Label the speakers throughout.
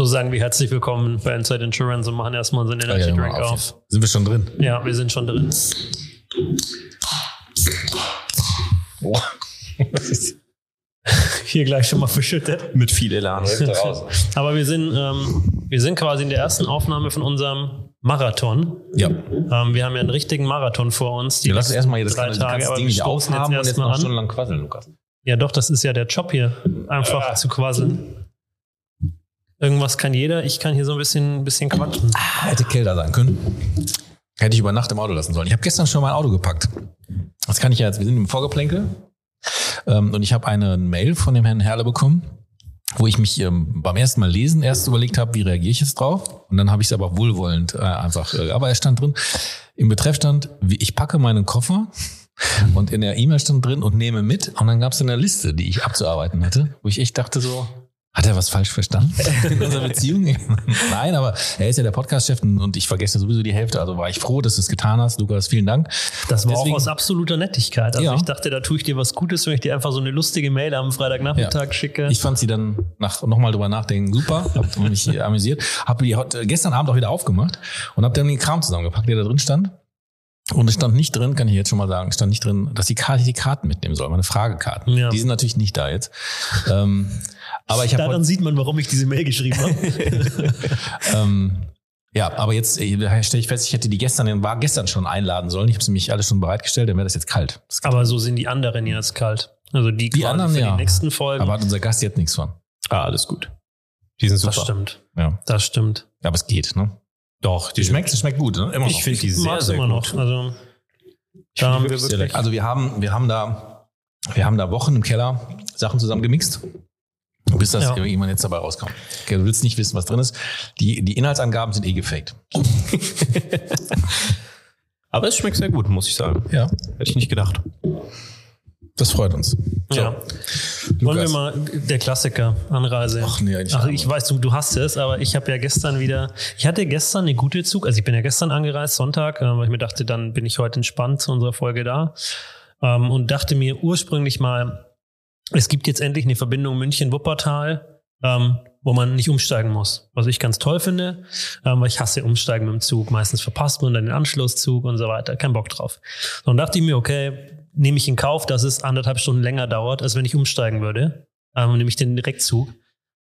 Speaker 1: So sagen wir herzlich willkommen bei Inside Insurance und machen erstmal unseren Energy
Speaker 2: Ah, ja,
Speaker 1: Drink
Speaker 2: auf
Speaker 1: auf.
Speaker 2: jetzt. Sind wir schon drin?
Speaker 1: Ja, wir sind schon drin.
Speaker 2: Boah.
Speaker 1: Hier gleich schon mal verschüttet.
Speaker 3: Mit viel Elan.
Speaker 1: Aber wir sind, ähm, wir sind quasi in der ersten Aufnahme von unserem Marathon.
Speaker 2: ja.
Speaker 1: Ähm, wir haben ja einen richtigen Marathon vor uns. Die
Speaker 2: Wir lassen erstmal hier das
Speaker 1: drei
Speaker 2: ganze,
Speaker 1: Tage, aber
Speaker 2: Ding nicht aufhaben und
Speaker 1: jetzt
Speaker 2: jetzt noch
Speaker 1: erstmal an.
Speaker 2: stundenlang quasseln, Lukas.
Speaker 1: Ja, doch, das ist ja der Job hier. Einfach zu quasseln. Irgendwas kann jeder. Ich kann hier so ein bisschen, bisschen quatschen.
Speaker 2: Hätte kälter sein können. Hätte ich über Nacht im Auto lassen sollen. Ich habe gestern schon mein Auto gepackt. Das kann ich ja jetzt. Wir sind im Vorgeplänkel. Ähm, und ich habe eine Mail von dem Herrn Herle bekommen, wo ich mich ähm, beim ersten Mal lesen erst überlegt habe, wie reagiere ich jetzt drauf. Und dann habe ich es aber wohlwollend äh, einfach. Äh, aber er stand drin. Im Betreff stand, wie ich packe meinen Koffer. Und in der E-Mail stand drin und nehme mit. Und dann gab es eine Liste, die ich abzuarbeiten hatte, wo ich echt dachte so, hat er was falsch verstanden in unserer Beziehung? Nein, aber er ist ja der Podcast-Chef und ich vergesse sowieso die Hälfte. Also war ich froh, dass du es getan hast. Lukas, vielen Dank.
Speaker 1: Das war
Speaker 2: Deswegen-
Speaker 1: auch aus absoluter Nettigkeit. Also
Speaker 2: Ja.
Speaker 1: ich dachte, da tue ich dir was Gutes, wenn ich dir einfach so eine lustige Mail am Freitagnachmittag
Speaker 2: Ja.
Speaker 1: schicke.
Speaker 2: Ich fand sie dann nach nochmal drüber nachdenken super, hab mich amüsiert, habe die gestern Abend auch wieder aufgemacht und habe dann den Kram zusammengepackt, der da drin stand. Und es stand nicht drin, kann ich jetzt schon mal sagen, es stand nicht drin, dass die Karte die Karten mitnehmen soll, meine Fragekarten.
Speaker 1: Ja.
Speaker 2: Die sind natürlich nicht da jetzt. ähm, aber ich
Speaker 1: Daran sieht man, warum ich diese Mail geschrieben habe.
Speaker 2: ähm, ja, aber jetzt äh, stelle ich fest, ich hätte die gestern, war gestern schon einladen sollen. Ich habe sie mich alles schon bereitgestellt, dann wäre das jetzt kalt. Das
Speaker 1: Aber so sind die anderen jetzt kalt. Also die,
Speaker 2: Die anderen,
Speaker 1: für
Speaker 2: ja.
Speaker 1: die nächsten Folgen.
Speaker 2: aber hat unser Gast jetzt nichts von.
Speaker 3: Ah, alles gut. Die sind super.
Speaker 1: das stimmt.
Speaker 2: Ja.
Speaker 1: Das stimmt.
Speaker 2: Ja, aber es geht, ne?
Speaker 3: Doch,
Speaker 2: Die schmeckt, es schmeckt gut, ne? Immer
Speaker 3: Ich
Speaker 2: noch.
Speaker 3: finde die sehr, sehr
Speaker 1: immer
Speaker 3: gut.
Speaker 1: noch. Also
Speaker 3: Ich
Speaker 1: da
Speaker 3: die
Speaker 1: haben wir
Speaker 3: wirklich sehr
Speaker 1: wirklich.
Speaker 2: Also wir haben, wir haben da, wir haben da Wochen im Keller Sachen zusammen gemixt. Bis das
Speaker 1: Ja.
Speaker 2: irgendwann jetzt dabei rauskam. Okay, du willst nicht wissen, was drin ist. Die, die Inhaltsangaben sind eh gefaked.
Speaker 3: Aber es schmeckt sehr gut, muss ich sagen.
Speaker 2: Ja.
Speaker 3: Hätte ich nicht gedacht.
Speaker 2: Das freut uns. So.
Speaker 1: Ja. Wollen wir mal der Klassiker Anreise.
Speaker 2: Ach nee, eigentlich
Speaker 1: Ach,
Speaker 2: nicht.
Speaker 1: ich weiß, du, du hast es, aber ich habe ja gestern wieder, ich hatte gestern eine gute Zug, also ich bin ja gestern angereist, Sonntag, äh, weil ich mir dachte, dann bin ich heute entspannt zu unserer Folge da ähm, und dachte mir ursprünglich mal, es gibt jetzt endlich eine Verbindung München-Wuppertal, ähm, wo man nicht umsteigen muss. Was ich ganz toll finde, ähm, weil ich hasse Umsteigen mit dem Zug. Meistens verpasst man dann den Anschlusszug und so weiter. Kein Bock drauf. Und dachte ich mir, okay, nehme ich in Kauf, dass es anderthalb Stunden länger dauert, als wenn ich umsteigen würde. Ähm, nehme ich den Direktzug.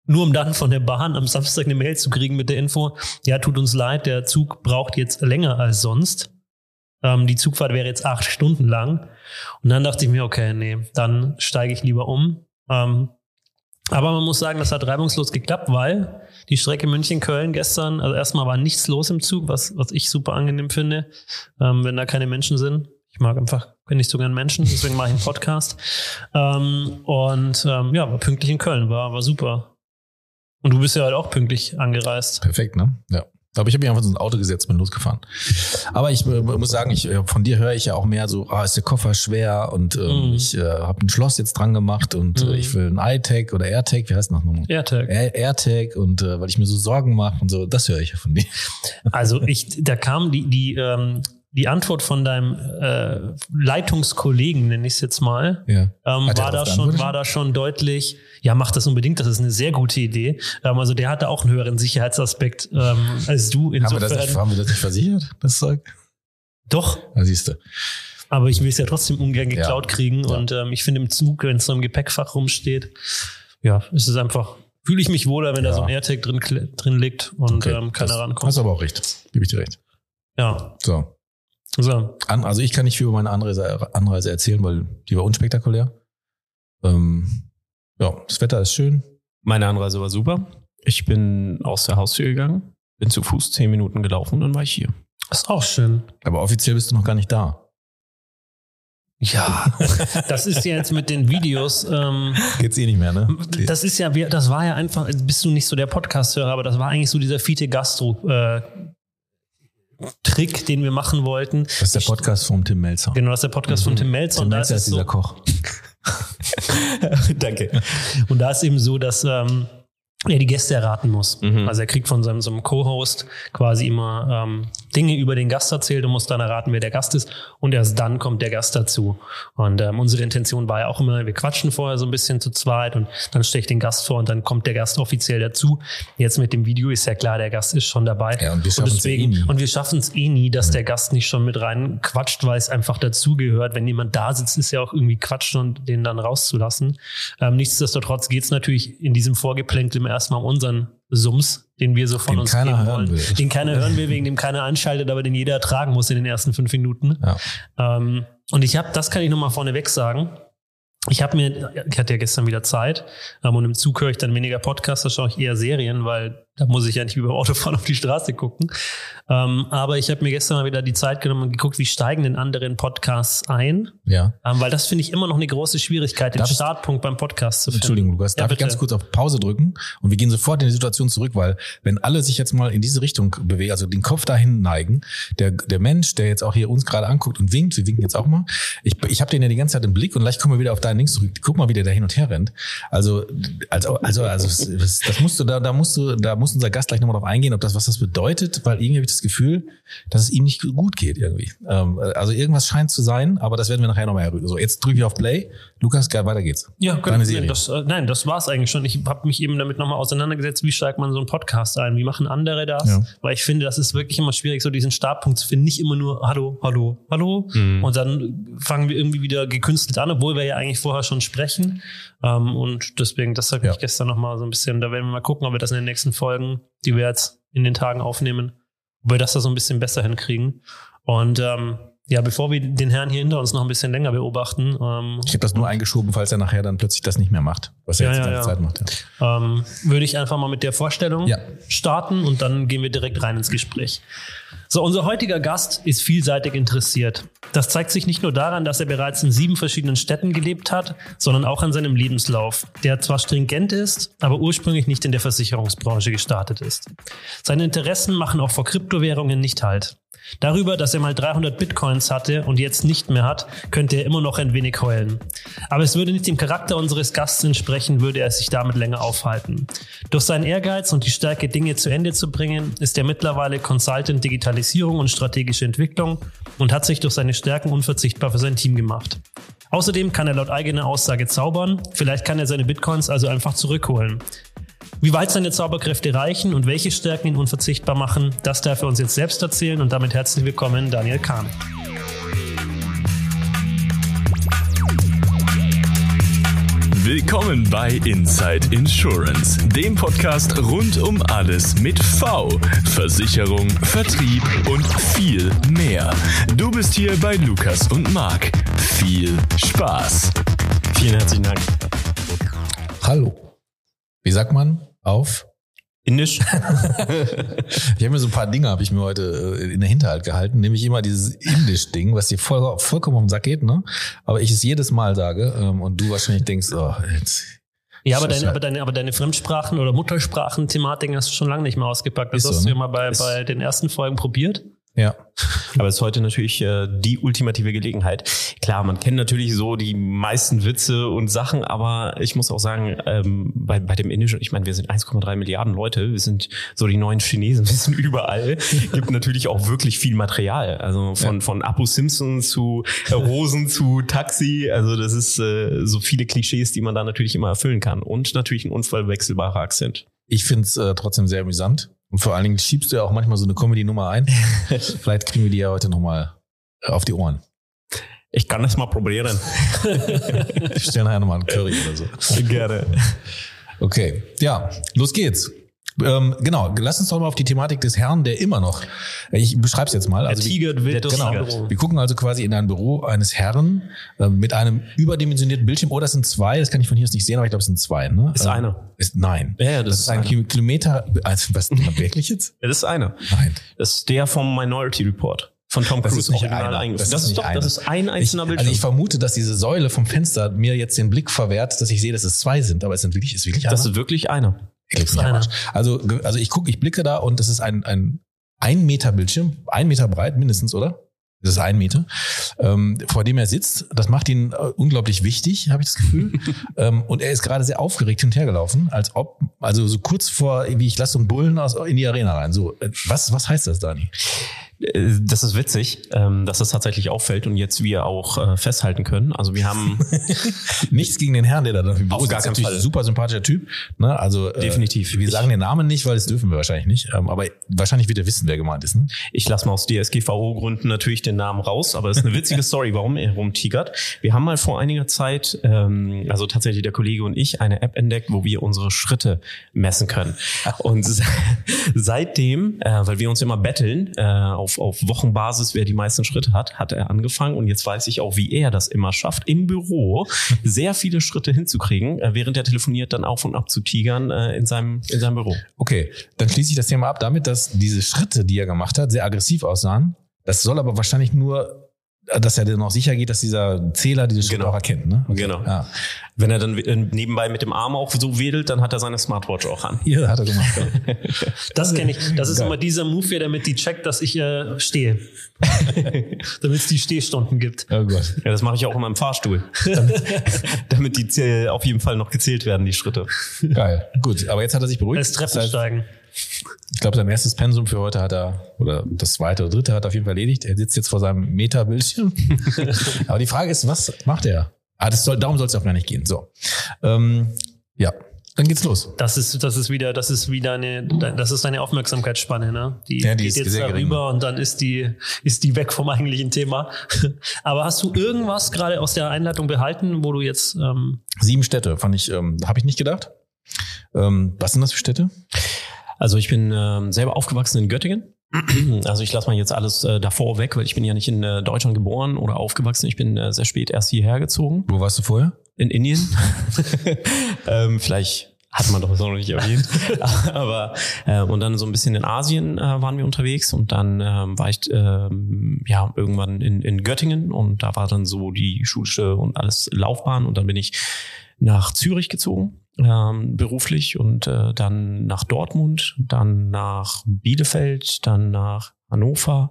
Speaker 1: Nur um dann von der Bahn am Samstag eine Mail zu kriegen mit der Info, ja, tut uns leid, der Zug braucht jetzt länger als sonst. Ähm, die Zugfahrt wäre jetzt acht Stunden lang. Und dann dachte ich mir, okay, nee, dann steige ich lieber um. Ähm, aber man muss sagen, das hat reibungslos geklappt, weil die Strecke München-Köln gestern, also erstmal war nichts los im Zug, was, was ich super angenehm finde, ähm, wenn da keine Menschen sind. Ich mag einfach, nicht so gern Menschen, deswegen mache ich einen Podcast. Ähm, und ähm, ja, war pünktlich in Köln, war, war super. Und du bist ja halt auch pünktlich angereist.
Speaker 2: Perfekt, ne? Ja. Aber ich habe mich einfach so ins Auto gesetzt, bin losgefahren. Aber ich äh, muss sagen, ich, äh, von dir höre ich ja auch mehr so, ah, ist der Koffer schwer und ähm,
Speaker 1: Mhm.
Speaker 2: ich äh, habe ein Schloss jetzt dran gemacht und
Speaker 1: Mhm.
Speaker 2: äh, ich will ein iTag oder AirTag, wie heißt das nochmal?
Speaker 1: AirTag.
Speaker 2: Air AirTag und äh, weil ich mir so Sorgen mache und so, das höre ich ja von dir.
Speaker 1: Also ich, da kam die, die, ähm, die Antwort von deinem äh, Leitungskollegen, nenne ich es jetzt mal,
Speaker 2: Ja.
Speaker 1: ähm, war, da schon, war da schon deutlich, ja, mach das unbedingt, das ist eine sehr gute Idee. Ähm, also der hatte auch einen höheren Sicherheitsaspekt ähm, als du.
Speaker 2: Haben wir,
Speaker 1: Insofern,
Speaker 2: das nicht, haben wir das nicht versichert, das Zeug?
Speaker 1: doch,
Speaker 2: Da siehst du.
Speaker 1: aber ich will es ja trotzdem ungern
Speaker 2: Ja.
Speaker 1: geklaut kriegen.
Speaker 2: Ja.
Speaker 1: Und ähm, ich finde im Zug, wenn es so im Gepäckfach rumsteht, ja, ist es einfach, fühle ich mich wohler, wenn da
Speaker 2: Ja.
Speaker 1: so ein AirTag drin, drin liegt und
Speaker 2: Okay,
Speaker 1: ähm, keiner
Speaker 2: das,
Speaker 1: rankommt.
Speaker 2: Hast aber auch recht. Gebe ich dir recht.
Speaker 1: Ja,
Speaker 2: So.
Speaker 1: So.
Speaker 2: An, also ich kann nicht viel über meine Anreise, Anreise erzählen, weil die war unspektakulär. Ähm, ja, das Wetter ist schön.
Speaker 3: Meine Anreise war super. Ich bin aus der Haustür gegangen, bin zu Fuß zehn Minuten gelaufen und dann war ich hier.
Speaker 1: Ist auch schön.
Speaker 2: Aber offiziell bist du noch gar nicht da.
Speaker 1: Ja, das ist ja jetzt mit den Videos. Ähm,
Speaker 2: Geht's eh nicht mehr, ne?
Speaker 1: das ist ja, wir- das war ja einfach. Bist du nicht so der Podcast-Hörer, aber das war eigentlich so dieser Fiete Gastro. Äh, Trick, den wir machen wollten.
Speaker 2: Das ist der Podcast von Tim Melzer.
Speaker 1: Genau, das ist der Podcast von Tim Melzer.
Speaker 2: Tim
Speaker 1: und da
Speaker 2: Melzer
Speaker 1: ist
Speaker 2: ist
Speaker 1: es
Speaker 2: dieser
Speaker 1: so,
Speaker 2: Koch.
Speaker 3: Danke.
Speaker 1: Und da ist eben so, dass ähm, er die Gäste erraten muss.
Speaker 3: Mhm.
Speaker 1: Also er kriegt von seinem, so einem Co-Host quasi immer ähm, Dinge über den Gast erzählt und muss dann erraten, wer der Gast ist. Und erst dann kommt der Gast dazu. Und ähm, unsere Intention war ja auch immer, wir quatschen vorher so ein bisschen zu zweit und dann stelle ich den Gast vor und dann kommt der Gast offiziell dazu. Jetzt mit dem Video ist ja klar, der Gast ist schon dabei.
Speaker 2: Ja, und wir schaffen es eh
Speaker 1: deswegen,
Speaker 2: nie.
Speaker 1: und wir schaffen es eh nie, dass der Gast nicht schon mit rein quatscht, weil es einfach dazugehört. Wenn jemand da sitzt, ist ja auch irgendwie quatschen und den dann rauszulassen. Ähm, nichtsdestotrotz geht es natürlich in diesem Vorgeplänkel erstmal um unseren Sums, den wir so von
Speaker 2: Den
Speaker 1: uns
Speaker 2: keiner
Speaker 1: geben
Speaker 2: hören
Speaker 1: wollen.
Speaker 2: will.
Speaker 1: Den keiner hören will, wegen dem keiner anschaltet, aber den jeder ertragen muss in den ersten fünf Minuten.
Speaker 2: Ja.
Speaker 1: Ähm, und ich habe, das kann ich nochmal vorneweg sagen. Ich habe mir, ich hatte ja gestern wieder Zeit ähm, und im Zug höre ich dann weniger Podcasts, da schaue ich eher Serien, weil da muss ich ja nicht über Autofahren auf die Straße gucken. Ähm, aber ich habe mir gestern mal wieder die Zeit genommen und geguckt, wie steigen denn anderen Podcasts ein?
Speaker 2: Ja.
Speaker 1: Ähm, weil das finde ich immer noch eine große Schwierigkeit, den
Speaker 2: Darf ich-
Speaker 1: Startpunkt beim Podcast zu finden.
Speaker 2: Entschuldigung, Lukas,
Speaker 1: Ja,
Speaker 2: darf ich
Speaker 1: bitte.
Speaker 2: ganz kurz auf Pause drücken und wir gehen sofort in die Situation zurück, weil wenn alle sich jetzt mal in diese Richtung bewegen, also den Kopf dahin neigen, der, der Mensch, der jetzt auch hier uns gerade anguckt und winkt, wir winken jetzt auch mal, ich, ich habe den ja die ganze Zeit im Blick und gleich kommen wir wieder auf deinen Links zurück. Guck mal, wie der da hin und her rennt. Also, also, also, also das, das musst du, da, da musst du, da muss unser Gast gleich nochmal drauf eingehen, ob das, was das bedeutet, weil irgendwie habe ich das Gefühl, dass es ihm nicht gut geht irgendwie. Ähm, also irgendwas scheint zu sein, aber das werden wir nachher nochmal errühren. So, jetzt drücke ich auf Play. Lukas, geil, weiter geht's.
Speaker 1: Ja,
Speaker 2: Deine
Speaker 1: genau.
Speaker 2: Serie.
Speaker 1: Das, äh, nein, das war's eigentlich schon. Ich habe mich eben damit nochmal auseinandergesetzt, wie steigt man so einen Podcast ein, wie machen andere das?
Speaker 2: Ja.
Speaker 1: Weil ich finde, das ist wirklich immer schwierig, so diesen Startpunkt zu finden. Nicht immer nur Hallo, Hallo, Hallo.
Speaker 3: Mhm.
Speaker 1: Und dann fangen wir irgendwie wieder gekünstelt an, obwohl wir ja eigentlich vorher schon sprechen. Ähm, und deswegen, das habe
Speaker 2: Ja.
Speaker 1: ich gestern nochmal so ein bisschen, da werden wir mal gucken, ob wir das in den nächsten Folgen, die wir jetzt in den Tagen aufnehmen, ob wir das da so ein bisschen besser hinkriegen. Und ähm, ja, bevor wir den Herrn hier hinter uns noch ein bisschen länger beobachten, ähm,
Speaker 2: Ich habe das nur eingeschoben, falls er nachher dann plötzlich das nicht mehr macht, was er
Speaker 1: Ja,
Speaker 2: jetzt
Speaker 1: ja, ja.
Speaker 2: Zeit macht. Ja.
Speaker 1: ähm, würde ich einfach mal mit der Vorstellung
Speaker 2: Ja.
Speaker 1: starten und dann gehen wir direkt rein ins Gespräch. So, unser heutiger Gast ist vielseitig interessiert. Das zeigt sich nicht nur daran, dass er bereits in sieben verschiedenen Städten gelebt hat, sondern auch an seinem Lebenslauf, der zwar stringent ist, aber ursprünglich nicht in der Versicherungsbranche gestartet ist. Seine Interessen machen auch vor Kryptowährungen nicht halt. Darüber, dass er mal 300 Bitcoins hatte und jetzt nicht mehr hat, könnte er immer noch ein wenig heulen. Aber es würde nicht dem Charakter unseres Gastes entsprechen, würde er sich damit länger aufhalten. Durch seinen Ehrgeiz und die Stärke, Dinge zu Ende zu bringen, ist er mittlerweile Consultant Digitalisierung und strategische Entwicklung und hat sich durch seine Stärken unverzichtbar für sein Team gemacht. Außerdem kann er laut eigener Aussage zaubern, vielleicht kann er seine Bitcoins also einfach zurückholen. Wie weit seine Zauberkräfte reichen und welche Stärken ihn unverzichtbar machen, das darf er uns jetzt selbst erzählen und damit herzlich willkommen, Daniel Kahn.
Speaker 4: Willkommen bei Inside Insurance, dem Podcast rund um alles mit V. Versicherung, Vertrieb und viel mehr. Du bist hier bei Lukas und Marc. Viel Spaß.
Speaker 3: Vielen herzlichen Dank.
Speaker 2: Hallo. Wie sagt man auf?
Speaker 3: Indisch?
Speaker 2: Ich habe mir so ein paar Dinge, habe ich mir heute äh, in der Hinterhalt gehalten, nämlich immer dieses Indisch-Ding, was dir voll, vollkommen auf den Sack geht, ne? Aber ich es jedes Mal sage ähm, und du wahrscheinlich denkst, oh, jetzt.
Speaker 1: Ja, aber deine, aber deine, aber deine Fremdsprachen- oder Muttersprachen-Thematiken hast du schon lange nicht mehr ausgepackt. Das
Speaker 2: so,
Speaker 1: hast du
Speaker 2: ne?
Speaker 1: ja mal bei, bei den ersten Folgen probiert.
Speaker 2: Ja.
Speaker 3: Aber es ist heute natürlich äh, die ultimative Gelegenheit. Klar, man kennt natürlich so die meisten Witze und Sachen, aber ich muss auch sagen, ähm, bei, bei dem Indischen, ich meine, wir sind 1,3 Milliarden Leute, wir sind so die neuen Chinesen, wir sind überall. Gibt natürlich auch wirklich viel Material. Also von,
Speaker 2: Ja.
Speaker 3: von Apu Simpson zu äh, Rosen zu Taxi. Also das ist äh, so viele Klischees, die man da natürlich immer erfüllen kann. Und natürlich ein unverwechselbarer Akzent.
Speaker 2: Ich find's äh, trotzdem sehr amüsant. Und vor allen Dingen schiebst du ja auch manchmal so eine Comedy-Nummer ein. Vielleicht kriegen wir die ja heute nochmal auf die Ohren.
Speaker 3: Ich kann das mal probieren.
Speaker 2: Wir stellen nachher nochmal einen Curry oder so.
Speaker 3: Gerne.
Speaker 2: Okay, ja, los geht's. Ähm, genau, lass uns doch mal auf die Thematik des Herrn, der immer noch, ich beschreib's jetzt mal.
Speaker 1: Der
Speaker 2: Also wie-
Speaker 1: tigert wild
Speaker 3: der tigert.
Speaker 1: Büro.
Speaker 2: Wir gucken also quasi in ein Büro eines Herrn äh, mit einem überdimensionierten Bildschirm. Oh, das sind zwei, das kann ich von hier aus nicht sehen, aber ich glaube, es sind zwei. Ne?
Speaker 3: Ist
Speaker 2: Ähm,
Speaker 3: einer.
Speaker 2: Ist, nein.
Speaker 3: Ja, ja,
Speaker 2: das, ist ein Kil- Kilometer. Also, was, wirklich jetzt?
Speaker 3: Ja, das ist einer.
Speaker 2: Nein.
Speaker 3: Das ist der vom Minority Report. Von Tom
Speaker 2: Das
Speaker 3: Cruise
Speaker 2: ist nicht
Speaker 3: original
Speaker 2: einer.
Speaker 3: eingeführt.
Speaker 2: Das
Speaker 3: Das,
Speaker 2: ist
Speaker 3: ist doch,
Speaker 2: einer.
Speaker 3: das ist ein
Speaker 2: Ich,
Speaker 3: einzelner
Speaker 2: also
Speaker 3: Bildschirm.
Speaker 2: ich vermute, dass diese Säule vom Fenster mir jetzt den Blick verwehrt, dass ich sehe, dass es zwei sind, aber es sind wirklich, ist wirklich einer.
Speaker 3: das ist wirklich einer.
Speaker 2: Also, also ich gucke, ich blicke da und das ist ein, ein ein Meter Bildschirm, ein Meter breit mindestens, oder? Das ist ein Meter, ähm, vor dem er sitzt. Das macht ihn äh, unglaublich wichtig, habe ich das Gefühl. ähm, und er ist gerade sehr aufgeregt hin und her gelaufen, als ob, also so kurz vor, wie ich lasse so einen Bullen aus, in die Arena rein. So, äh, was, was heißt das, Dani?
Speaker 3: Äh, Das ist witzig, ähm, dass das tatsächlich auffällt und jetzt wir auch äh, festhalten können. Also wir haben
Speaker 2: Nichts gegen den Herrn, der da Büro
Speaker 3: Auf gar keinen
Speaker 2: Natürlich
Speaker 3: Fall.
Speaker 2: super sympathischer Typ. Ne? Also äh,
Speaker 3: Definitiv.
Speaker 2: Wir sagen den Namen nicht, weil das dürfen wir wahrscheinlich nicht. Ähm, aber wahrscheinlich wird er wissen, wer gemeint ist. Ne?
Speaker 3: Ich lasse mal aus DSGVO-Gründen natürlich den Namen raus, aber es ist eine witzige Story, warum er rumtigert. Wir haben mal vor einiger Zeit, ähm, also tatsächlich der Kollege und ich, eine App entdeckt, wo wir unsere Schritte messen können. Und se- seitdem, weil wir uns immer betteln, äh, auf, auf Wochenbasis, wer die meisten Schritte hat, hat er angefangen. Und jetzt weiß ich auch, wie er das immer schafft, im Büro sehr viele Schritte hinzukriegen, äh, während er telefoniert, dann auf und ab zu tigern äh, in, seinem, in seinem Büro.
Speaker 2: Okay, dann schließe ich das Thema ab damit, dass diese Schritte, die er gemacht hat, sehr aggressiv aussahen. Das soll aber wahrscheinlich nur, dass er dann auch sicher geht, dass dieser Zähler diese Schritte
Speaker 3: Genau.
Speaker 2: auch erkennt. Ne? Okay.
Speaker 3: Genau.
Speaker 2: Ja.
Speaker 3: Wenn er dann äh, nebenbei mit dem Arm auch so wedelt, dann hat er seine Smartwatch auch an.
Speaker 2: Hier hat er gemacht. Ja.
Speaker 1: Das kenne ich. Das ist
Speaker 2: Geil.
Speaker 1: immer dieser Move, damit die checkt, dass ich äh, stehe. damit es die Stehstunden gibt.
Speaker 2: oh Gott.
Speaker 3: Ja, das mache ich auch immer im Fahrstuhl. Damit, damit die auf jeden Fall noch gezählt werden, die Schritte.
Speaker 2: Geil. Gut, aber jetzt hat er sich beruhigt.
Speaker 1: Das
Speaker 2: Das heißt,
Speaker 1: Treppensteigen.
Speaker 2: Ich glaube, sein erstes Pensum für heute hat er, oder das zweite oder dritte hat er auf jeden Fall erledigt. Er sitzt jetzt vor seinem Meta-Bildschirm. aber die Frage ist, was macht er? Ah, das soll, darum soll es auch gar nicht gehen. So. Ähm, ja, dann geht's los.
Speaker 1: Das ist, das ist wieder, das ist wieder eine, das ist eine Aufmerksamkeitsspanne, ne? Die,
Speaker 2: Ja, die
Speaker 1: geht
Speaker 2: ist
Speaker 1: jetzt
Speaker 2: sehr gering.
Speaker 1: darüber und dann ist die, ist die weg vom eigentlichen Thema. Aber hast du irgendwas gerade aus der Einleitung behalten, wo du jetzt, ähm,
Speaker 2: Sieben Städte, fand ich, ähm, habe ich nicht gedacht. Ähm, was sind das für Städte?
Speaker 3: Also ich bin ähm, selber aufgewachsen in Göttingen. Also ich lasse mal jetzt alles äh, davor weg, weil ich bin ja nicht in äh, Deutschland geboren oder aufgewachsen. Ich bin äh, sehr spät erst hierher gezogen.
Speaker 2: Wo warst du vorher?
Speaker 3: in Indien. ähm, vielleicht hat man doch das noch nicht erwähnt. Aber äh, und dann so ein bisschen in Asien äh, waren wir unterwegs und dann ähm, war ich ähm, ja irgendwann in, in Göttingen und da war dann so die schulische und alles Laufbahn und dann bin ich nach Zürich gezogen. Ähm, beruflich und äh, dann nach Dortmund, dann nach Bielefeld, dann nach Hannover,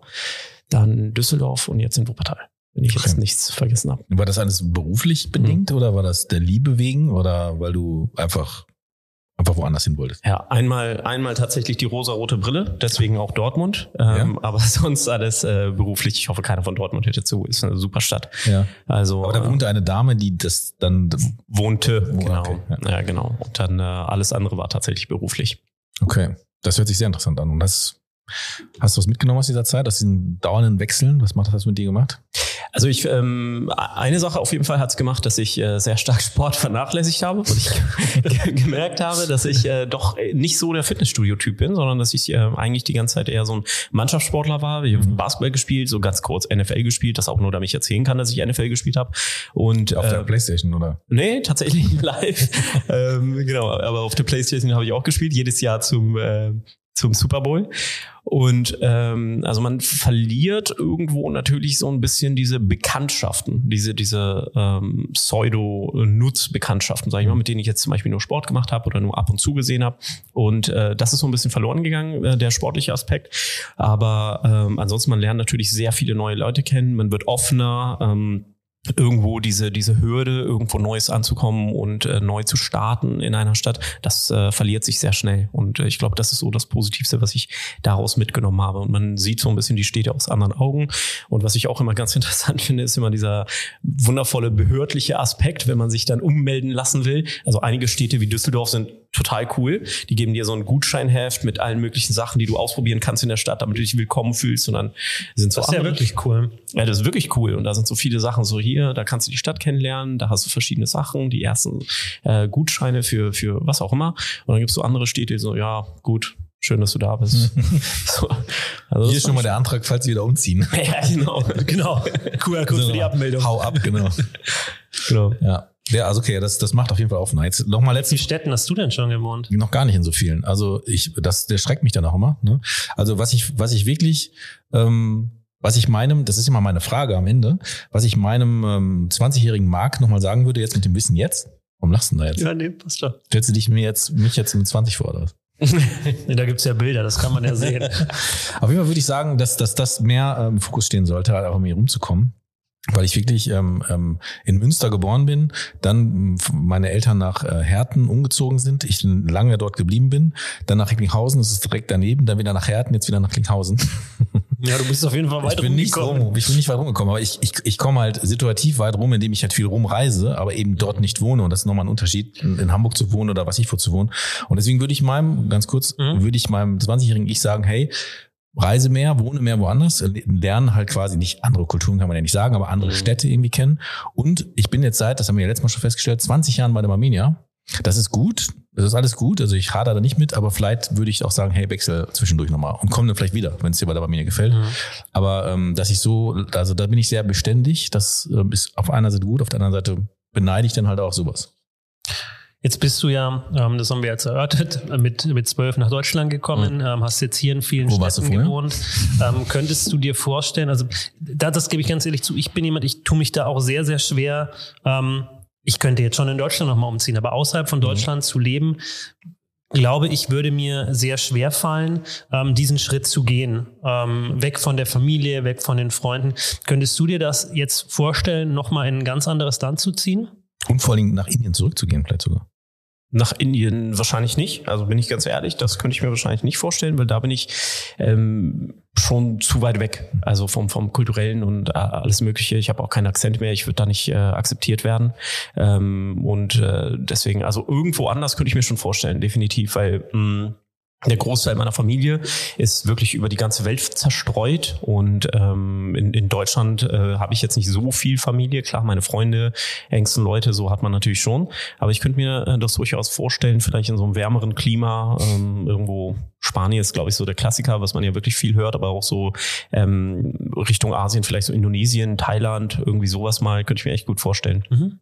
Speaker 3: dann Düsseldorf und jetzt in Wuppertal, wenn ich jetzt
Speaker 2: Okay.
Speaker 3: nichts vergessen habe.
Speaker 2: War das alles beruflich bedingt oder war das der Liebe wegen oder weil du einfach, einfach woanders hin wolltest?
Speaker 3: Ja, einmal, einmal tatsächlich die rosa-rote Brille, deswegen auch Dortmund. Ähm, Aber sonst alles äh, beruflich. Ich hoffe, keiner von Dortmund hört zu. Ist eine super Stadt.
Speaker 2: Ja.
Speaker 3: Also
Speaker 2: Aber da
Speaker 3: äh,
Speaker 2: wohnte eine Dame, die das dann,
Speaker 3: wohnte.
Speaker 2: Oh,
Speaker 3: Genau.
Speaker 2: okay,
Speaker 3: ja. genau. Und dann äh, alles andere war tatsächlich beruflich.
Speaker 2: okay, das hört sich sehr interessant an. Und das, hast du was mitgenommen aus dieser Zeit, aus diesen dauernden Wechseln? Was macht das mit dir gemacht?
Speaker 3: Also ich ähm, eine Sache auf jeden Fall hat's gemacht, dass ich äh, sehr stark Sport vernachlässigt habe und ich ge- gemerkt habe, dass ich äh, doch nicht so der Fitnessstudio-Typ bin, sondern dass ich äh, eigentlich die ganze Zeit eher so ein Mannschaftssportler war. Ich habe Basketball gespielt, so ganz kurz NFL gespielt, das auch nur, damit ich erzählen kann, dass ich NFL gespielt habe. Und
Speaker 2: Auf der
Speaker 3: äh,
Speaker 2: Playstation, oder?
Speaker 3: Nee, tatsächlich live. ähm, genau, aber auf der Playstation habe ich auch gespielt, jedes Jahr zum, äh, zum Super Bowl. Und ähm, also man verliert irgendwo natürlich so ein bisschen diese Bekanntschaften, diese, diese ähm, Pseudo-Nutzbekanntschaften, sage ich mal, mit denen ich jetzt zum Beispiel nur Sport gemacht habe oder nur ab und zu gesehen habe. Und äh, das ist so ein bisschen verloren gegangen, äh, der sportliche Aspekt. Aber ähm, ansonsten, man lernt natürlich sehr viele neue Leute kennen, man wird offener. Ähm, irgendwo diese, diese Hürde, irgendwo Neues anzukommen und äh, neu zu starten in einer Stadt, das äh, verliert sich sehr schnell. Und äh, ich glaube, das ist so das Positivste, was ich daraus mitgenommen habe. Und man sieht so ein bisschen die Städte aus anderen Augen. Und was ich auch immer ganz interessant finde, ist immer dieser wundervolle behördliche Aspekt, wenn man sich dann ummelden lassen will. Also einige Städte wie Düsseldorf sind total cool. Die geben dir so ein Gutscheinheft mit allen möglichen Sachen, die du ausprobieren kannst in der Stadt, damit du dich willkommen fühlst. Und dann sind so
Speaker 1: das ist ja
Speaker 3: andere-
Speaker 1: wirklich cool.
Speaker 3: ja, das ist wirklich cool. Und da sind so viele Sachen so hier, da kannst du die Stadt kennenlernen, da hast du verschiedene Sachen, die ersten äh, Gutscheine für, für was auch immer. Und dann gibt's so andere Städte, die so, ja, gut, schön, dass du da bist. so, also
Speaker 2: Hier ist schon mal der Antrag, falls Sie wieder umziehen.
Speaker 3: Ja, genau.
Speaker 1: Genau. QR-Code für die Abmeldung.
Speaker 2: Hau ab, genau.
Speaker 3: genau.
Speaker 2: Ja. Ja, also okay, das, das macht auf jeden Fall offener. Jetzt nochmal
Speaker 1: Wie
Speaker 2: letzte
Speaker 1: viele Städten hast du denn schon gewohnt?
Speaker 2: noch gar nicht in so vielen. Also ich, das, der schreckt mich dann auch immer. Ne? Also was ich, was ich wirklich, ähm, was ich meinem, das ist immer meine Frage am Ende, was ich meinem ähm, 20-jährigen Mark nochmal sagen würde, jetzt mit dem Wissen jetzt. Warum lachst du denn da jetzt?
Speaker 1: Ja, nee, passt schon.
Speaker 2: Stellst du dich mir jetzt, mich jetzt mit 20 vor, oder was?
Speaker 1: Nee, da gibt's ja Bilder, das kann man ja sehen.
Speaker 2: Auf jeden Fall würde ich sagen, dass, dass das mehr ähm, im Fokus stehen sollte, halt auch um hier rumzukommen. Weil ich wirklich ähm, ähm, in Münster geboren bin, dann meine Eltern nach äh, Herten umgezogen sind, ich lange dort geblieben bin, dann nach Recklinghausen, das ist direkt daneben, dann wieder nach Herten, jetzt wieder nach Recklinghausen.
Speaker 1: Ja, du bist auf jeden Fall weit
Speaker 2: ich bin nicht
Speaker 1: rumgekommen.
Speaker 2: rum, ich bin nicht weit rumgekommen, aber ich, ich, ich komme halt situativ weit rum, indem ich halt viel rumreise, aber eben dort nicht wohne. Und das ist nochmal ein Unterschied, in, Hamburg zu wohnen oder was ich vor zu wohnen. Und deswegen würde ich meinem, ganz kurz,
Speaker 1: Mhm.
Speaker 2: würde ich meinem 20-jährigen Ich sagen, hey, reise mehr, wohne mehr woanders, lernen halt quasi nicht andere Kulturen kann man ja nicht sagen, aber andere
Speaker 1: Mhm.
Speaker 2: Städte irgendwie kennen. Und ich bin jetzt seit, das haben wir ja letztes Mal schon festgestellt, 20 Jahren bei der Armenia. Das ist gut, das ist alles gut, also ich rate da nicht mit, aber vielleicht würde ich auch sagen, hey, wechsel zwischendurch nochmal und komm dann vielleicht wieder, wenn es dir bei der Armenia gefällt.
Speaker 1: Mhm.
Speaker 2: Aber ähm, dass ich so, also da bin ich sehr beständig, das ähm, ist auf einer Seite gut, auf der anderen Seite beneide ich dann halt auch sowas.
Speaker 1: Jetzt bist du ja, ähm, das haben wir jetzt erörtert, mit, mit zwölf nach Deutschland gekommen, ähm, hast jetzt hier in vielen
Speaker 2: Wo
Speaker 1: Städten gewohnt. Ähm, könntest du dir vorstellen, also da, das gebe ich ganz ehrlich zu, ich bin jemand, ich tue mich da auch sehr, sehr schwer. Ähm, ich könnte jetzt schon in Deutschland nochmal umziehen, aber außerhalb
Speaker 2: Mhm.
Speaker 1: von Deutschland zu leben, glaube ich, würde mir sehr schwer fallen, ähm, diesen Schritt zu gehen. Ähm, weg von der Familie, weg von den Freunden. Könntest du dir das jetzt vorstellen, nochmal in ein ganz anderes Land zu ziehen?
Speaker 2: Und vor allem nach Indien zurückzugehen, vielleicht sogar.
Speaker 3: Nach Indien wahrscheinlich nicht. Also bin ich ganz ehrlich, das könnte ich mir wahrscheinlich nicht vorstellen, weil da bin ich ähm, schon zu weit weg. Also vom, vom kulturellen und äh, alles Mögliche. Ich habe auch keinen Akzent mehr. Ich würde da nicht äh, akzeptiert werden. Ähm, und äh, deswegen, also irgendwo anders könnte ich mir schon vorstellen, definitiv, weil mh, der Großteil meiner Familie ist wirklich über die ganze Welt zerstreut und ähm, in, in Deutschland äh, habe ich jetzt nicht so viel Familie. Klar, meine Freunde, engsten Leute, so hat man natürlich schon. Aber ich könnte mir äh, das durchaus vorstellen, vielleicht in so einem wärmeren Klima, ähm, irgendwo Spanien ist, glaube ich, so der Klassiker, was man ja wirklich viel hört, aber auch so ähm, Richtung Asien, vielleicht so Indonesien, Thailand, irgendwie sowas mal, könnte ich mir echt gut vorstellen.
Speaker 1: Mhm.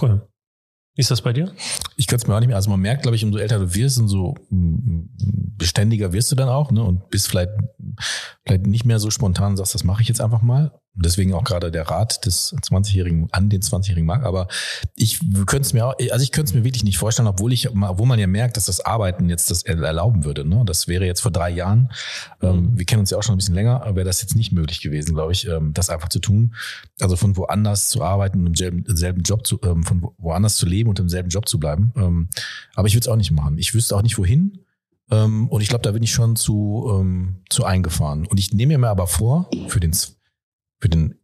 Speaker 1: Cool. Wie ist das bei dir?
Speaker 2: Ich könnte es mir auch nicht mehr, also man merkt, glaube ich, umso älter du wirst, umso mm, beständiger wirst du dann auch, ne? Und bist vielleicht, vielleicht nicht mehr so spontan und sagst, das mache ich jetzt einfach mal. Deswegen auch gerade der Rat des 20-Jährigen an den 20-Jährigen mag. Aber ich könnte es mir auch, also ich könnte es mir wirklich nicht vorstellen, obwohl ich, obwohl man ja merkt, dass das Arbeiten jetzt das erlauben würde. Ne? Das wäre jetzt vor drei Jahren, ähm, wir kennen uns ja auch schon ein bisschen länger, wäre das jetzt nicht möglich gewesen, glaube ich, ähm, das einfach zu tun. Also von woanders zu arbeiten und im selben, selben Job zu, ähm, von wo- woanders zu leben und im selben Job zu bleiben. Ähm, aber ich würde es auch nicht machen. Ich wüsste auch nicht wohin. Ähm, und ich glaube, da bin ich schon zu, ähm, zu eingefahren. Und ich nehme mir aber vor, für den, für den,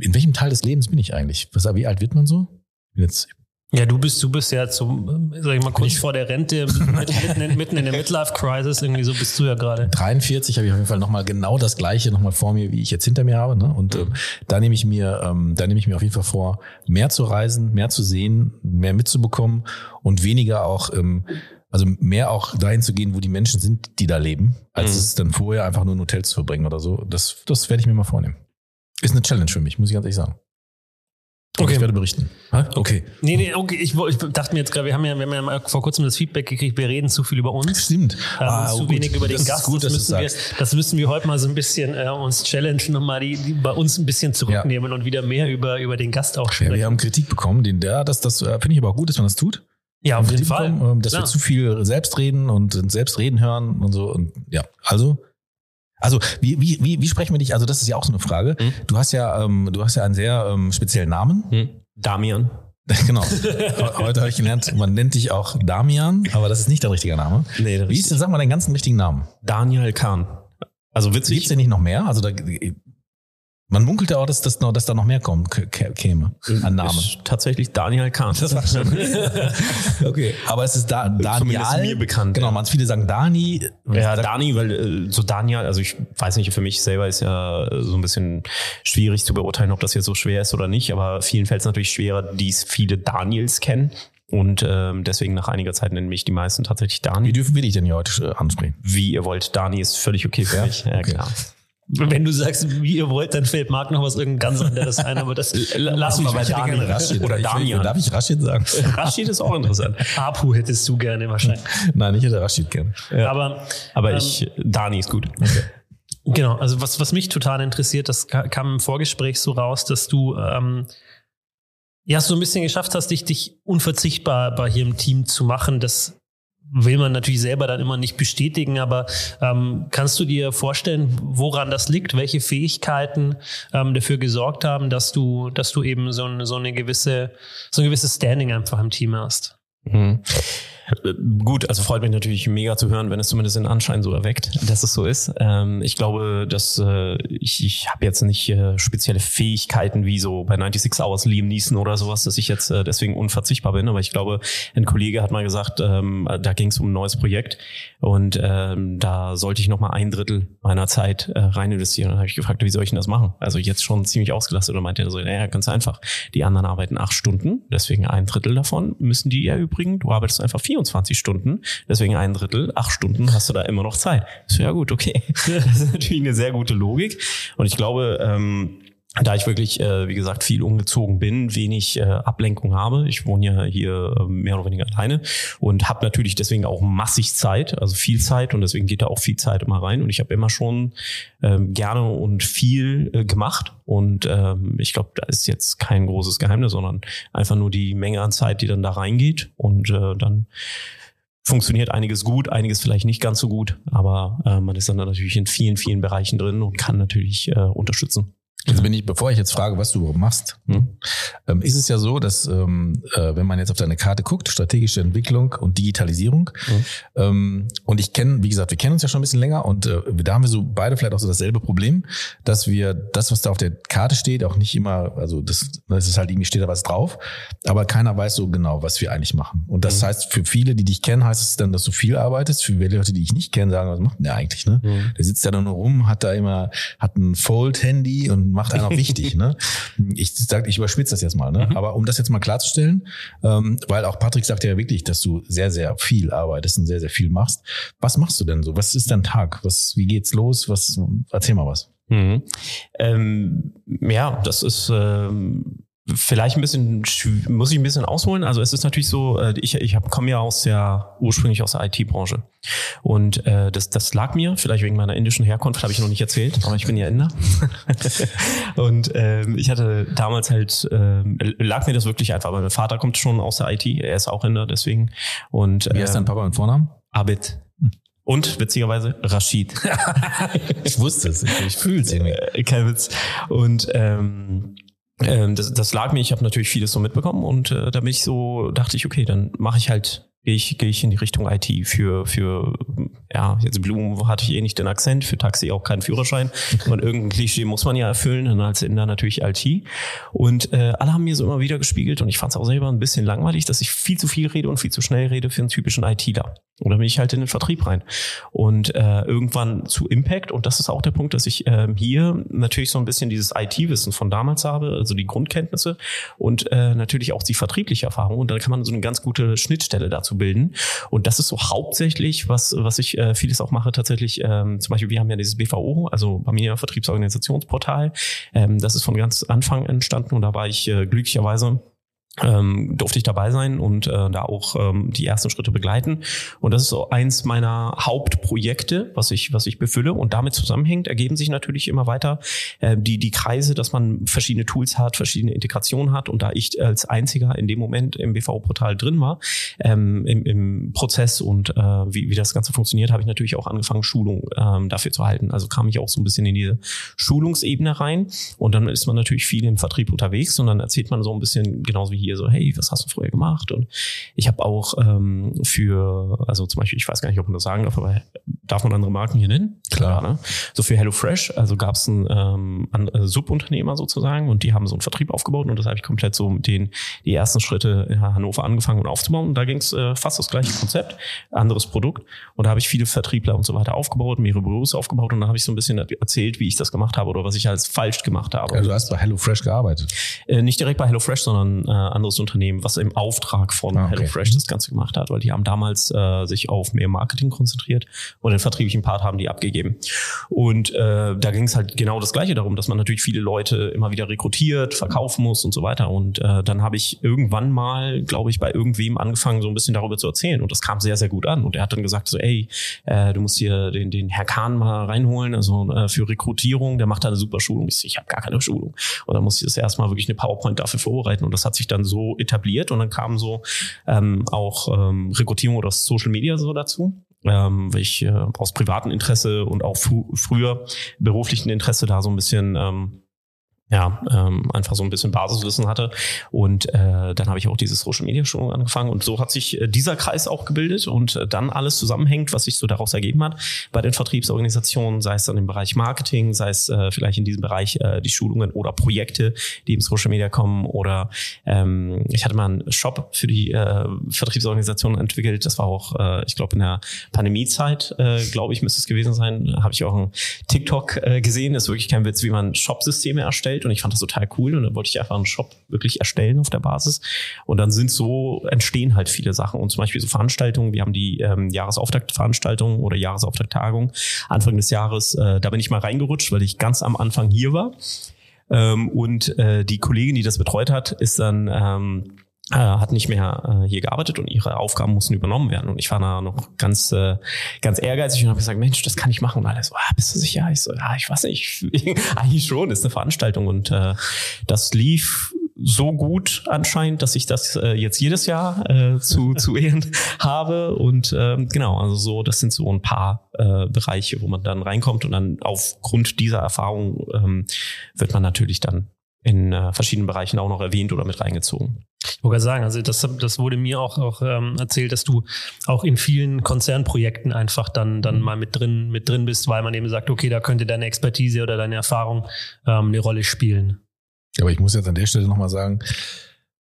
Speaker 2: in welchem Teil des Lebens bin ich eigentlich? Was, wie alt wird man so? Jetzt
Speaker 1: Ja, du bist, du bist ja zum, sag ich mal, kurz
Speaker 2: ich-
Speaker 1: vor der Rente, mitten in, mitten in der Midlife-Crisis, irgendwie so bist du ja gerade.
Speaker 2: 43 habe ich auf jeden Fall nochmal genau das gleiche nochmal vor mir, wie ich jetzt hinter mir habe. Ne? Und ähm, da nehme ich mir, ähm, da nehme ich mir auf jeden Fall vor, mehr zu reisen, mehr zu sehen, mehr mitzubekommen und weniger auch, ähm, also mehr auch dahin zu gehen, wo die Menschen sind, die da leben, als
Speaker 3: Mhm.
Speaker 2: es dann vorher einfach nur in Hotels zu verbringen oder so. Das, das werde ich mir mal vornehmen. Ist eine Challenge für mich, muss ich ganz ehrlich sagen.
Speaker 1: Okay.
Speaker 2: Ich werde berichten. Hä? Okay.
Speaker 1: Nee, nee, okay, ich, ich dachte mir jetzt gerade, wir haben ja, wir haben ja mal vor kurzem das Feedback gekriegt, wir reden zu viel über uns.
Speaker 2: Stimmt.
Speaker 1: Ähm,
Speaker 2: Ah,
Speaker 1: zu
Speaker 2: gut.
Speaker 1: wenig über den
Speaker 2: das
Speaker 1: Gast.
Speaker 2: Ist gut,
Speaker 1: das, müssen wir, das müssen wir heute mal so ein bisschen äh, uns challengen und mal die, die bei uns ein bisschen zurücknehmen und wieder mehr über, über den Gast auch
Speaker 2: Ja,
Speaker 1: sprechen.
Speaker 2: wir haben Kritik bekommen, den der, das, das äh, finde ich aber auch gut, dass man das tut.
Speaker 1: Ja, auf jeden Fall.
Speaker 2: bekommen, ähm, dass
Speaker 1: Klar.
Speaker 2: wir zu viel selbst reden und selbst reden hören und so. Und ja, also. Also, wie, wie, wie, wie sprechen wir dich? Also, das ist ja auch so eine Frage.
Speaker 3: Hm?
Speaker 2: Du hast ja, ähm, du hast ja einen sehr ähm, speziellen Namen.
Speaker 3: Hm? Damian.
Speaker 2: genau. Heute habe ich gelernt, man nennt dich auch Damian, aber das ist nicht dein richtiger Name.
Speaker 3: Nee,
Speaker 2: Wie ist denn, sag mal, deinen ganzen richtigen Namen?
Speaker 3: Daniel Kahn. Also
Speaker 2: Gibt's
Speaker 3: witzig.
Speaker 2: denn nicht noch mehr? Also, da, man munkelt ja auch, dass, dass, noch, dass da noch mehr kommen, käme an Namen.
Speaker 3: Ist tatsächlich Daniel Kahn.
Speaker 2: Das war schon. okay. Aber es ist da,
Speaker 3: Zumindest
Speaker 2: Daniel.
Speaker 3: mir bekannt,
Speaker 2: Genau, man viele sagen Dani.
Speaker 3: Ja, Dani, weil äh, so Daniel, also ich weiß nicht, für mich selber ist ja äh, so ein bisschen schwierig zu beurteilen, ob das jetzt so schwer ist oder nicht, aber vielen fällt es natürlich schwerer, die es viele Daniels kennen. Und ähm, deswegen nach einiger Zeit nennen mich die meisten tatsächlich
Speaker 2: Wie
Speaker 3: Dani.
Speaker 2: dürfen wir dich denn hier heute äh, ansprechen?
Speaker 3: Wie ihr wollt, Dani ist völlig okay für
Speaker 2: Ja?
Speaker 3: mich. Ja,
Speaker 2: Okay.
Speaker 3: klar.
Speaker 1: Wenn du sagst, wie ihr wollt, dann fällt Marc noch was irgendein ganz anderes ein, aber das lassen wir bei
Speaker 2: Ich hätte
Speaker 1: Dani.
Speaker 2: gerne Rashid.
Speaker 3: Oder
Speaker 2: Ich-
Speaker 3: Damian.
Speaker 2: Darf ich Rashid sagen?
Speaker 3: Rashid ist auch interessant.
Speaker 1: Apu hättest du gerne wahrscheinlich.
Speaker 2: Nein, ich hätte Rashid gerne.
Speaker 1: Aber,
Speaker 3: Aber
Speaker 1: ähm,
Speaker 3: ich, Dani ist gut.
Speaker 1: Genau, also was, was mich total interessiert, das ka- kam im Vorgespräch so raus, dass du ähm, ja so ein bisschen geschafft hast, dich, dich unverzichtbar bei hier im Team zu machen. Das will man natürlich selber dann immer nicht bestätigen, aber ähm, kannst du dir vorstellen, woran das liegt, welche Fähigkeiten ähm, dafür gesorgt haben, dass du, dass du eben so, eine- so eine gewisse, so ein gewisses Standing einfach im Team hast?
Speaker 3: Mhm. Gut, also freut mich natürlich mega zu hören, wenn es zumindest den Anschein so erweckt, dass es so ist. Ähm, ich glaube, dass äh, ich, ich habe jetzt nicht äh, spezielle Fähigkeiten wie so bei 96 Hours Liam Neeson oder sowas, dass ich jetzt äh, deswegen unverzichtbar bin. Aber ich glaube, ein Kollege hat mal gesagt, ähm, da ging es um ein neues Projekt und ähm, da sollte ich noch mal ein Drittel meiner Zeit äh, rein investieren. Dann habe ich gefragt, wie soll ich denn das machen? Also jetzt schon ziemlich ausgelastet und meinte er so, naja, ganz einfach. Die anderen arbeiten acht Stunden, deswegen ein Drittel davon müssen die erübrigen. Du arbeitest einfach 24 Stunden, deswegen ein Drittel, acht Stunden hast du da immer noch Zeit. Ist ja gut, okay. Das ist natürlich eine sehr gute Logik. Und ich glaube, ähm, da ich wirklich, äh, wie gesagt, viel umgezogen bin, wenig äh, Ablenkung habe. Ich wohne ja hier äh, mehr oder weniger alleine und habe natürlich deswegen auch massig Zeit, also viel Zeit und deswegen geht da auch viel Zeit immer rein. Und ich habe immer schon ähm, gerne und viel äh, gemacht. Und ähm, ich glaube, da ist jetzt kein großes Geheimnis, sondern einfach nur die Menge an Zeit, die dann da reingeht. Und äh, dann funktioniert einiges gut, einiges vielleicht nicht ganz so gut, aber äh, man ist dann natürlich in vielen, vielen Bereichen drin und kann natürlich äh, unterstützen.
Speaker 2: Also bin ich, bevor ich jetzt frage, was du überhaupt machst,
Speaker 3: Mhm.
Speaker 2: ähm, ist es ja so, dass ähm, äh, wenn man jetzt auf deine Karte guckt, strategische Entwicklung und Digitalisierung,
Speaker 3: Mhm.
Speaker 2: ähm, und ich kenne, wie gesagt, wir kennen uns ja schon ein bisschen länger und äh, da haben wir so beide vielleicht auch so dasselbe Problem, dass wir das, was da auf der Karte steht, auch nicht immer, also das, das ist halt irgendwie steht da was drauf, aber keiner weiß so genau, was wir eigentlich machen. Und das
Speaker 3: Mhm.
Speaker 2: heißt, für viele, die dich kennen, heißt es dann, dass du viel arbeitest. Für viele Leute, die ich nicht kenne, sagen, was macht denn der eigentlich? Ne?
Speaker 3: Mhm.
Speaker 2: Der sitzt ja da nur rum, hat da immer, hat ein Fold-Handy und macht auch wichtig. ne? Ich sag, ich überspitze das jetzt mal, ne? Aber um das jetzt mal klarzustellen, ähm, weil auch Patrick sagt ja wirklich, dass du sehr, sehr viel arbeitest und sehr, sehr viel machst. Was machst du denn so? Was ist dein Tag? Was, wie geht's los? Was, erzähl mal was.
Speaker 3: Mhm. Ähm, ja, das ist ähm, vielleicht ein bisschen, muss ich ein bisschen ausholen. Also es ist natürlich so, äh, ich, ich komme ja aus der, ursprünglich aus der IT-Branche. Und äh, das, das lag mir, vielleicht wegen meiner indischen Herkunft, habe ich noch nicht erzählt, aber ich bin ja Inder. und ähm, ich hatte damals halt, ähm, lag mir das wirklich einfach, weil mein Vater kommt schon aus der IT, er ist auch Inder, deswegen. Und
Speaker 2: Wie heißt dein
Speaker 3: ähm,
Speaker 2: Papa mit Vornamen?
Speaker 3: Abid. Und witzigerweise Rashid.
Speaker 2: Ich wusste es. Ich, ich fühle es irgendwie.
Speaker 3: Äh, kein Witz. Und ähm, ähm, das, das lag mir, ich habe natürlich vieles so mitbekommen und äh, da bin ich so, dachte ich, okay, dann mache ich halt, gehe ich, gehe ich in die Richtung IT für, für, ja, jetzt Blumen hatte ich eh nicht den Akzent, für Taxi auch keinen Führerschein. Und irgendein Klischee muss man ja erfüllen, dann als Inder natürlich IT. Und äh, alle haben mir so immer wieder gespiegelt und ich fand es auch selber ein bisschen langweilig, dass ich viel zu viel rede und viel zu schnell rede für einen typischen ITler. Und dann bin ich halt in den Vertrieb rein. Und äh, irgendwann zu Impact, und das ist auch der Punkt, dass ich ähm, hier natürlich so ein bisschen dieses IT-Wissen von damals habe, also die Grundkenntnisse und äh, natürlich auch die vertriebliche Erfahrung. Und dann kann man so eine ganz gute Schnittstelle dazu bilden. Und das ist so hauptsächlich, was, was ich äh, vieles auch mache, tatsächlich, ähm, zum Beispiel, wir haben ja dieses BVO, also bei mir Vertriebsorganisationsportal. Ähm, das ist von ganz Anfang entstanden und da war ich äh, glücklicherweise ähm, durfte ich dabei sein und äh, da auch ähm, die ersten Schritte begleiten. Und das ist so eins meiner Hauptprojekte, was ich, was ich befülle. Und damit zusammenhängt, ergeben sich natürlich immer weiter äh, die, die Kreise, dass man verschiedene Tools hat, verschiedene Integrationen hat. Und da ich als einziger in dem Moment im BV-Portal drin war, ähm, im, im Prozess und äh, wie, wie das Ganze funktioniert, habe ich natürlich auch angefangen, Schulung ähm, dafür zu halten. Also kam ich auch so ein bisschen in diese Schulungsebene rein. Und dann ist man natürlich viel im Vertrieb unterwegs und dann erzählt man so ein bisschen, genauso wie hier, so, hey, was hast du früher gemacht? Und ich habe auch ähm, für, also zum Beispiel, ich weiß gar nicht, ob man das sagen darf, aber darf man andere Marken hier nennen?
Speaker 2: Klar.
Speaker 3: ne? So für HelloFresh, also gab es einen ähm, an, äh, Subunternehmer sozusagen und die haben so einen Vertrieb aufgebaut und das habe ich komplett so mit denen die ersten Schritte in Hannover angefangen und aufzubauen. Und da ging es äh, fast das gleiche Konzept, anderes Produkt. Und da habe ich viele Vertriebler und so weiter aufgebaut, mehrere Büros aufgebaut und da habe ich so ein bisschen erzählt, wie ich das gemacht habe oder was ich alles falsch gemacht habe.
Speaker 2: Also du hast bei HelloFresh gearbeitet.
Speaker 3: Äh, nicht direkt bei HelloFresh, sondern äh, anderes Unternehmen, was im Auftrag von
Speaker 2: Ah, okay.
Speaker 3: HelloFresh das Ganze gemacht hat, weil die haben damals äh, sich auf mehr Marketing konzentriert und den vertrieblichen Part haben die abgegeben. Und äh, da ging es halt genau das Gleiche darum, dass man natürlich viele Leute immer wieder rekrutiert, verkaufen muss und so weiter. Und äh, dann habe ich irgendwann mal, glaube ich, bei irgendwem angefangen, so ein bisschen darüber zu erzählen. Und das kam sehr, sehr gut an. Und er hat dann gesagt, so, ey, äh, du musst hier den, den Herr Kahn mal reinholen, also äh, für Rekrutierung, der macht da eine super Schulung. Ich, ich habe gar keine Schulung. Und dann musste ich das erstmal wirklich eine PowerPoint dafür vorbereiten. Und das hat sich dann so etabliert. Und dann kam so ähm, auch ähm, Rekrutierung oder Social Media so dazu. Ähm, weil ich äh, aus privatem Interesse und auch fr früher beruflichen Interesse da so ein bisschen ähm, ja, ähm, einfach so ein bisschen Basiswissen hatte. Und äh, dann habe ich auch diese Social Media Schulung angefangen. Und so hat sich äh, dieser Kreis auch gebildet und äh, dann alles zusammenhängt, was sich so daraus ergeben hat bei den Vertriebsorganisationen, sei es dann im Bereich Marketing, sei es äh, vielleicht in diesem Bereich äh, die Schulungen oder Projekte, die im Social Media kommen. Oder ähm, ich hatte mal einen Shop für die äh, Vertriebsorganisation entwickelt. Das war auch, äh, ich glaube, in der Pandemiezeit, äh, glaube ich, müsste es gewesen sein. Habe ich auch ein TikTok äh, gesehen. Das ist wirklich kein Witz, wie man Shop-Systeme erstellt erstellt und ich fand das total cool und dann wollte ich einfach einen Shop wirklich erstellen auf der Basis. Und dann sind so, entstehen halt viele Sachen und zum Beispiel so Veranstaltungen, wir haben die ähm, Jahresauftaktveranstaltung oder Jahresauftakttagung Anfang des Jahres, äh, da bin ich mal reingerutscht, weil ich ganz am Anfang hier war. Ähm, und äh, die Kollegin, die das betreut hat, ist dann ähm, äh, hat nicht mehr äh, hier gearbeitet und ihre Aufgaben mussten übernommen werden. Und ich war da noch ganz, äh, ganz ehrgeizig und habe gesagt, Mensch, das kann ich machen. Und alle so, ah, bist du sicher? Ich so, ja, ich weiß nicht, eigentlich schon, ist eine Veranstaltung. Und äh, das lief so gut anscheinend, dass ich das äh, jetzt jedes Jahr äh, zu, zu Ehren habe. Und ähm, genau, also so, das sind so ein paar äh, Bereiche, wo man dann reinkommt und dann aufgrund dieser Erfahrung ähm, wird man natürlich dann in äh, verschiedenen Bereichen auch noch erwähnt oder mit reingezogen.
Speaker 1: Ich wollte sagen, also das, das wurde mir auch, auch ähm, erzählt, dass du auch in vielen Konzernprojekten einfach dann, dann mhm. mal mit drin, mit drin bist, weil man eben sagt, okay, da könnte deine Expertise oder deine Erfahrung ähm, eine Rolle spielen.
Speaker 2: Aber ich muss jetzt an der Stelle nochmal sagen,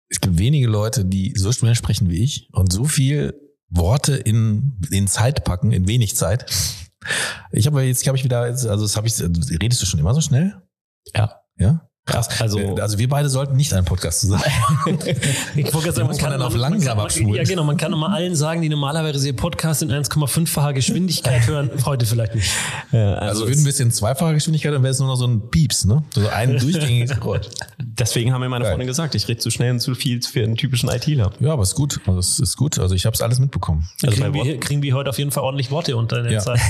Speaker 2: es gibt wenige Leute, die so schnell sprechen wie ich und so viel Worte in, in Zeit packen, in wenig Zeit. Ich habe jetzt, habe ich wieder, also das habe ich, redest du schon immer so schnell?
Speaker 3: Ja.
Speaker 2: Ja?
Speaker 3: Krass.
Speaker 2: Also, äh, also wir beide sollten nicht einen Podcast zusammen.
Speaker 1: ich wollte sagen, man kann dann auf langsam abspulen. Ja, genau. Man kann immer allen sagen, die normalerweise ihr Podcast in 1,5-facher Geschwindigkeit hören, heute vielleicht nicht.
Speaker 2: Ja, also, also würden wir es in zweifacher Geschwindigkeit, dann wäre es nur noch so ein Pieps, ne? So ein durchgängiges Geräusch.
Speaker 3: Deswegen haben mir meine Geil. Freundin gesagt, ich rede zu schnell und zu viel für einen typischen ITler.
Speaker 2: Ja, aber es ist gut. Also es ist gut. Also ich habe es alles mitbekommen.
Speaker 1: Also kriegen, wir, kriegen wir heute auf jeden Fall ordentlich Worte unter der ja. Zeit.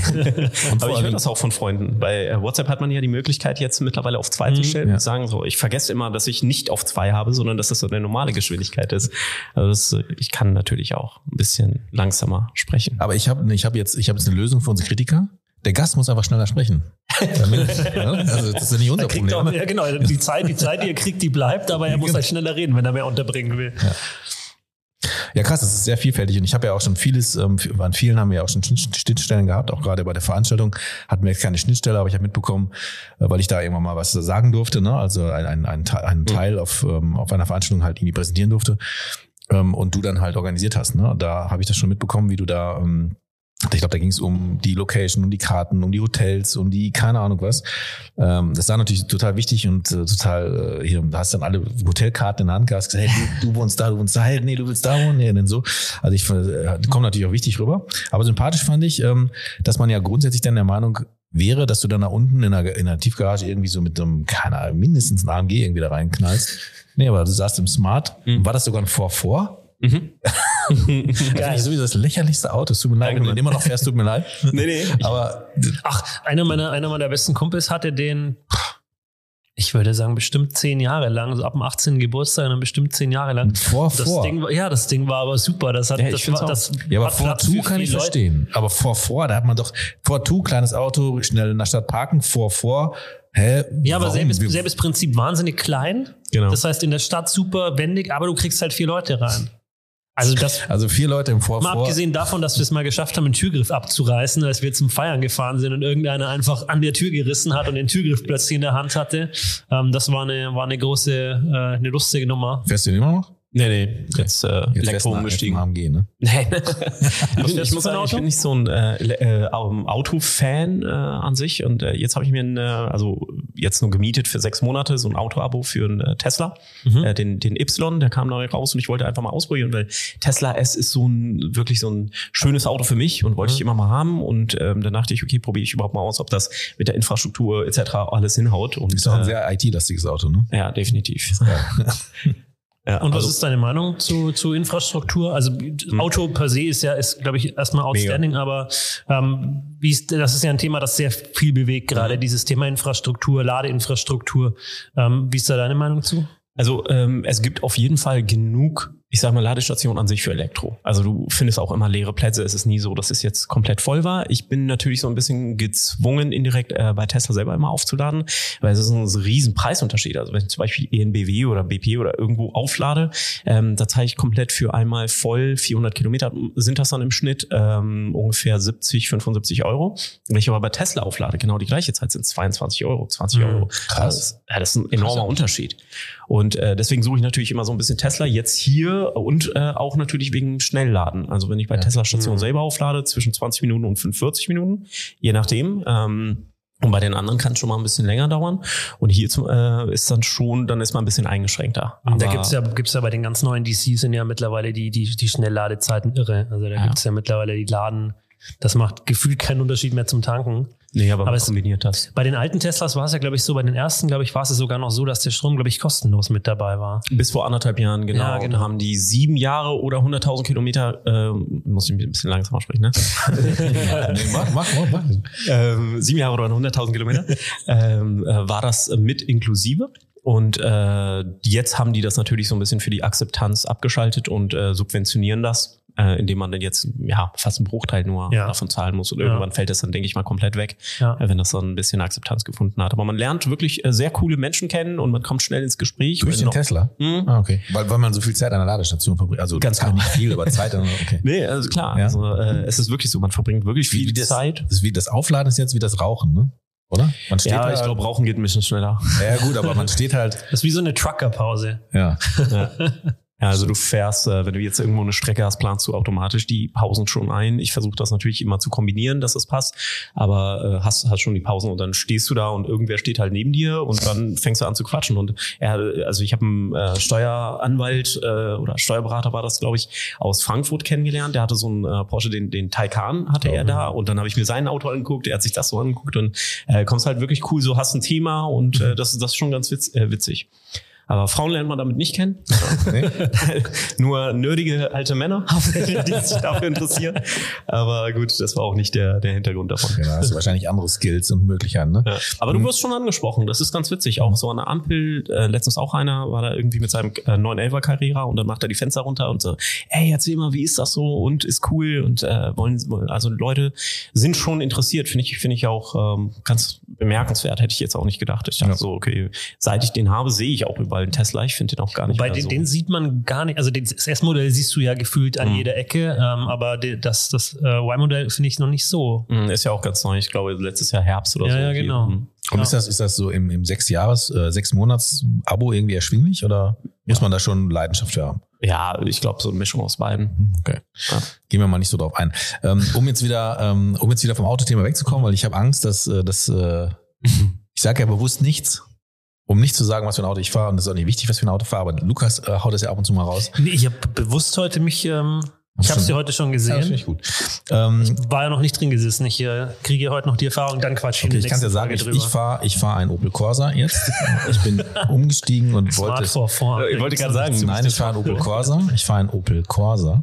Speaker 3: aber ich höre das auch von Freunden. Bei äh, WhatsApp hat man ja die Möglichkeit, jetzt mittlerweile auf zwei mhm. zu stellen. Ja. Sagen so, ich vergesse immer dass ich nicht auf zwei habe, sondern dass das so eine normale Geschwindigkeit ist. Also das, ich kann natürlich auch ein bisschen langsamer sprechen.
Speaker 2: Aber ich habe ich hab jetzt, ich hab jetzt eine Lösung für unsere Kritiker. Der Gast muss einfach schneller sprechen. Damit, ja, also das ist ja nicht unser Problem.
Speaker 1: Auch, ja, genau. Die Zeit, die Zeit, die er kriegt, die bleibt, aber er muss halt schneller reden, wenn er mehr unterbringen will.
Speaker 2: Ja. Ja, krass, das ist sehr vielfältig und ich habe ja auch schon vieles, ähm, an vielen haben wir ja auch schon Schnittstellen gehabt, auch gerade bei der Veranstaltung hatten wir jetzt keine Schnittstelle, aber ich habe mitbekommen, äh, weil ich da irgendwann mal was sagen durfte, ne? also ein, ein, ein, ein Teil mhm. auf, ähm, auf einer Veranstaltung halt irgendwie präsentieren durfte ähm, und du dann halt organisiert hast. Ne? Da habe ich das schon mitbekommen, wie du da ähm, ich glaube, da ging es um die Location, um die Karten, um die Hotels, um die keine Ahnung was. Ähm, das war natürlich total wichtig und äh, total, äh, hier, da hast dann alle Hotelkarten in der Hand gehabt, gesagt, hey, du, du wohnst da, du wohnst da, hey, nee, du willst da wohnen, nee, denn so. Also ich äh, komme natürlich auch wichtig rüber. Aber sympathisch fand ich, ähm, dass man ja grundsätzlich dann der Meinung wäre, dass du dann da unten in einer, in einer Tiefgarage irgendwie so mit einem, keine Ahnung, mindestens ein AMG irgendwie da reinknallst. Nee, aber du saßt im Smart. Mhm. War das sogar ein Vor-Vor? Mhm.
Speaker 1: ja, sowieso das lächerlichste Auto. Es tut mir leid, wenn du immer noch fährst, tut mir leid. nee, nee. Aber ach, einer meiner, einer meiner besten Kumpels hatte den, ich würde sagen, bestimmt zehn Jahre lang, also ab dem 18. Geburtstag dann bestimmt zehn Jahre lang.
Speaker 2: Vor,
Speaker 1: das
Speaker 2: vor.
Speaker 1: Ding, ja, das Ding war aber super. Das hat,
Speaker 2: ja,
Speaker 1: das war, das
Speaker 2: ja, aber vor zu kann ich verstehen. Aber vor, vor, da hat man doch, vor zu, kleines Auto, schnell in der Stadt parken, vor, vor, Hä?
Speaker 1: Ja, aber selbes, selbes Prinzip wahnsinnig klein. Genau. Das heißt, in der Stadt super wendig, aber du kriegst halt vier Leute rein.
Speaker 2: Also, das, also vier Leute im Vorfall.
Speaker 1: Mal abgesehen davon, dass wir es mal geschafft haben, den Türgriff abzureißen, als wir zum Feiern gefahren sind und irgendeiner einfach an der Tür gerissen hat und den Türgriff plötzlich in der Hand hatte. Ähm, das war eine, war eine große, äh, eine lustige Nummer.
Speaker 2: Fährst du immer noch?
Speaker 3: Nee, nee, jetzt, äh, jetzt Elektro umgestiegen.
Speaker 2: AMG, ne?
Speaker 3: Nee. ich, ich muss sagen, ich bin nicht so ein äh, äh, Auto-Fan äh, an sich und äh, jetzt habe ich mir ein, äh, also jetzt nur gemietet für sechs Monate so ein Auto-Abo für einen äh, Tesla, mhm. äh, den, den Y, der kam neu raus und ich wollte einfach mal ausprobieren, weil Tesla S ist so ein wirklich so ein schönes Auto für mich und wollte mhm. ich immer mal haben und ähm, dann dachte ich, okay, probiere ich überhaupt mal aus, ob das mit der Infrastruktur etc. alles hinhaut. Und,
Speaker 2: ist auch ein äh, sehr IT-lastiges Auto, ne?
Speaker 3: Ja, definitiv. Ja.
Speaker 1: Ja, und was also, ist deine Meinung zu, zu Infrastruktur? Also hm. Auto per se ist ja, ist, glaube ich, erstmal outstanding, mega. aber ähm, wie ist, das ist ja ein Thema, das sehr viel bewegt, gerade mhm. dieses Thema Infrastruktur, Ladeinfrastruktur. Ähm, wie ist da deine Meinung zu?
Speaker 3: Also ähm, es gibt auf jeden Fall genug ich sag mal, Ladestation an sich für Elektro. Also du findest auch immer leere Plätze. Es ist nie so, dass es jetzt komplett voll war. Ich bin natürlich so ein bisschen gezwungen, indirekt äh, bei Tesla selber immer aufzuladen, weil es ist ein riesen Preisunterschied. Also wenn ich zum Beispiel ENBW oder BP oder irgendwo auflade, ähm, da zahle ich komplett für einmal voll 400 Kilometer sind das dann im Schnitt ähm, ungefähr 70, 75 Euro. Wenn ich aber bei Tesla auflade, genau die gleiche Zeit sind 22 Euro, 20 Euro.
Speaker 2: Mhm. Krass.
Speaker 3: Ja, das ist ein enormer. Unterschied. Und äh, deswegen suche ich natürlich immer so ein bisschen Tesla jetzt hier und äh, auch natürlich wegen Schnellladen. Also wenn ich bei
Speaker 2: Ja.
Speaker 3: Tesla Station
Speaker 1: Mhm.
Speaker 3: selber auflade, zwischen 20 Minuten und 45 Minuten, je nachdem. Ähm, und bei den anderen kann es schon mal ein bisschen länger dauern. Und hier zum, äh, ist dann schon, dann ist man ein bisschen eingeschränkter.
Speaker 1: da
Speaker 3: Aber-
Speaker 1: gibt's ja, gibt's ja bei den ganz neuen DCs sind ja mittlerweile die, die, die Schnellladezeiten irre. Also da
Speaker 3: Ja.
Speaker 1: gibt's ja mittlerweile die Laden. Das macht gefühlt keinen Unterschied mehr zum Tanken.
Speaker 3: Nee, aber,
Speaker 1: Aber es-
Speaker 3: kombiniert das.
Speaker 1: Bei den alten Teslas war es ja, glaube ich, so, bei den ersten, glaube ich, war es ja sogar noch so, dass der Strom, glaube ich, kostenlos mit dabei war.
Speaker 3: Bis vor anderthalb Jahren, genau.
Speaker 1: Ja, genau.
Speaker 3: Haben die sieben Jahre oder 100.000 Kilometer, ähm, muss ich ein bisschen langsamer sprechen, ne?
Speaker 2: nee, mach, mach, mach, mach.
Speaker 3: ähm, sieben Jahre oder 100.000 Kilometer, ähm, äh, war das mit inklusive. Und äh, jetzt haben die das natürlich so ein bisschen für die Akzeptanz abgeschaltet und äh, subventionieren das, äh, indem man dann jetzt ja fast einen Bruchteil nur
Speaker 1: Ja.
Speaker 3: davon zahlen muss. Und
Speaker 1: Ja.
Speaker 3: irgendwann fällt das dann, denke ich mal, komplett weg,
Speaker 1: Ja.
Speaker 3: äh, wenn das dann ein bisschen Akzeptanz gefunden hat. Aber man lernt wirklich äh, sehr coole Menschen kennen und man kommt schnell ins Gespräch.
Speaker 2: Durch
Speaker 3: Wenn
Speaker 2: den
Speaker 3: noch-
Speaker 2: Tesla?
Speaker 3: Mhm.
Speaker 2: Ah, okay. Weil, weil man so viel Zeit an der Ladestation verbringt. Also
Speaker 3: Ganz genau.
Speaker 2: nicht viel, aber Zeit. an- Okay.
Speaker 3: Nee, also klar.
Speaker 2: Ja.
Speaker 3: Also, äh, es ist wirklich so, man verbringt wirklich viel
Speaker 2: das,
Speaker 3: Zeit.
Speaker 2: Das ist wie das Aufladen ist jetzt wie das Rauchen, ne? Oder? Man steht
Speaker 3: Ja,
Speaker 2: halt,
Speaker 3: ich glaube, Rauchen geht ein bisschen schneller.
Speaker 2: Ja, gut, aber man steht halt.
Speaker 1: Das ist wie so eine Truckerpause.
Speaker 2: Ja.
Speaker 3: Ja. Ja, also du fährst, äh, wenn du jetzt irgendwo eine Strecke hast, planst du automatisch die Pausen schon ein. Ich versuche das natürlich immer zu kombinieren, dass es passt, aber äh, hast, hast schon die Pausen und dann stehst du da und irgendwer steht halt neben dir und dann fängst du an zu quatschen. Und er, also ich habe einen äh, Steueranwalt äh, oder Steuerberater war das, glaube ich, aus Frankfurt kennengelernt. Der hatte so einen äh, Porsche, den, den Taycan hatte er da und dann habe ich mir sein Auto angeguckt, er hat sich das so angeguckt und äh, kommst halt wirklich cool, so hast ein Thema und äh, das, das ist schon ganz witz, äh, witzig. Aber Frauen lernt man damit nicht kennen.
Speaker 2: Nee?
Speaker 3: Nur nerdige alte Männer, die sich dafür interessieren. Aber gut, das war auch nicht der, der Hintergrund davon.
Speaker 2: Ja, hast du wahrscheinlich andere Skills und Möglichkeiten, ne?
Speaker 3: Ja. Aber du wirst schon angesprochen, das ist ganz witzig. Auch so an der Ampel, äh, letztens auch einer, war da irgendwie mit seinem äh, 911er Carrera und dann macht er die Fenster runter und so, ey, erzähl mal, wie ist das so und ist cool und äh, wollen, also Leute sind schon interessiert, finde ich, finde ich auch ähm, ganz bemerkenswert, hätte ich jetzt auch nicht gedacht. Ich dachte
Speaker 2: Ja.
Speaker 3: so, okay, seit ich den habe, sehe ich auch überall einen Tesla, ich finde den auch gar nicht
Speaker 1: Bei
Speaker 3: mehr
Speaker 1: den,
Speaker 3: so.
Speaker 1: den sieht man gar nicht, also den- das S-Modell siehst du ja gefühlt an
Speaker 3: Mhm.
Speaker 1: jeder Ecke, ähm, aber das, das äh, Y-Modell finde ich noch nicht so.
Speaker 3: Mm, Ist ja auch ganz neu. Ich glaube, letztes Jahr Herbst oder
Speaker 1: Ja,
Speaker 3: so.
Speaker 1: ja, genau.
Speaker 3: Mm.
Speaker 2: Und
Speaker 1: Ja.
Speaker 2: ist das, ist das so im, im sechs Jahres, äh, sechs Monats Abo irgendwie erschwinglich oder muss man da schon Leidenschaft für haben?
Speaker 3: Ja, ich glaube, so eine Mischung aus beiden.
Speaker 2: Hm, Okay.
Speaker 3: Ja.
Speaker 2: Gehen wir mal nicht so drauf ein. Ähm, um jetzt wieder, ähm, um jetzt wieder vom Autothema wegzukommen, weil ich habe Angst, dass, äh, dass äh, ich sage ja bewusst nichts, um nicht zu sagen, was für ein Auto ich fahre. Und das ist auch nicht wichtig, was für ein Auto ich fahre, aber Lukas äh, haut das ja ab und zu mal raus.
Speaker 1: Nee, ich habe bewusst heute mich, ähm, ich habe sie heute schon
Speaker 2: Ja, finde
Speaker 1: gesehen.
Speaker 2: ich gut. Ähm,
Speaker 1: War ja noch nicht drin gesessen. Ich äh, kriege heute noch die Erfahrung, dann quatsch
Speaker 2: okay, ich kann dir sagen, ich, ich fahre ich fahr einen Opel Corsa jetzt. Ich bin umgestiegen und wollte...
Speaker 1: Smart vor vor.
Speaker 3: Ich wollte gerade sagen,
Speaker 2: Nein, ich fahre einen Opel Corsa. Ich fahre einen Opel Corsa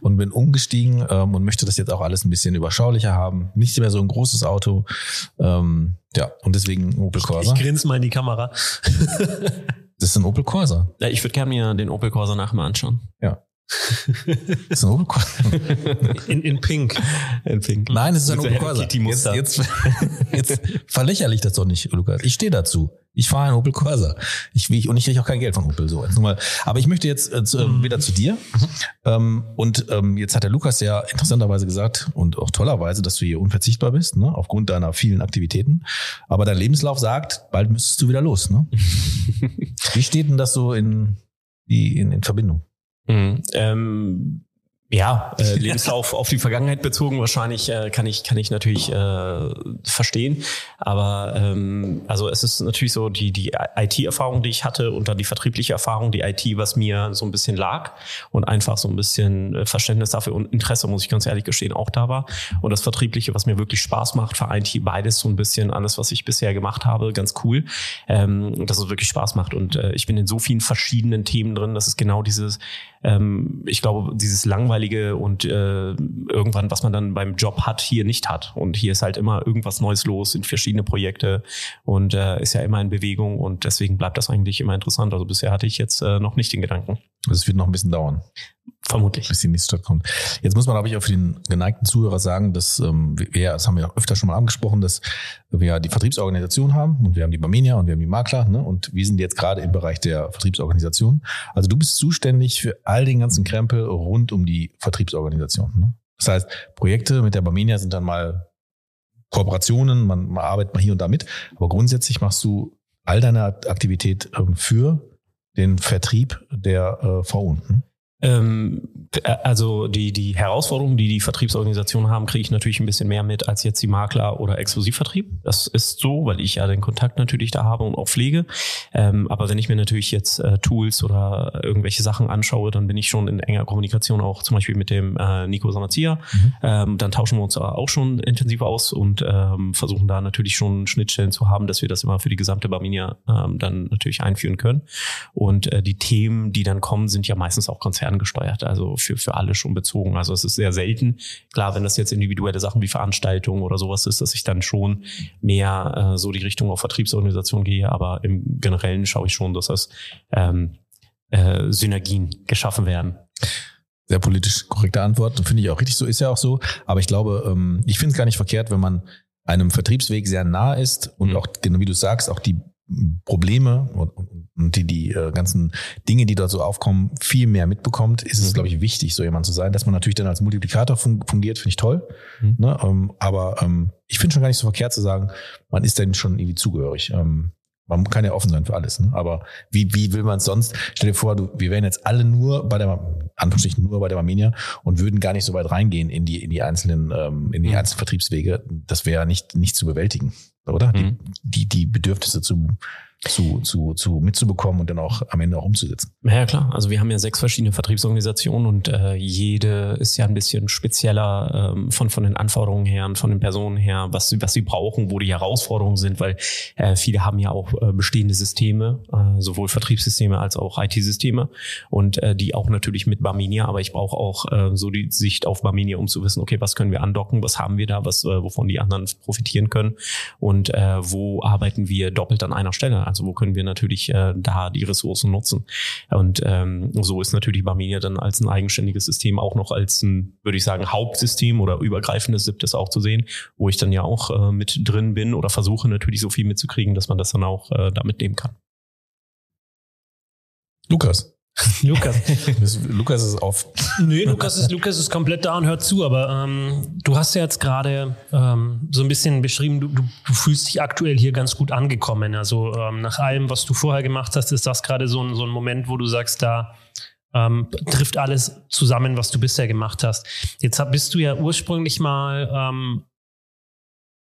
Speaker 2: und bin umgestiegen ähm, und möchte das jetzt auch alles ein bisschen überschaulicher haben. Nicht mehr so ein großes Auto. Ähm, ja, und deswegen ein Opel Corsa.
Speaker 1: Ich grinse mal in die Kamera.
Speaker 2: Das ist ein Opel Corsa.
Speaker 3: Ja, ich würde gerne mir den Opel Corsa nachher mal anschauen.
Speaker 2: Ja. Das ist ein Opel Corsa.
Speaker 1: In, in Pink.
Speaker 3: In Pink.
Speaker 2: Nein, es ist ein
Speaker 3: Mit so
Speaker 2: Opel
Speaker 3: Hello
Speaker 2: Corsa.
Speaker 3: Kitty
Speaker 2: Jetzt, jetzt, jetzt verlächerlich das doch nicht, Lukas. Ich stehe dazu. Ich fahre einen Opel Corsa. Ich, ich, und ich kriege auch kein Geld von Opel. So, jetzt nur mal. Aber ich möchte jetzt äh, zu, äh, wieder zu dir. Ähm, und ähm, jetzt hat der Lukas ja interessanterweise gesagt und auch tollerweise, dass du hier unverzichtbar bist, ne, aufgrund deiner vielen Aktivitäten. Aber dein Lebenslauf sagt, bald müsstest du wieder los. Ne? Wie steht denn das so in, in, in Verbindung?
Speaker 3: Mhm. Ähm, ja, äh, Lebenslauf auf die Vergangenheit bezogen wahrscheinlich äh, kann ich kann ich natürlich äh, verstehen, aber ähm, also es ist natürlich so die die IT-Erfahrung, die ich hatte und dann die vertriebliche Erfahrung, die IT, was mir so ein bisschen lag und einfach so ein bisschen äh, Verständnis dafür und Interesse, muss ich ganz ehrlich gestehen, auch da war. Und das vertriebliche, was mir wirklich Spaß macht, vereint hier beides so ein bisschen alles, was ich bisher gemacht habe, ganz cool, ähm, dass es wirklich Spaß macht. Und äh, ich bin in so vielen verschiedenen Themen drin, dass es genau dieses ähm, ich glaube, dieses langweilige langweilige und äh, irgendwann, was man dann beim Job hat, hier nicht hat. Und hier ist halt immer irgendwas Neues los, sind verschiedene Projekte und äh, ist ja immer in Bewegung und deswegen bleibt das eigentlich immer interessant. Also bisher hatte ich jetzt äh, noch nicht den Gedanken.
Speaker 2: Also es wird noch ein bisschen dauern.
Speaker 3: Vermutlich.
Speaker 2: Bis die nächste Stadt kommt. Jetzt muss man, glaube ich, auch für den geneigten Zuhörer sagen, dass ähm, wir, das haben wir auch öfter schon mal angesprochen, dass wir die Vertriebsorganisation haben und wir haben die Barmenia und wir haben die Makler ne? und wir sind jetzt gerade im Bereich der Vertriebsorganisation. Also du bist zuständig für all den ganzen Krempel rund um die Vertriebsorganisation. Ne? Das heißt, Projekte mit der Barmenia sind dann mal Kooperationen, man, man arbeitet mal hier und da mit, aber grundsätzlich machst du all deine Aktivität ähm, für den Vertrieb der äh, VU. Ne?
Speaker 3: Ähm, äh, also die, die Herausforderungen, die die Vertriebsorganisationen haben, kriege ich natürlich ein bisschen mehr mit als jetzt die Makler oder Exklusivvertrieb. Das ist so, weil ich ja den Kontakt natürlich da habe und auch pflege. Ähm, aber wenn ich mir natürlich jetzt äh, Tools oder irgendwelche Sachen anschaue, dann bin ich schon in enger Kommunikation auch zum Beispiel mit dem äh, Nico Samazia. Mhm. Ähm, dann tauschen wir uns auch schon intensiv aus und ähm, versuchen da natürlich schon Schnittstellen zu haben, dass wir das immer für die gesamte Barminia ähm, dann natürlich einführen können. Und äh, die Themen, die dann kommen, sind ja meistens auch Konzerne ferngesteuert, also für, für alle schon bezogen. Also es ist sehr selten. Klar, wenn das jetzt individuelle Sachen wie Veranstaltungen oder sowas ist, dass ich dann schon mehr äh, so die Richtung auf Vertriebsorganisation gehe, aber im Generellen schaue ich schon, dass das ähm, äh, Synergien geschaffen werden.
Speaker 2: Sehr politisch korrekte Antwort. Finde ich auch richtig so, ist ja auch so. Aber ich glaube, ähm, ich finde es gar nicht verkehrt, wenn man einem Vertriebsweg sehr nah ist und mhm. auch, genau wie du sagst, auch die Probleme und, und die, die äh, ganzen Dinge, die dort so aufkommen, viel mehr mitbekommt, ist es, mhm. glaube ich, wichtig, so jemand zu sein. Dass man natürlich dann als Multiplikator fun fungiert, finde ich toll. Mhm. Ne? Ähm, aber ähm, ich finde schon gar nicht so verkehrt zu sagen, man ist dann schon irgendwie zugehörig. Ähm, man kann ja offen sein für alles, ne? aber wie, wie will man es sonst? Stell dir vor, du, wir wären jetzt alle nur bei der, Anführungsstrichen nur bei der Armenia und würden gar nicht so weit reingehen in die, in die einzelnen, ähm, in die mhm. einzelnen Vertriebswege. Das wäre nicht, nicht zu bewältigen oder? Mhm. Die, die, die Bedürfnisse zu, zu, zu, zu mitzubekommen und dann auch am Ende auch umzusetzen.
Speaker 3: Ja, klar. Also wir haben ja sechs verschiedene Vertriebsorganisationen und äh, jede ist ja ein bisschen spezieller ähm, von, von den Anforderungen her und von den Personen her, was, sie was sie brauchen, wo die Herausforderungen sind, weil äh, viele haben ja auch äh, bestehende Systeme, äh, sowohl Vertriebssysteme als auch IT-Systeme und äh, die auch natürlich mit Barminia, aber ich brauche auch äh, so die Sicht auf Barminia, um zu wissen, okay, was können wir andocken, was haben wir da, was, äh, wovon die anderen profitieren können und äh, wo arbeiten wir doppelt an einer Stelle. Also wo können wir natürlich äh, da die Ressourcen nutzen? Und ähm, so ist natürlich Barmenia dann als ein eigenständiges System auch noch als ein, würde ich sagen, Hauptsystem oder übergreifendes SIP auch zu sehen, wo ich dann ja auch äh, mit drin bin oder versuche natürlich so viel mitzukriegen, dass man das dann auch äh, da mitnehmen kann.
Speaker 2: Lukas,
Speaker 1: Lukas.
Speaker 2: Lukas ist auf.
Speaker 1: Nee, Lukas ist, Lukas ist komplett da und hört zu, aber ähm, du hast ja jetzt gerade ähm, so ein bisschen beschrieben, du, du, du, fühlst dich aktuell hier ganz gut angekommen. Also ähm, nach allem, was du vorher gemacht hast, ist das gerade so ein, so ein Moment, wo du sagst, da ähm, trifft alles zusammen, was du bisher gemacht hast. Jetzt bist du ja ursprünglich mal ähm,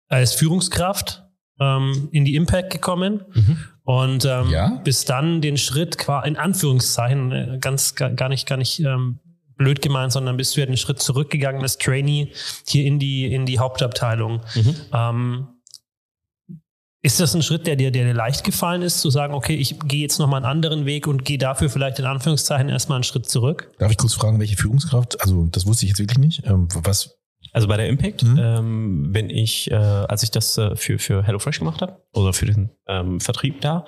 Speaker 1: als Führungskraft ähm, in die Impact gekommen. Mhm. Und ähm, ja? bis dann den Schritt in Anführungszeichen, äh, ganz gar nicht, gar nicht ähm, blöd gemeint, sondern bist du ja den Schritt zurückgegangen als Trainee hier in die, in die Hauptabteilung. Mhm. Ähm, ist das ein Schritt, der dir, der dir leicht gefallen ist, zu sagen, okay, ich gehe jetzt nochmal einen anderen Weg und gehe dafür vielleicht in Anführungszeichen erstmal einen Schritt zurück?
Speaker 2: Darf ich kurz fragen, welche Führungskraft? Also, das wusste ich jetzt wirklich nicht. Ähm, was,
Speaker 3: also bei der Impact mhm. ähm, bin ich, äh, als ich das äh, für, für HelloFresh gemacht habe oder für den ähm, Vertrieb da,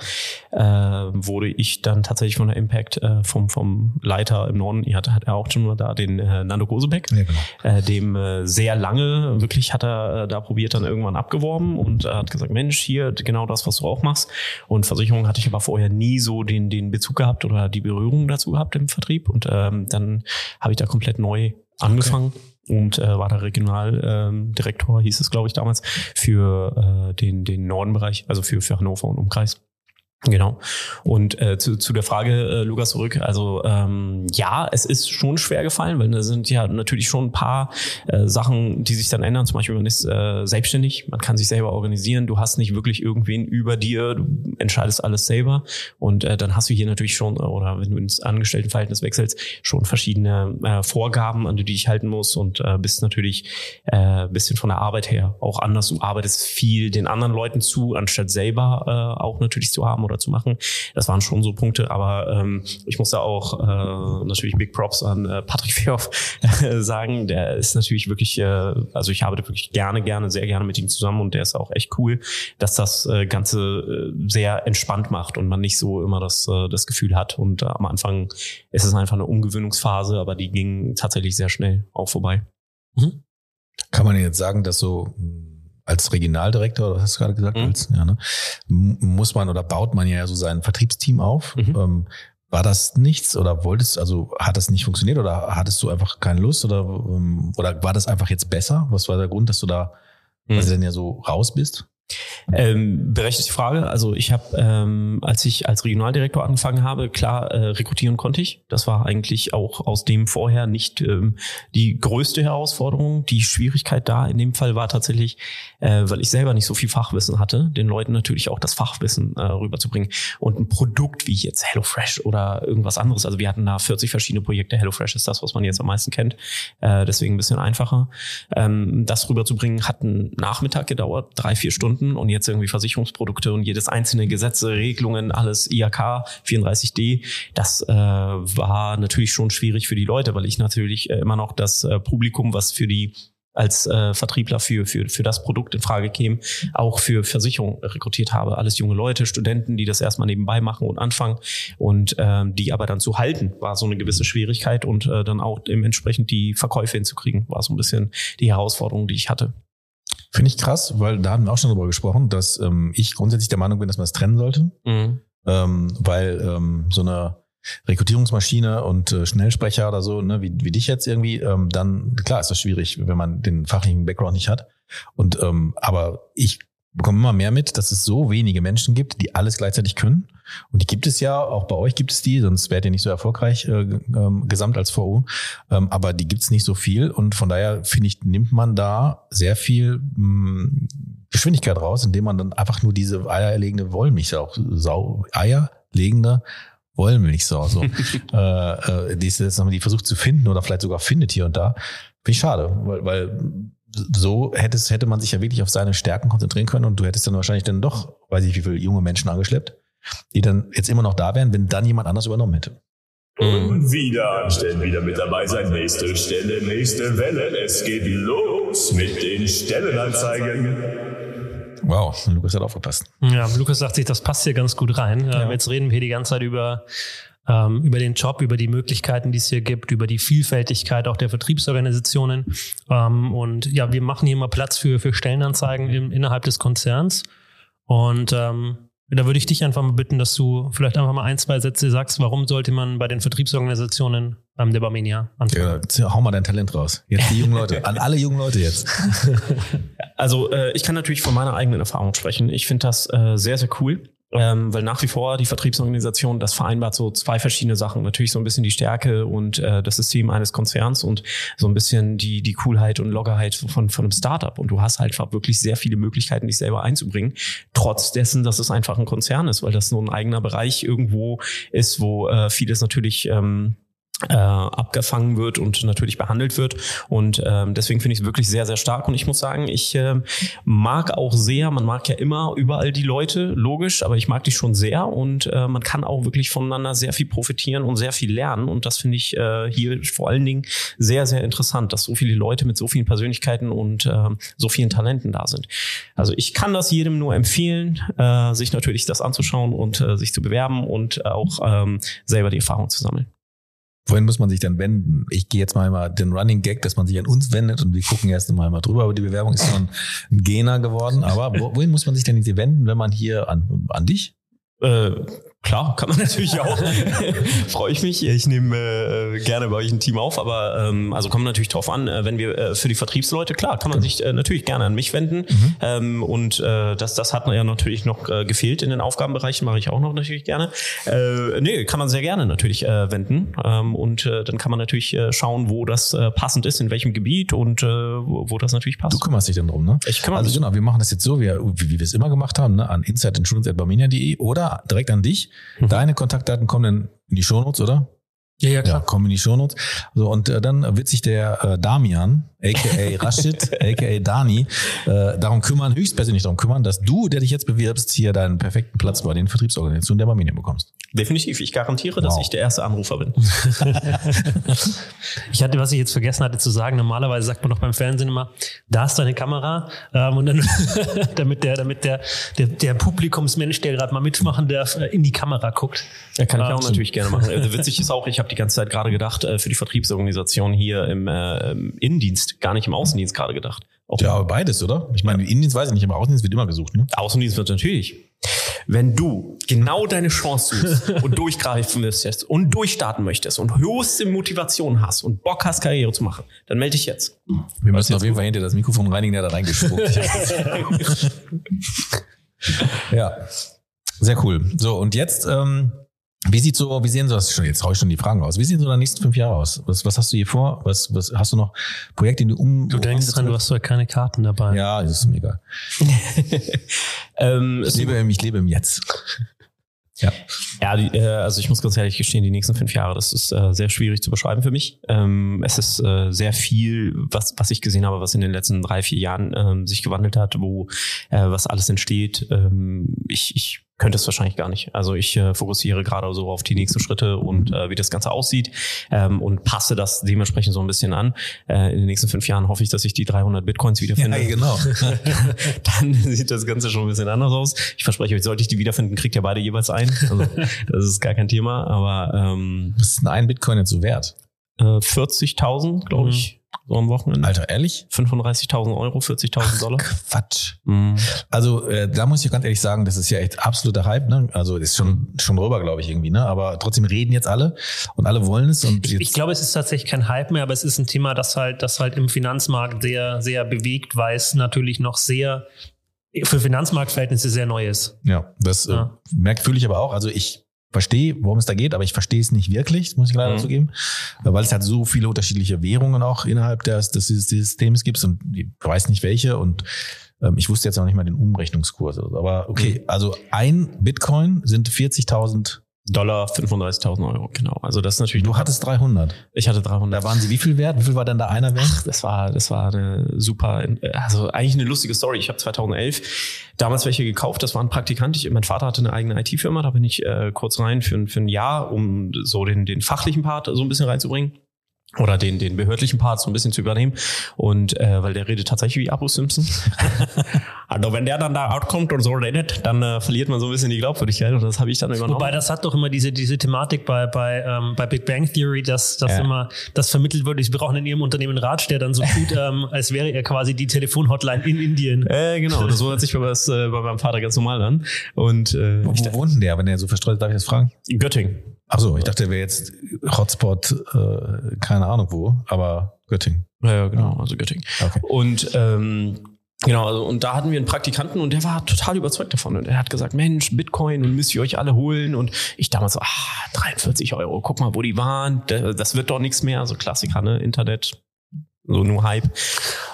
Speaker 3: äh, wurde ich dann tatsächlich von der Impact äh, vom, vom Leiter im Norden, ihr hat, hat er auch schon mal da, den äh, Nando Gosebeck, ja, genau. äh, dem äh, sehr lange, wirklich hat er äh, da probiert, dann irgendwann abgeworben und hat gesagt, Mensch, hier genau das, was du auch machst. Und Versicherung hatte ich aber vorher nie so den, den Bezug gehabt oder die Berührung dazu gehabt im Vertrieb. Und ähm, dann habe ich da komplett neu angefangen. Okay und äh, war da Regionaldirektor, ähm, hieß es, glaube ich, damals, für äh, den, den Nordenbereich, also für, für Hannover und Umkreis. Genau. Und äh, zu, zu der Frage, äh, Lukas, zurück. Also ähm, ja, es ist schon schwer gefallen, weil da sind ja natürlich schon ein paar äh, Sachen, die sich dann ändern. Zum Beispiel, man ist äh, selbstständig, man kann sich selber organisieren, du hast nicht wirklich irgendwen über dir, du entscheidest alles selber. Und äh, dann hast du hier natürlich schon, oder wenn du ins Angestelltenverhältnis wechselst, schon verschiedene äh, Vorgaben, an die du dich halten musst und äh, bist natürlich äh, bisschen von der Arbeit her auch anders. Du arbeitest viel den anderen Leuten zu, anstatt selber äh, auch natürlich zu haben oder oder zu machen. Das waren schon so Punkte, aber ähm, ich muss da auch äh, natürlich Big Props an äh, Patrick Fehoff sagen. Der ist natürlich wirklich, äh, also ich arbeite wirklich gerne, gerne, sehr gerne mit ihm zusammen und der ist auch echt cool, dass das äh, Ganze äh, sehr entspannt macht und man nicht so immer das, äh, das Gefühl hat. Und äh, am Anfang ist es einfach eine Umgewöhnungsphase, aber die ging tatsächlich sehr schnell auch vorbei.
Speaker 2: Mhm. Kann man jetzt sagen, dass so als Regionaldirektor, oder hast du gerade gesagt, mhm. als, ja, ne, muss man oder baut man ja so sein Vertriebsteam auf. Mhm. Ähm, war das nichts oder wolltest, also hat das nicht funktioniert oder hattest du einfach keine Lust oder, ähm, oder war das einfach jetzt besser? Was war der Grund, dass du da, mhm. weil du denn ja so raus bist?
Speaker 3: Ähm, berechtigte Frage. Also ich habe, ähm, als ich als Regionaldirektor angefangen habe, klar, äh, rekrutieren konnte ich. Das war eigentlich auch aus dem vorher nicht ähm, die größte Herausforderung. Die Schwierigkeit da in dem Fall war tatsächlich, äh, weil ich selber nicht so viel Fachwissen hatte, den Leuten natürlich auch das Fachwissen äh, rüberzubringen. Und ein Produkt wie jetzt HelloFresh oder irgendwas anderes. Also wir hatten da 40 verschiedene Projekte. HelloFresh ist das, was man jetzt am meisten kennt. Äh, deswegen ein bisschen einfacher. Ähm, das rüberzubringen hat einen Nachmittag gedauert, drei, vier Stunden Stunden und jetzt irgendwie Versicherungsprodukte und jedes einzelne Gesetze, Regelungen, alles IAK 34D, das äh, war natürlich schon schwierig für die Leute, weil ich natürlich äh, immer noch das äh, Publikum, was für die als äh, Vertriebler für, für, für das Produkt in Frage käme, auch für Versicherung rekrutiert habe. Alles junge Leute, Studenten, die das erstmal nebenbei machen und anfangen und ähm, die aber dann zu halten, war so eine gewisse Schwierigkeit und äh, dann auch dementsprechend die Verkäufe hinzukriegen, war so ein bisschen die Herausforderung, die ich hatte.
Speaker 2: Finde ich krass, weil da haben wir auch schon drüber gesprochen, dass ähm, ich grundsätzlich der Meinung bin, dass man es trennen sollte. Mhm. Ähm, weil ähm, so eine Rekrutierungsmaschine und äh, Schnellsprecher oder so, ne, wie, wie dich jetzt irgendwie, ähm, dann klar ist das schwierig, wenn man den fachlichen Background nicht hat. Und ähm, aber ich bekomme immer mehr mit, dass es so wenige Menschen gibt, die alles gleichzeitig können. Und die gibt es ja, auch bei euch gibt es die, sonst wärt ihr nicht so erfolgreich äh, ähm, gesamt als VU. Ähm, aber die gibt es nicht so viel. Und von daher, finde ich, nimmt man da sehr viel mh, mm, Geschwindigkeit raus, indem man dann einfach nur diese eierlegende Wollmilchsau, Sau, eierlegende Wollmilchsau, so, äh, äh, die, ist die versucht zu finden oder vielleicht sogar findet hier und da. Finde ich schade, weil, weil so hättest, hätte man sich ja wirklich auf seine Stärken konzentrieren können und du hättest dann wahrscheinlich dann doch, weiß ich wie viele junge Menschen angeschleppt, die dann jetzt immer noch da wären, wenn dann jemand anders übernommen hätte.
Speaker 4: Und wieder anstellen, wieder mit dabei sein. Nächste Stelle, nächste Welle. Es geht los mit den Stellenanzeigen.
Speaker 2: Wow, Lukas hat aufgepasst.
Speaker 1: Ja, Lukas sagt sich, das passt hier ganz gut rein. Ja. Jetzt reden wir hier die ganze Zeit über ähm, über den Job, über die Möglichkeiten, die es hier gibt, über die Vielfältigkeit auch der Vertriebsorganisationen. Ähm, und ja, wir machen hier mal Platz für, für Stellenanzeigen im, innerhalb des Konzerns. Und ähm, da würde ich dich einfach mal bitten, dass du vielleicht einfach mal ein, zwei Sätze sagst, warum sollte man bei den Vertriebsorganisationen beim der Barmenia
Speaker 2: anfangen? Ja, hau mal dein Talent raus. Jetzt die jungen Leute, an alle jungen Leute jetzt.
Speaker 3: Also äh, ich kann natürlich von meiner eigenen Erfahrung sprechen. Ich finde das äh, sehr, sehr cool ähm, weil nach wie vor die Vertriebsorganisation, das vereinbart so zwei verschiedene Sachen. Natürlich so ein bisschen die Stärke und äh, das System eines Konzerns und so ein bisschen die, die Coolheit und Loggerheit von, von einem Startup. Und du hast halt wirklich sehr viele Möglichkeiten, dich selber einzubringen. Trotz dessen, dass es einfach ein Konzern ist, weil das nur ein eigener Bereich irgendwo ist, wo äh, vieles natürlich ähm, äh, abgefangen wird und natürlich behandelt wird. Und ähm, deswegen finde ich es wirklich sehr, sehr stark. Und ich muss sagen, ich äh, mag auch sehr, man mag ja immer überall die Leute, logisch, aber ich mag die schon sehr und äh, man kann auch wirklich voneinander sehr viel profitieren und sehr viel lernen. Und das finde ich äh, hier vor allen Dingen sehr, sehr interessant, dass so viele Leute mit so vielen Persönlichkeiten und äh, so vielen Talenten da sind. Also ich kann das jedem nur empfehlen, äh, sich natürlich das anzuschauen und äh, sich zu bewerben und auch ähm, selber die Erfahrung zu sammeln.
Speaker 2: Wohin muss man sich dann wenden? Ich gehe jetzt mal mal den Running Gag, dass man sich an uns wendet und wir gucken erst mal, mal drüber, aber die Bewerbung ist schon ein Gena geworden. Aber wohin muss man sich denn wenden, wenn man hier an, an dich?
Speaker 3: Äh, Klar, kann man natürlich auch. Freue ich mich. Ich nehme äh, gerne bei euch ein Team auf, aber ähm, also kommt natürlich drauf an, äh, wenn wir äh, für die Vertriebsleute, klar, kann man sich äh, natürlich gerne an mich wenden. Mhm. Ähm, und äh, das, das hat ja natürlich noch äh, gefehlt in den Aufgabenbereichen, mache ich auch noch natürlich gerne. Äh, nee, kann man sehr gerne natürlich äh, wenden. Ähm, und äh, dann kann man natürlich äh, schauen, wo das äh, passend ist, in welchem Gebiet und äh, wo, wo das natürlich passt.
Speaker 2: Du kümmerst dich dann drum, ne?
Speaker 3: Ich kümmere
Speaker 2: also mich. genau, wir machen das jetzt so, wie, wie, wie wir es immer gemacht haben, ne? an insideinsurance.barmenia.de oder direkt an dich. Mhm. Deine Kontaktdaten kommen dann in die Shownotes, oder?
Speaker 1: Ja, ja,
Speaker 2: Ja, kommen in die Shownotes. So, und äh, dann wird sich der äh, Damian, a.k.a. Rashid, a.k.a. Dani, äh, darum kümmern, höchstpersönlich darum kümmern, dass du, der dich jetzt bewirbst, hier deinen perfekten Platz bei den Vertriebsorganisationen der Barmenia bekommst.
Speaker 3: Definitiv. Ich garantiere, dass
Speaker 2: Wow.
Speaker 3: ich der erste Anrufer bin.
Speaker 1: Ich hatte, was ich jetzt vergessen hatte zu sagen, normalerweise sagt man doch beim Fernsehen immer, da ist deine Kamera, ähm, und dann, damit der, damit der, der, der Publikumsmensch, der gerade mal mitmachen darf, äh, in die Kamera guckt.
Speaker 3: Ja, kann ich auch natürlich gerne machen. Also witzig ist auch, ich habe die ganze Zeit gerade gedacht, äh, für die Vertriebsorganisation hier im, äh, im Innendienst, gar nicht im Außendienst gerade gedacht. Auch
Speaker 2: Ja, aber beides, oder? Ich meine, Indiens weiß ich nicht, aber Außendienst wird immer gesucht, ne?
Speaker 3: Außendienst wird natürlich. Wenn du genau deine Chance suchst und durchgreifen möchtest und durchstarten möchtest und höchste Motivation hast und Bock hast, Karriere zu machen, dann melde dich jetzt.
Speaker 2: Wir müssen auf jeden Fall hinter das Mikrofon reinigen, der da reingespuckt. ja, sehr cool. So, und jetzt, ähm, wie sieht so, wie sehen so, das schon, jetzt hau ich schon die Fragen raus. Wie sehen so deine nächsten fünf Jahre aus? Was, was hast du hier vor? Was, was hast du noch Projekte, die du um.
Speaker 1: Du denkst dran, du hast doch keine Karten dabei.
Speaker 2: Ja, das ist mir egal.
Speaker 3: Ähm,
Speaker 2: Ich lebe, im, ich lebe im Jetzt. Ja.
Speaker 3: Ja, die, äh, also ich muss ganz ehrlich gestehen, die nächsten fünf Jahre, das ist äh, sehr schwierig zu beschreiben für mich. Ähm, es ist äh, sehr viel, was, was ich gesehen habe, was in den letzten drei, vier Jahren ähm, sich gewandelt hat, wo äh, was alles entsteht. Ähm, ich, ich könnte es wahrscheinlich gar nicht. Also ich äh, fokussiere gerade so auf die nächsten Schritte und äh, wie das Ganze aussieht ähm, und passe das dementsprechend so ein bisschen an. Äh, in den nächsten fünf Jahren hoffe ich, dass ich die 300 Bitcoins wiederfinde.
Speaker 2: genau.
Speaker 3: dann sieht das Ganze schon ein bisschen anders aus. Ich verspreche euch, sollte ich die wiederfinden, kriegt ihr beide jeweils ein. Also, das ist gar kein Thema, aber ähm,
Speaker 2: Was ist denn ein Bitcoin jetzt so wert?
Speaker 3: äh, 40.000, glaube ich, so am Wochenende.
Speaker 2: Alter, ehrlich?
Speaker 3: 35.000 Euro, 40.000 Dollar.
Speaker 2: Quatsch.
Speaker 3: Mhm.
Speaker 2: Also äh, da muss ich ganz ehrlich sagen, das ist ja echt absoluter Hype. Ne? Also ist schon schon drüber, glaube ich irgendwie. Ne? Aber trotzdem reden jetzt alle und alle wollen es. Und
Speaker 1: Ich, ich glaube, es ist tatsächlich kein Hype mehr, aber es ist ein Thema, das halt, das halt im Finanzmarkt sehr, sehr bewegt, weil es natürlich noch sehr für Finanzmarktverhältnisse sehr neu ist.
Speaker 2: ja, das
Speaker 1: Ja.
Speaker 2: Äh, merkt fühle ich aber auch. Also ich verstehe, worum es da geht, aber ich verstehe es nicht wirklich, muss ich leider
Speaker 3: Mhm.
Speaker 2: zugeben, weil es halt so viele unterschiedliche Währungen auch innerhalb des, des Systems gibt und ich weiß nicht welche und ähm, ich wusste jetzt noch nicht mal den Umrechnungskurs. Aber okay,
Speaker 3: Mhm.
Speaker 2: also ein Bitcoin sind 40.000.
Speaker 3: Dollar, 35.000 Euro, genau. Also das ist natürlich.
Speaker 2: Du hattest 300.
Speaker 3: ich hatte 300.
Speaker 2: Da waren sie wie viel wert? Wie viel war denn da einer wert?
Speaker 3: Ach, das war, das war eine super, also eigentlich eine lustige Story. Ich habe 2011 damals welche gekauft. Das war ein Praktikant. Ich, mein Vater hatte eine eigene IT-Firma. Da bin ich äh, kurz rein für, ein- für ein Jahr, um so den, den fachlichen Part so ein bisschen reinzubringen. Oder den, den behördlichen Part so ein bisschen zu übernehmen. Und äh, weil der redet tatsächlich wie Abu Simpson. also wenn der dann da outkommt und so redet, dann äh, verliert man so ein bisschen die Glaubwürdigkeit. Und das habe ich dann übernommen.
Speaker 1: Wobei das hat doch immer diese, diese Thematik bei, bei, ähm, bei Big Bang Theory, dass, dass
Speaker 3: Ja.
Speaker 1: immer das vermittelt wird, wir brauchen in ihrem Unternehmen einen Ratsch, der dann so tut, ähm, als wäre er quasi die Telefonhotline in Indien.
Speaker 3: äh, genau, das hört sich bei, was, äh, bei meinem Vater ganz normal an. Und äh,
Speaker 2: Wo,
Speaker 3: ich,
Speaker 2: wo wohnt denn der, wenn der so verstreut ist? Darf ich das fragen?
Speaker 3: Göttingen.
Speaker 2: Ach so, ich dachte, der wäre jetzt Hotspot, äh, keine Ahnung wo, aber Göttingen.
Speaker 3: Ja, ja, genau, also Göttingen.
Speaker 2: Okay.
Speaker 3: Und ähm, genau, also, und da hatten wir einen Praktikanten und der war total überzeugt davon. Und er hat gesagt, Mensch, Bitcoin und müsst ihr euch alle holen. Und ich damals so, ah, 43 Euro, guck mal, wo die waren. Da- Das wird doch nichts mehr. So Klassiker, ne? Internet, so nur Hype.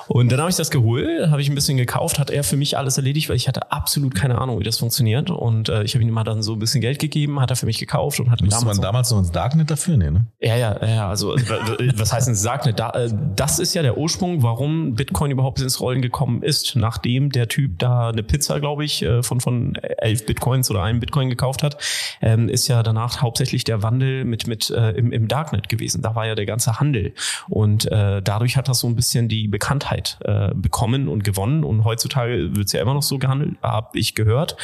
Speaker 3: Und dann habe ich das geholt, habe ich ein bisschen gekauft, hat er für mich alles erledigt, weil ich hatte absolut keine Ahnung, wie das funktioniert. Und äh, ich habe ihm mal dann so ein bisschen Geld gegeben, hat er für mich gekauft und hat
Speaker 2: Musste man
Speaker 3: auch-
Speaker 2: damals noch ins Darknet dafür? Nee, ne?
Speaker 3: ja, ja, ja, also w- w- was heißt sagt nicht? Da, äh, das ist ja der Ursprung, warum Bitcoin überhaupt ins Rollen gekommen ist, nachdem der Typ da eine Pizza, glaube ich, äh, von von elf Bitcoins oder einem Bitcoin gekauft hat, ähm, ist ja danach hauptsächlich der Wandel mit mit äh, im, im Darknet gewesen. Da war ja der ganze Handel und äh, dadurch hat das so ein bisschen die Bekanntheit äh, bekommen und gewonnen und heutzutage wird's ja immer noch so gehandelt, habe ich gehört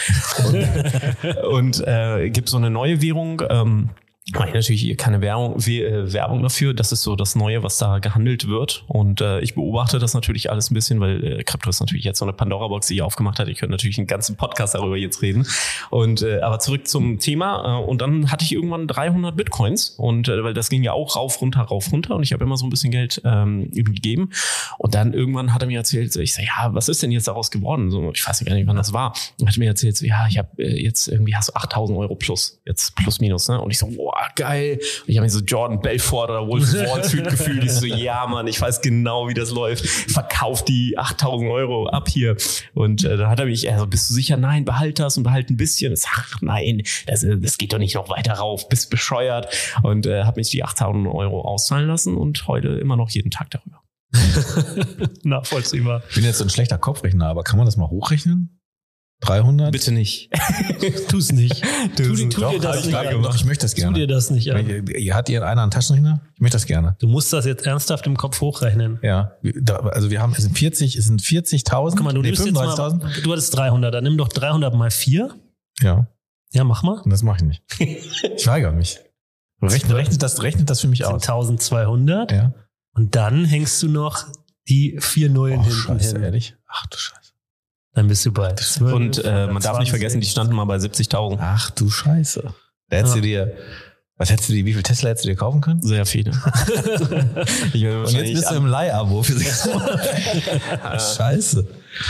Speaker 3: und, und äh, gibt so eine neue Währung. Ähm, mache ich natürlich keine Werbung, We- äh, Werbung dafür. Das ist so das Neue, was da gehandelt wird. Und äh, ich beobachte das natürlich alles ein bisschen, weil äh, Krypto ist natürlich jetzt so eine Pandora-Box, die ihr aufgemacht hat. Ich könnte natürlich einen ganzen Podcast darüber jetzt reden. Und äh, aber zurück zum Thema. Äh, und dann hatte ich irgendwann 300 Bitcoins. Und äh, weil das ging ja auch rauf, runter, rauf, runter. Und ich habe immer so ein bisschen Geld ähm, gegeben. Und dann irgendwann hat er mir erzählt, so, ich so, ja, was ist denn jetzt daraus geworden? So, ich weiß gar nicht, wann das war. Und hat mir erzählt, so, ja, ich habe äh, jetzt irgendwie hast du 8000 Euro plus, jetzt plus minus. Ne? Und ich so, wow, geil. Und ich habe mich so Jordan Belfort oder Wolf Wall Street gefühlt. Ich so, ja, Mann, ich weiß genau, wie das läuft. Verkauf die 8000 Euro ab hier. Und äh, dann hat er mich, also, bist du sicher? Nein, behalt das und behalt ein bisschen. Ich sag, Ach, nein, das, äh, das geht doch nicht noch weiter rauf. Bist bescheuert. Und äh, habe mich die 8000 Euro auszahlen lassen und heute immer noch jeden Tag darüber.
Speaker 1: Nachvollziehbar.
Speaker 2: Ich bin jetzt so ein schlechter Kopfrechner, aber kann man das mal hochrechnen? 300?
Speaker 3: Bitte nicht.
Speaker 1: Tu es nicht. Tu, tu, tu
Speaker 2: Doch,
Speaker 1: dir das
Speaker 2: ich,
Speaker 1: nicht an.
Speaker 2: doch, ich möchte das
Speaker 1: Tu
Speaker 2: gerne.
Speaker 1: dir das nicht an.
Speaker 2: Ihr- Hat ihr einer einen Taschenrechner? Ich möchte das gerne.
Speaker 1: Du musst das jetzt ernsthaft im Kopf hochrechnen.
Speaker 2: Ja, also wir haben, es sind 40, es sind 40.000,
Speaker 1: Guck mal, du
Speaker 2: nee,
Speaker 1: nimmst jetzt mal,
Speaker 2: 35.000.
Speaker 1: du hattest 300, dann nimm doch 300 mal 4.
Speaker 2: Ja,
Speaker 1: Ja, mach mal.
Speaker 2: und das mache ich nicht. Ich weigere mich. Rechnet, rechnet, das, rechnet das für mich
Speaker 1: Das sind
Speaker 2: aus.
Speaker 1: 1200.
Speaker 2: Ja.
Speaker 1: Und dann hängst du noch die vier Nullen
Speaker 2: Oh,
Speaker 1: hinten
Speaker 2: scheiße,
Speaker 1: hin.
Speaker 2: ehrlich? Ach du Scheiße.
Speaker 1: Dann bist du bei 12.
Speaker 3: Und äh, man darf nicht
Speaker 1: 20.
Speaker 3: vergessen, die standen mal bei 70.000.
Speaker 2: Ach du Scheiße. Da hättest
Speaker 1: Ja.
Speaker 2: du dir, was hättest du dir, wie viel Tesla hättest du dir kaufen können?
Speaker 3: Sehr viele.
Speaker 2: Und jetzt bist du im Leihabo für sechs Monate. Scheiße.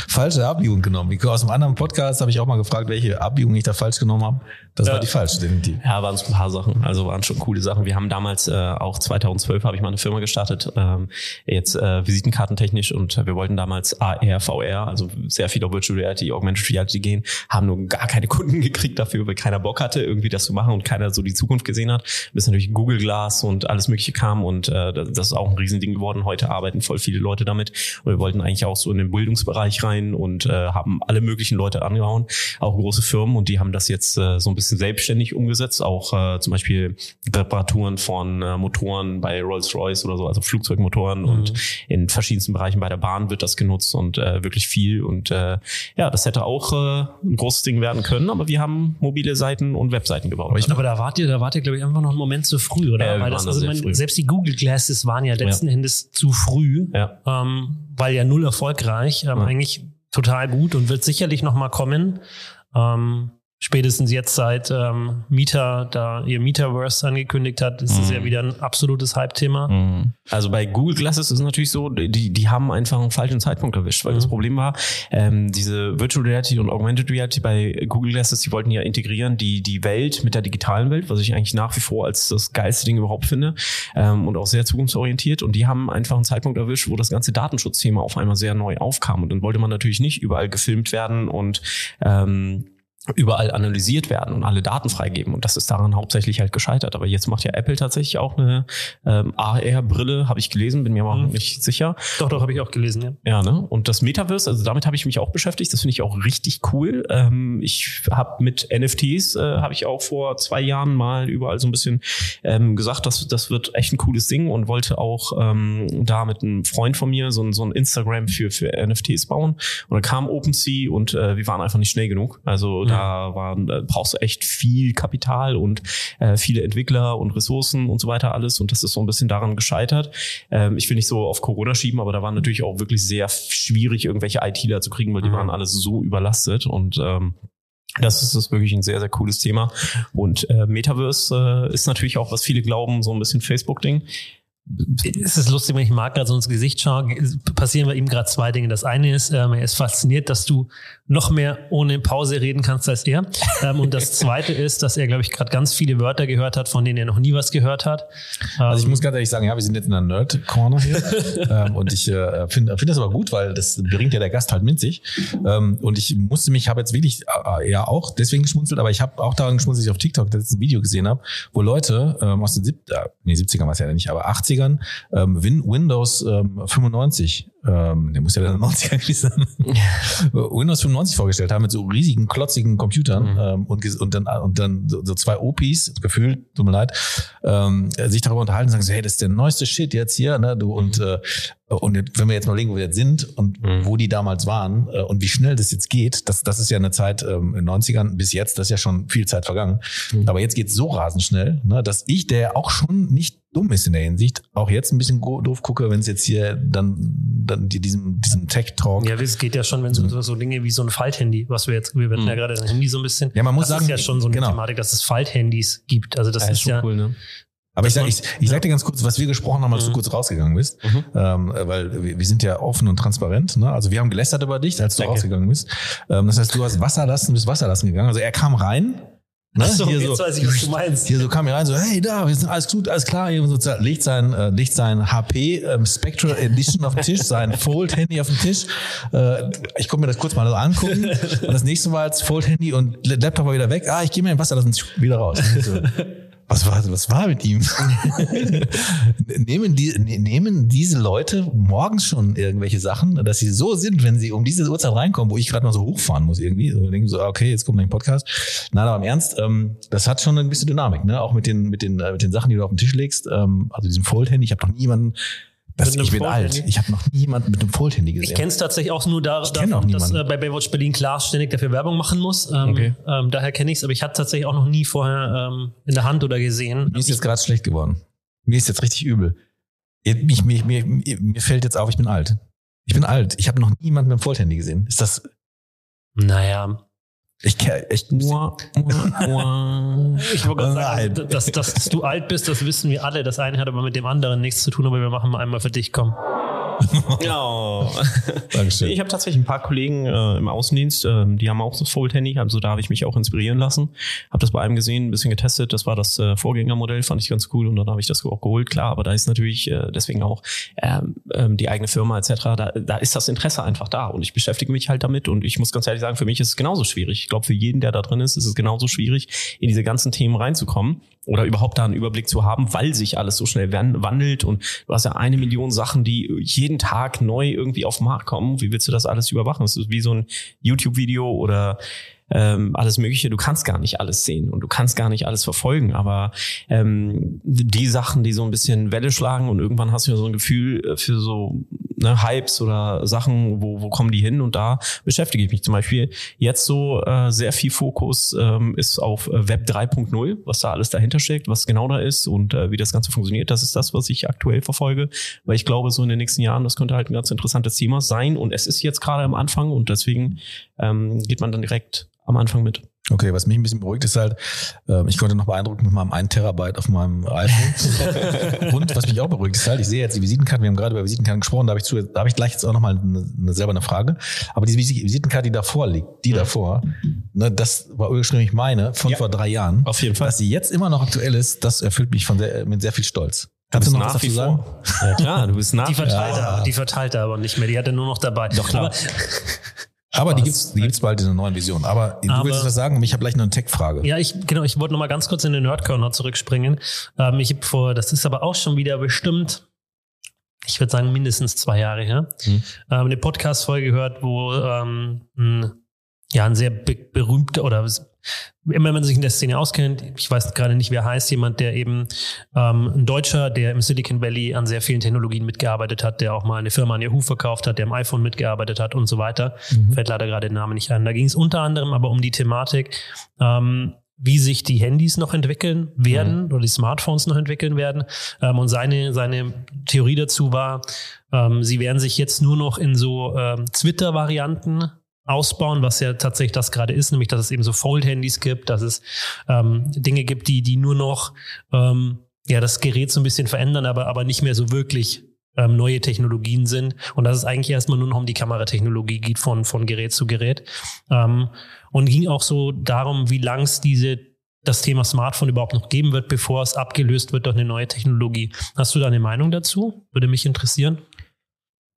Speaker 2: Falsche Abbiegung genommen. Wie aus einem anderen Podcast habe ich auch mal gefragt, welche Abbiegung ich da falsch genommen habe. Das war die falsche, definitiv.
Speaker 3: Ja, waren es ein paar Sachen. Also waren schon coole Sachen. Wir haben damals äh, auch 2012 habe ich mal eine Firma gestartet, ähm, jetzt äh, visitenkartentechnisch und wir wollten damals AR, VR, also sehr viel auf Virtual Reality, Augmented Reality gehen, haben nur gar keine Kunden gekriegt dafür, weil keiner Bock hatte, irgendwie das zu machen und keiner so die Zukunft gesehen hat. Bis natürlich Google Glass und alles Mögliche kam und äh, das das ist auch ein Riesending geworden. Heute arbeiten voll viele Leute damit und wir wollten eigentlich auch so in den Bildungsbereich rein und äh, haben alle möglichen Leute angehauen, auch große Firmen. Und die haben das jetzt äh, so ein bisschen selbstständig umgesetzt, auch äh, zum Beispiel Reparaturen von äh, Motoren bei Rolls-Royce oder so, also Flugzeugmotoren. Und in verschiedensten Bereichen bei der Bahn wird das genutzt und äh, wirklich viel. Und äh, ja, das hätte auch äh, ein großes Ding werden können, aber wir haben mobile Seiten und Webseiten gebaut.
Speaker 2: Aber ich
Speaker 1: Aber da wart ihr, da wart ihr, glaube ich, einfach noch einen Moment zu früh, oder?
Speaker 3: Ja,
Speaker 1: Weil das,
Speaker 3: da
Speaker 1: also mein, selbst die Google Glasses waren ja letzten Endes zu früh,
Speaker 3: ja.
Speaker 1: ähm, weil ja null erfolgreich, ähm,
Speaker 3: Ja.
Speaker 1: eigentlich total gut und wird sicherlich noch mal kommen. Ähm, spätestens jetzt seit ähm, Meta da ihr Metaverse angekündigt hat, ist es
Speaker 3: Mhm.
Speaker 1: ja wieder ein absolutes Hype-Thema.
Speaker 3: Mhm. Also bei Google Glasses ist es natürlich so, die, die haben einfach einen falschen Zeitpunkt erwischt, weil
Speaker 1: Mhm.
Speaker 3: das Problem war, ähm, diese Virtual Reality und Augmented Reality bei Google Glasses, die wollten ja integrieren die, die Welt mit der digitalen Welt, was ich eigentlich nach wie vor als das geilste Ding überhaupt finde ähm, und auch sehr zukunftsorientiert und die haben einfach einen Zeitpunkt erwischt, wo das ganze Datenschutzthema auf einmal sehr neu aufkam und dann wollte man natürlich nicht überall gefilmt werden und ähm, überall analysiert werden und alle Daten freigeben. Und das ist daran hauptsächlich halt gescheitert. Aber jetzt macht ja Apple tatsächlich auch eine ähm, AR-Brille, habe ich gelesen, bin mir aber
Speaker 1: Mhm.
Speaker 3: nicht sicher.
Speaker 1: Doch, doch, habe ich auch gelesen, ja.
Speaker 3: Ja, ne? Und das Metaverse, also damit habe ich mich auch beschäftigt. Das finde ich auch richtig cool. Ähm, ich habe mit NFTs, äh, habe ich auch vor zwei Jahren mal überall so ein bisschen ähm, gesagt, dass das wird echt ein cooles Ding und wollte auch ähm, da mit einem Freund von mir so ein, so ein Instagram für, für NFTs bauen. Und dann kam OpenSea und äh, wir waren einfach nicht schnell genug. Also da waren, äh, brauchst du echt viel Kapital und äh, viele Entwickler und Ressourcen und so weiter alles. Und das ist so ein bisschen daran gescheitert. Ähm, ich will nicht so auf Corona schieben, aber da war natürlich auch wirklich sehr schwierig, irgendwelche ITler zu kriegen, weil die
Speaker 1: Mhm.
Speaker 3: waren alle so überlastet und ähm, das ist, das ist wirklich ein sehr, sehr cooles Thema. Und äh, Metaverse äh, ist natürlich auch, was viele glauben, so ein bisschen Facebook-Ding.
Speaker 1: Es ist lustig, wenn ich Marc gerade so ins Gesicht schaue, passieren bei ihm gerade zwei Dinge. Das eine ist, ähm, er ist fasziniert, dass du noch mehr ohne Pause reden kannst als er. Ähm, und das zweite ist, dass er, glaube ich, gerade ganz viele Wörter gehört hat, von denen er noch nie was gehört hat.
Speaker 2: Also ich
Speaker 1: Ähm,
Speaker 2: muss ganz ehrlich sagen, ja, wir sind jetzt in der Nerd-Corner hier. ähm, und ich äh, finde find das aber gut, weil das bringt ja der Gast halt mit sich. Ähm, und ich musste mich, habe jetzt wirklich äh, ja auch deswegen geschmunzelt, aber ich habe auch daran geschmunzelt, dass ich auf TikTok das ein Video gesehen habe, wo Leute ähm, aus den Sieb äh, nee, 70ern war es ja nicht, aber 80ern ähm, Win Windows ähm, 95 ähm, der muss ja dann 90er gewesen sein, Windows 95 vorgestellt haben mit so riesigen, klotzigen Computern
Speaker 3: Mhm.
Speaker 2: ähm, und, und dann, und dann so, so zwei OPs, gefühlt, tut mir leid, ähm, sich darüber unterhalten und sagen so, hey, das ist der neueste Shit jetzt hier, ne, du, und, äh, und wenn wir jetzt mal legen, wo wir jetzt sind und
Speaker 3: Mhm.
Speaker 2: wo die damals waren äh, und wie schnell das jetzt geht, das, das ist ja eine Zeit ähm, in den 90ern bis jetzt, das ist ja schon viel Zeit vergangen.
Speaker 3: Mhm.
Speaker 2: Aber jetzt geht's so rasend schnell, ne, dass ich, der auch schon nicht dumm ist in der Hinsicht, auch jetzt ein bisschen doof gucke, wenn es jetzt hier dann, dann die, diesem, diesem Tech-Talk.
Speaker 1: ja, es geht ja schon, wenn so, so, so Dinge wie so ein Falthandy, was wir jetzt, wir hatten
Speaker 3: Mhm.
Speaker 1: ja gerade das Handy so ein bisschen.
Speaker 2: Ja, man muss
Speaker 1: das
Speaker 2: sagen,
Speaker 1: ist ja schon so eine
Speaker 2: genau.
Speaker 1: Thematik, dass es Falthandys gibt. Also das
Speaker 3: Ja,
Speaker 1: ist ja,
Speaker 3: cool, ne?
Speaker 2: Aber ich sag,
Speaker 1: Das
Speaker 2: ich, ich sag dir ganz kurz, was wir gesprochen haben, als du
Speaker 1: Mhm.
Speaker 2: kurz rausgegangen bist,
Speaker 3: Mhm.
Speaker 2: ähm, weil wir, wir sind ja offen und transparent. Ne? Also wir haben gelästert über dich, als du
Speaker 1: Danke.
Speaker 2: rausgegangen bist. Ähm, das heißt, du hast Wasserlassen, bist Wasserlassen gegangen. Also er kam rein, Ne?
Speaker 1: So,
Speaker 2: hier
Speaker 1: jetzt
Speaker 2: so,
Speaker 1: weiß ich, was du meinst.
Speaker 2: Hier so kam er rein, so, hey, da, sind alles gut, alles klar. Hier so, legt sein, äh, legt sein HP ähm, Spectral Edition auf den Tisch, sein Fold-Handy auf den Tisch. Äh, ich konnte mir das kurz mal so angucken. Und das nächste Mal als Fold-Handy und Laptop war wieder weg. Ah, ich gehe mir in Wasser, lassen wieder raus. So, was war, was war mit ihm? nehmen, die, ne- nehmen diese Leute morgens schon irgendwelche Sachen, dass sie so sind, wenn sie um diese Uhrzeit reinkommen, wo ich gerade mal so hochfahren muss irgendwie. So denken so, okay, jetzt kommt ein Podcast. Nein, aber im Ernst, ähm, das hat schon ein bisschen Dynamik, ne? Auch mit den, mit den, äh, mit den Sachen, die du auf den Tisch legst. Ähm, also diesem Fold-Handy. Ich habe noch niemanden, das,
Speaker 1: einem
Speaker 2: ich bin alt. Ich habe noch niemanden mit einem Fold-Handy gesehen.
Speaker 1: Ich kenne es tatsächlich auch nur da, davon, dass äh, bei Baywatch Berlin Klaas ständig dafür Werbung machen muss. Ähm,
Speaker 3: Okay.
Speaker 1: ähm, daher kenne ich es, aber ich hatte tatsächlich auch noch nie vorher ähm, in der Hand oder gesehen.
Speaker 2: Mir ist jetzt gerade schlecht geworden. Mir ist jetzt richtig übel. Ich, mir, mir, mir fällt jetzt auf, ich bin alt. Ich bin alt. Ich habe noch niemanden mit dem Fold-Handy gesehen. Ist das.
Speaker 1: Naja,
Speaker 2: Ich, ke- ich,
Speaker 3: Mua, mua, mua.
Speaker 1: ich wollte gerade sagen, dass, dass, dass du alt bist, das wissen wir alle. Das eine hat aber mit dem anderen nichts zu tun, aber wir machen mal einmal für dich, komm.
Speaker 3: Ja.
Speaker 2: Dankeschön.
Speaker 3: Ich habe tatsächlich ein paar Kollegen äh, im Außendienst, ähm, die haben auch das Fold-Handy, also da habe ich mich auch inspirieren lassen. Habe das bei einem gesehen, ein bisschen getestet. Das war das äh, Vorgängermodell, fand ich ganz cool und dann habe ich das auch geholt. Klar, aber da ist natürlich äh, deswegen auch ähm, ähm, die eigene Firma etc. Da, da ist das Interesse einfach da und ich beschäftige mich halt damit und ich muss ganz ehrlich sagen, für mich ist es genauso schwierig. Ich glaube, für jeden, der da drin ist, ist es genauso schwierig, in diese ganzen Themen reinzukommen oder überhaupt da einen Überblick zu haben, weil sich alles so schnell wan- wandelt und du hast ja eine Million Sachen, die jeden Tag neu irgendwie auf den Markt kommen. Wie willst du das alles überwachen? Es ist wie so ein YouTube-Video oder ähm, alles Mögliche. Du kannst gar nicht alles sehen und du kannst gar nicht alles verfolgen. Aber ähm, die Sachen, die so ein bisschen Welle schlagen und irgendwann hast du ja so ein Gefühl äh, für so ne, Hypes oder Sachen, wo, wo kommen die hin? Und da beschäftige ich mich zum Beispiel jetzt so äh, sehr viel Fokus ähm, ist auf äh, Web 3.0, was da alles dahinter steckt, was genau da ist und äh, wie das Ganze funktioniert. Das ist das, was ich aktuell verfolge, weil ich glaube, so in den nächsten Jahren, das könnte halt ein ganz interessantes Thema sein und es ist jetzt gerade am Anfang und deswegen ähm, geht man dann direkt am Anfang mit.
Speaker 2: Okay, was mich ein bisschen beruhigt ist halt, ähm, ich konnte noch beeindrucken mit meinem 1 Terabyte auf meinem iPhone. Und was mich auch beruhigt ist halt, ich sehe jetzt die Visitenkarte, wir haben gerade über Visitenkarten gesprochen, da habe ich, zu, da habe ich gleich jetzt auch nochmal eine, eine, selber eine Frage. Aber diese Visi- Visitenkarte, die davor liegt, die davor, ne, das war ursprünglich meine von
Speaker 3: Ja.
Speaker 2: vor drei Jahren.
Speaker 3: Auf jeden Fall.
Speaker 2: Dass sie jetzt immer noch aktuell ist, das erfüllt mich von sehr, mit sehr viel Stolz. Kannst du noch was dazu sagen?
Speaker 3: Ja klar, du bist nach
Speaker 1: Die verteilt,
Speaker 2: Ja.
Speaker 1: er, die verteilt er aber nicht mehr. Die hat er nur noch dabei.
Speaker 3: Doch, klar.
Speaker 1: Aber,
Speaker 2: Aber die gibt's, die gibt's bald in einer neuen Vision. Aber, du
Speaker 1: Aber-
Speaker 2: willst was sagen? Ich habe gleich noch eine Tech-Frage.
Speaker 1: Ja, ich genau, ich wollte noch mal ganz kurz in den Nerdcorner zurückspringen. Ähm, ich habe vor, das ist aber auch schon wieder bestimmt, ich würde sagen mindestens zwei Jahre her,
Speaker 3: Mhm.
Speaker 1: ähm, eine Podcast-Folge gehört, wo ähm, ein, ja ein sehr be berühmter oder immer wenn man sich in der Szene auskennt, ich weiß gerade nicht, wer heißt, jemand, der eben ähm, ein Deutscher, der im Silicon Valley an sehr vielen Technologien mitgearbeitet hat, der auch mal eine Firma an Yahoo verkauft hat, der am iPhone mitgearbeitet hat und so weiter. Fällt leider gerade der Name nicht ein. Da ging es unter anderem aber um die Thematik, ähm, wie sich die Handys noch entwickeln werden oder die Smartphones noch entwickeln werden. Ähm, und seine, seine Theorie dazu war, ähm, sie werden sich jetzt nur noch in so ähm, Twitter-Varianten ausbauen, was ja tatsächlich das gerade ist, nämlich dass es eben so Fold-Handys gibt, dass es ähm, Dinge gibt, die, die nur noch ähm, ja das Gerät so ein bisschen verändern, aber, aber nicht mehr so wirklich ähm, neue Technologien sind und dass es eigentlich erstmal nur noch um die Kameratechnologie geht von, von Gerät zu Gerät. Ähm, und ging auch so darum, wie lang es diese das Thema Smartphone überhaupt noch geben wird, bevor es abgelöst wird durch eine neue Technologie. Hast du da eine Meinung dazu? Würde mich interessieren.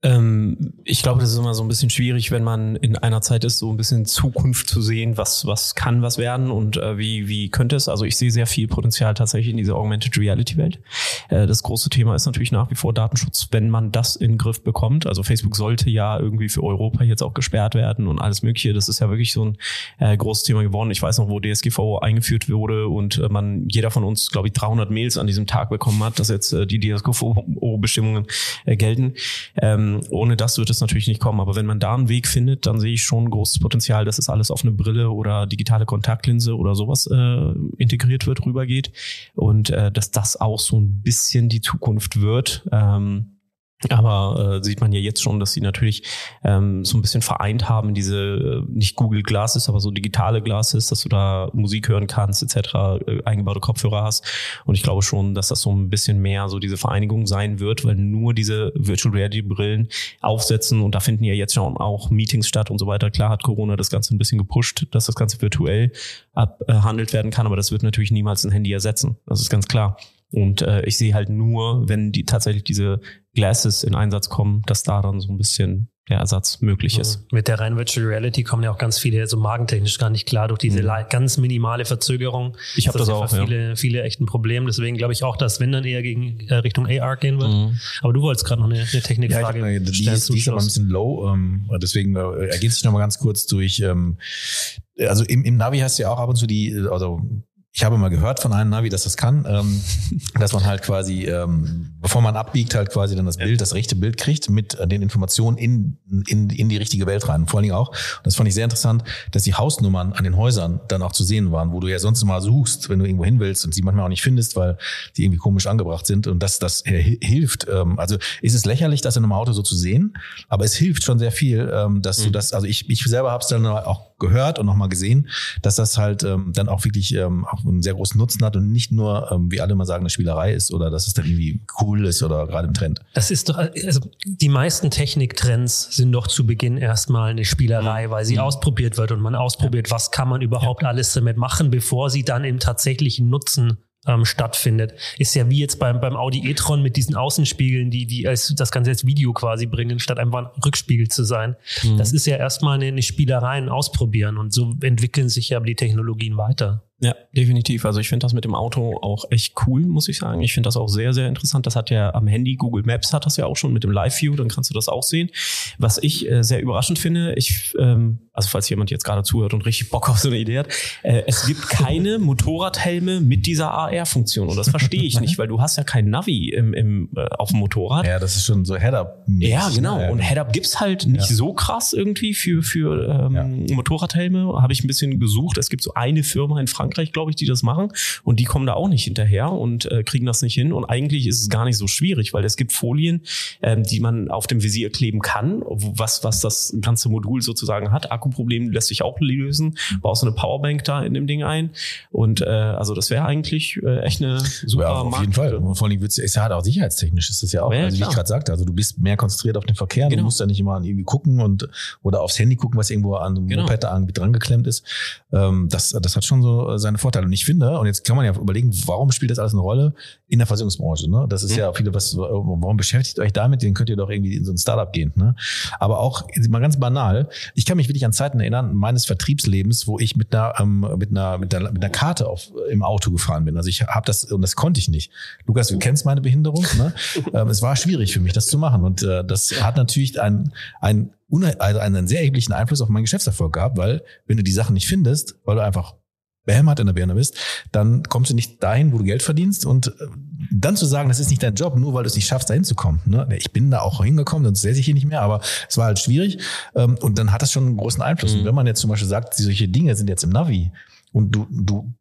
Speaker 3: Ähm, ich glaube, das ist immer so ein bisschen schwierig, wenn man in einer Zeit ist, so ein bisschen Zukunft zu sehen, was, was kann was werden und äh, wie, wie könnte es. Also ich sehe sehr viel Potenzial tatsächlich in dieser Augmented Reality Welt. Äh, das große Thema ist natürlich nach wie vor Datenschutz, wenn man das in den Griff bekommt. Also Facebook sollte ja irgendwie für Europa jetzt auch gesperrt werden und alles Mögliche. Das ist ja wirklich so ein äh, großes Thema geworden. Ich weiß noch, wo DSGVO eingeführt wurde und äh, man, jeder von uns, glaube ich, 300 Mails an diesem Tag bekommen hat, dass jetzt äh, die DSGVO-Bestimmungen äh, gelten. Ähm, ohne das wird es natürlich nicht kommen. Aber wenn man da einen Weg findet, dann sehe ich schon großes Potenzial, dass es alles auf eine Brille oder digitale Kontaktlinse oder sowas äh, integriert wird, rübergeht. Und äh, dass das auch so ein bisschen die Zukunft wird. Ähm, Aber äh, sieht man ja jetzt schon, dass sie natürlich ähm, so ein bisschen vereint haben, diese äh, nicht Google Glasses, aber so digitale Glasses, dass du da Musik hören kannst, etc., äh, eingebaute Kopfhörer hast. Und ich glaube schon, dass das so ein bisschen mehr so diese Vereinigung sein wird, weil nur diese Virtual Reality Brillen aufsetzen und da finden ja jetzt schon auch Meetings statt und so weiter. Klar hat Corona das Ganze ein bisschen gepusht, dass das Ganze virtuell abhandelt werden kann, aber das wird natürlich niemals ein Handy ersetzen. Das ist ganz klar. Und äh, ich sehe halt nur, wenn die tatsächlich diese Glasses in Einsatz kommen, dass da dann so ein bisschen der Ersatz möglich ist.
Speaker 1: Mit der reinen Virtual Reality kommen ja auch ganz viele so magentechnisch gar nicht klar durch diese mhm. ganz minimale Verzögerung.
Speaker 3: Ich habe das, das auch.
Speaker 1: Viele, ja. viele echt ein Problem. Deswegen glaube ich auch, dass wenn dann eher gegen äh, Richtung AR gehen wird. Mhm. Aber du wolltest gerade noch eine, eine Technikfrage
Speaker 2: ja, die, stellen. Ist, die ist aber ein bisschen low. Ähm, deswegen äh, ergeht sich noch mal ganz kurz durch. Ähm, also im, im Navi hast du ja auch ab und zu die, also ich habe mal gehört von einem Navi, dass das kann, ähm, dass man halt quasi, ähm, bevor man abbiegt, halt quasi dann das Bild, das rechte Bild kriegt mit äh, den Informationen in, in, in die richtige Welt rein. vor allen Dingen auch, das fand ich sehr interessant, dass die Hausnummern an den Häusern dann auch zu sehen waren, wo du ja sonst mal suchst, wenn du irgendwo hin willst und sie manchmal auch nicht findest, weil die irgendwie komisch angebracht sind und dass das äh, hilft. Ähm, also ist es lächerlich, das in einem Auto so zu sehen, aber es hilft schon sehr viel, ähm, dass mhm. du das, also ich, ich selber habe es dann auch gehört und nochmal gesehen, dass das halt ähm, dann auch wirklich ähm, auch einen sehr großen Nutzen hat und nicht nur, ähm, wie alle immer sagen, eine Spielerei ist oder dass es dann irgendwie cool ist oder gerade im Trend.
Speaker 1: Das ist doch, also die meisten Techniktrends sind doch zu Beginn erstmal eine Spielerei, mhm. weil sie mhm. ausprobiert wird und man ausprobiert, ja. was kann man überhaupt ja. alles damit machen, bevor sie dann im tatsächlichen Nutzen ähm, stattfindet. Ist ja wie jetzt beim, beim Audi e-tron mit diesen Außenspiegeln, die, die als, das Ganze als Video quasi bringen, statt einfach ein Rückspiegel zu sein. Mhm. Das ist ja erstmal eine, eine Spielerei, ein Ausprobieren und so entwickeln sich ja die Technologien weiter.
Speaker 3: Ja, definitiv. Also ich finde das mit dem Auto auch echt cool, muss ich sagen. Ich finde das auch sehr, sehr interessant. Das hat ja am Handy, Google Maps hat das ja auch schon mit dem Live View, dann kannst du das auch sehen. Was ich äh, sehr überraschend finde, ich, ähm, also falls jemand jetzt gerade zuhört und richtig Bock auf so eine Idee hat, äh, es gibt keine Motorradhelme mit dieser AR-Funktion. Und das verstehe ich nicht, weil du hast ja kein Navi im, im, äh, auf dem Motorrad.
Speaker 2: Ja, das ist schon so Head-Up.
Speaker 3: Ja, genau. Ja, und Head-Up gibt's halt nicht ja. so krass irgendwie für, für ähm, ja. Motorradhelme. Habe ich ein bisschen gesucht. Es gibt so eine Firma in Frankreich, Frankreich, glaube ich, die das machen. Und die kommen da auch nicht hinterher und äh, kriegen das nicht hin. Und eigentlich ist es gar nicht so schwierig, weil es gibt Folien, ähm, die man auf dem Visier kleben kann, was, was das ganze Modul sozusagen hat. Akkuproblem lässt sich auch lösen. Baust eine Powerbank da in dem Ding ein. Und äh, also das wäre eigentlich äh, echt eine super ja,
Speaker 2: Auf jeden Fall. Und vor allem ist ja halt auch sicherheitstechnisch ist das ja auch, ja, also wie ich gerade sagte, also du bist mehr konzentriert auf den Verkehr, genau. du musst ja nicht immer irgendwie gucken und oder aufs Handy gucken, was irgendwo an einem genau. Moped dran geklemmt ist. Ähm, das, das hat schon so seine Vorteile. Und ich finde, und jetzt kann man ja überlegen, warum spielt das alles eine Rolle in der Versicherungsbranche? Ne? Das ist mhm. ja viele, was, warum beschäftigt euch damit? Den könnt ihr doch irgendwie in so ein Startup gehen. Ne? Aber auch mal ganz banal. Ich kann mich wirklich an Zeiten erinnern meines Vertriebslebens, wo ich mit einer ähm, mit einer mit einer, mit einer Karte auf im Auto gefahren bin. Also ich habe das und das konnte ich nicht. Lukas, du kennst meine Behinderung. Ne? ähm, es war schwierig für mich, das zu machen. Und äh, das hat natürlich ein ein also einen sehr erheblichen Einfluss auf meinen Geschäftserfolg gehabt, weil wenn du die Sachen nicht findest, weil du einfach behämmert in der Birne bist, dann kommst du nicht dahin, wo du Geld verdienst und äh, dann zu sagen, das ist nicht dein Job, nur weil du es nicht schaffst, dahin zu kommen. Ne? Ich bin da auch hingekommen, sonst säße ich hier nicht mehr, aber es war halt schwierig ähm, und dann hat das schon einen großen Einfluss. Mhm. Und wenn man jetzt zum Beispiel sagt, solche Dinge sind jetzt im Navi, und du, du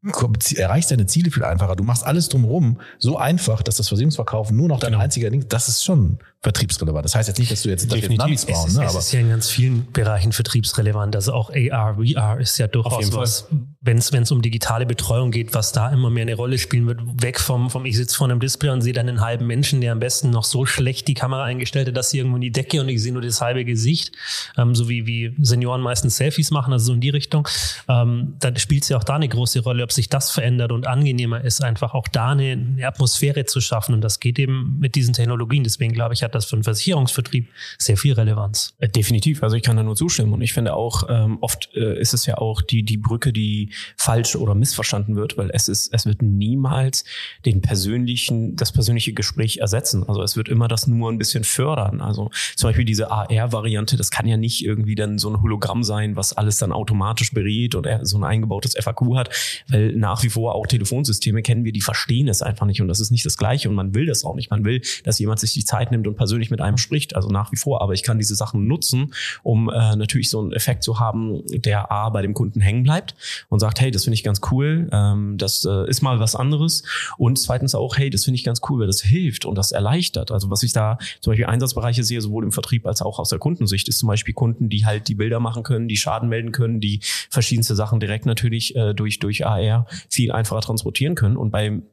Speaker 2: erreichst deine Ziele viel einfacher. Du machst alles drumherum so einfach, dass das Versicherungsverkaufen nur noch dein genau. einziger Ding, das ist schon vertriebsrelevant. Das heißt jetzt nicht, dass du jetzt
Speaker 1: Definitiv. Navis bauen. Es ist, ne? es ist ja in ganz vielen Bereichen vertriebsrelevant. Also auch AR, VR ist ja durchaus was, wenn es um digitale Betreuung geht, was da immer mehr eine Rolle spielen wird. Weg vom, vom ich sitze vor einem Display und sehe dann einen halben Menschen, der am besten noch so schlecht die Kamera eingestellt hat, dass sie irgendwo in die Decke und ich sehe nur das halbe Gesicht. Ähm, so wie, wie Senioren meistens Selfies machen, also so in die Richtung. Ähm, da spielt es ja auch da eine große Rolle, ob sich das verändert und angenehmer ist, einfach auch da eine, eine Atmosphäre zu schaffen. Und das geht eben mit diesen Technologien. Deswegen glaube ich, hat das für den Versicherungsvertrieb sehr viel Relevanz.
Speaker 3: Äh, definitiv. Also ich kann da nur zustimmen. Und ich finde auch, ähm, oft äh, ist es ja auch die, die Brücke, die falsch oder missverstanden wird, weil es ist, es wird niemals den persönlichen, das persönliche Gespräch ersetzen. Also es wird immer das nur ein bisschen fördern. Also zum Beispiel diese AR-Variante, das kann ja nicht irgendwie dann so ein Hologramm sein, was alles dann automatisch berät und so ein eingebautes FAQ hat, weil nach wie vor auch Telefonsysteme kennen wir, die verstehen es einfach nicht und das ist nicht das Gleiche und man will das auch nicht. Man will, dass jemand sich die Zeit nimmt und persönlich mit einem spricht, also nach wie vor. Aber ich kann diese Sachen nutzen, um äh, natürlich so einen Effekt zu haben, der A bei dem Kunden hängen bleibt und sagt, hey, das finde ich ganz cool, ähm, das äh, ist mal was anderes. Und zweitens auch, hey, das finde ich ganz cool, weil das hilft und das erleichtert. Also was ich da zum Beispiel Einsatzbereiche sehe, sowohl im Vertrieb als auch aus der Kundensicht, ist zum Beispiel Kunden, die halt die Bilder machen können, die Schaden melden können, die verschiedenste Sachen direkt natürlich äh, durch, durch AR viel einfacher transportieren können. Und beim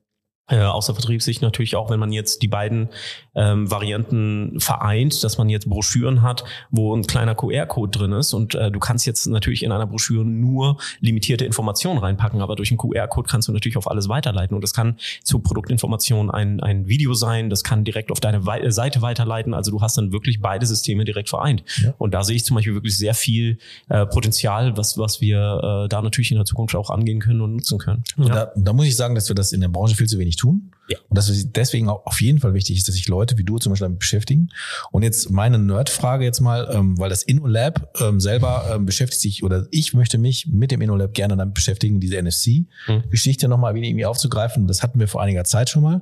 Speaker 3: äh, außer Vertriebssicht natürlich auch, wenn man jetzt die beiden ähm, Varianten vereint, dass man jetzt Broschüren hat, wo ein kleiner QR-Code drin ist und äh, du kannst jetzt natürlich in einer Broschüre nur limitierte Informationen reinpacken, aber durch einen QR-Code kannst du natürlich auf alles weiterleiten und das kann zu Produktinformationen ein, ein Video sein, das kann direkt auf deine We Seite weiterleiten, also du hast dann wirklich beide Systeme direkt vereint ja. und da sehe ich zum Beispiel wirklich sehr viel äh, Potenzial, was, was wir äh, da natürlich in der Zukunft auch angehen können und nutzen können.
Speaker 2: Ja. Da, da muss ich sagen, dass wir das in der Branche viel zu wenig tun. Ja. Und dass es deswegen auch auf jeden Fall wichtig ist, dass sich Leute wie du zum Beispiel damit beschäftigen. Und jetzt meine Nerd-Frage jetzt mal, ähm, weil das InnoLab ähm, selber ähm, beschäftigt sich oder ich möchte mich mit dem InnoLab gerne damit beschäftigen, diese NFC-Geschichte mhm. nochmal irgendwie aufzugreifen. Das hatten wir vor einiger Zeit schon mal.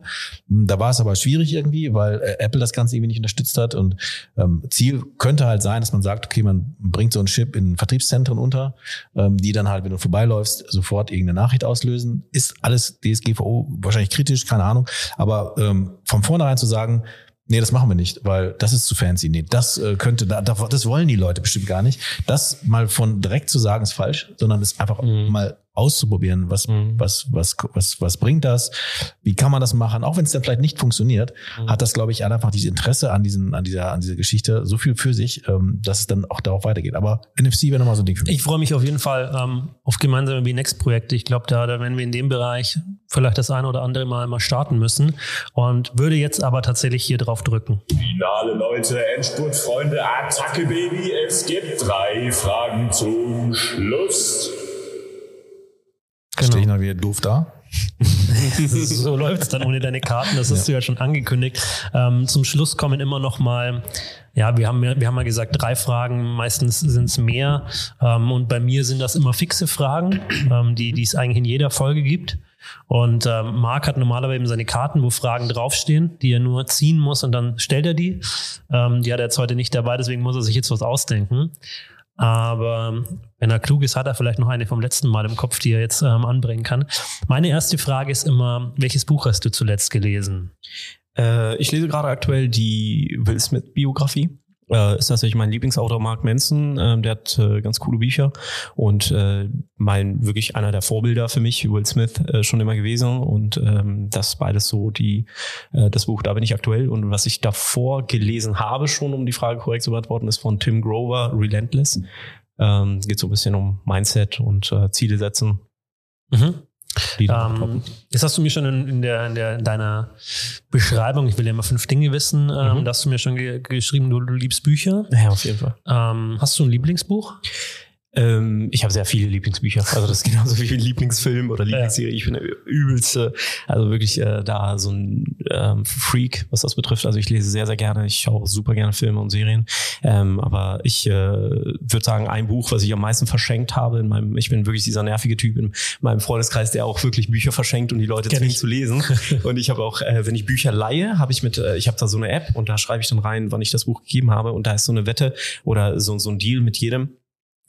Speaker 2: Hm, da war es aber schwierig irgendwie, weil äh, Apple das Ganze irgendwie nicht unterstützt hat. Und ähm, Ziel könnte halt sein, dass man sagt, okay, man bringt so einen Chip in Vertriebszentren unter, ähm, die dann halt, wenn du vorbeiläufst, sofort irgendeine Nachricht auslösen. Ist alles DSGVO wahrscheinlich kritisch, keine Ahnung. Ahnung. Aber ähm, von vornherein zu sagen, Nee, das machen wir nicht, weil das ist zu fancy. Nee, das äh, könnte, da, das wollen die Leute bestimmt gar nicht. Das mal von direkt zu sagen ist falsch, sondern es einfach mhm. mal auszuprobieren, was, mhm. was, was, was, was bringt das? Wie kann man das machen? Auch wenn es dann vielleicht nicht funktioniert, mhm. hat das, glaube ich, einfach dieses Interesse an diesen, an dieser, an dieser Geschichte so viel für sich, ähm, dass es dann auch darauf weitergeht. Aber NFC wäre nochmal so ein Ding für mich.
Speaker 1: Ich freue mich auf jeden Fall ähm, auf gemeinsame B-Next-Projekte. Ich glaube, da, da werden wir in dem Bereich vielleicht das eine oder andere Mal mal starten müssen und würde jetzt aber tatsächlich hier drauf drücken.
Speaker 4: Finale Leute, Endspurt, Freunde, Attacke, Baby. Es gibt drei Fragen zum Schluss.
Speaker 2: Genau. Stehe ich noch wieder doof da?
Speaker 1: so läuft es dann ohne deine Karten, das hast ja. du ja schon angekündigt. Ähm, zum Schluss kommen immer noch mal, ja, wir haben, wir haben mal gesagt, drei Fragen, meistens sind es mehr. Ähm, und bei mir sind das immer fixe Fragen, ähm, die, die es eigentlich in jeder Folge gibt. Und ähm, Marc hat normalerweise eben seine Karten, wo Fragen draufstehen, die er nur ziehen muss und dann stellt er die. Ähm, die hat er jetzt heute nicht dabei, deswegen muss er sich jetzt was ausdenken. Aber wenn er klug ist, hat er vielleicht noch eine vom letzten Mal im Kopf, die er jetzt ähm, anbringen kann. Meine erste Frage ist immer, welches Buch hast du zuletzt gelesen?
Speaker 3: Äh, ich lese gerade aktuell die Will Smith-Biografie äh, ist tatsächlich mein Lieblingsautor Mark Manson. Ähm, der hat äh, ganz coole Bücher und äh, mein wirklich einer der Vorbilder für mich, Will Smith, äh, schon immer gewesen. Und ähm, das beides so die äh, das Buch, da bin ich aktuell. Und was ich davor gelesen habe, schon um die Frage korrekt zu beantworten, ist von Tim Grover, Relentless. Ähm, geht so ein bisschen um Mindset und äh, Ziele setzen.
Speaker 1: Mhm. Ähm, jetzt hast du mir schon in, in, der, in, der, in deiner Beschreibung, ich will ja immer fünf Dinge wissen, ähm, mhm. da hast du mir schon ge geschrieben, du, du liebst Bücher.
Speaker 3: Ja, auf jeden Fall.
Speaker 1: Ähm, hast du ein Lieblingsbuch?
Speaker 3: Ähm, ich habe sehr viele Lieblingsbücher. Also das ist genauso wie ein Lieblingsfilm oder Lieblingsserie. Ja. Ich bin der übelste, also wirklich äh, da so ein ähm, Freak, was das betrifft. Also ich lese sehr, sehr gerne. Ich schaue super gerne Filme und Serien. Ähm, aber ich äh, würde sagen, ein Buch, was ich am meisten verschenkt habe in meinem, ich bin wirklich dieser nervige Typ in meinem Freundeskreis, der auch wirklich Bücher verschenkt und die Leute zwingt zu lesen. und ich habe auch, äh, wenn ich Bücher leihe, habe ich mit, äh, ich habe da so eine App und da schreibe ich dann rein, wann ich das Buch gegeben habe. Und da ist so eine Wette oder so, so ein Deal mit jedem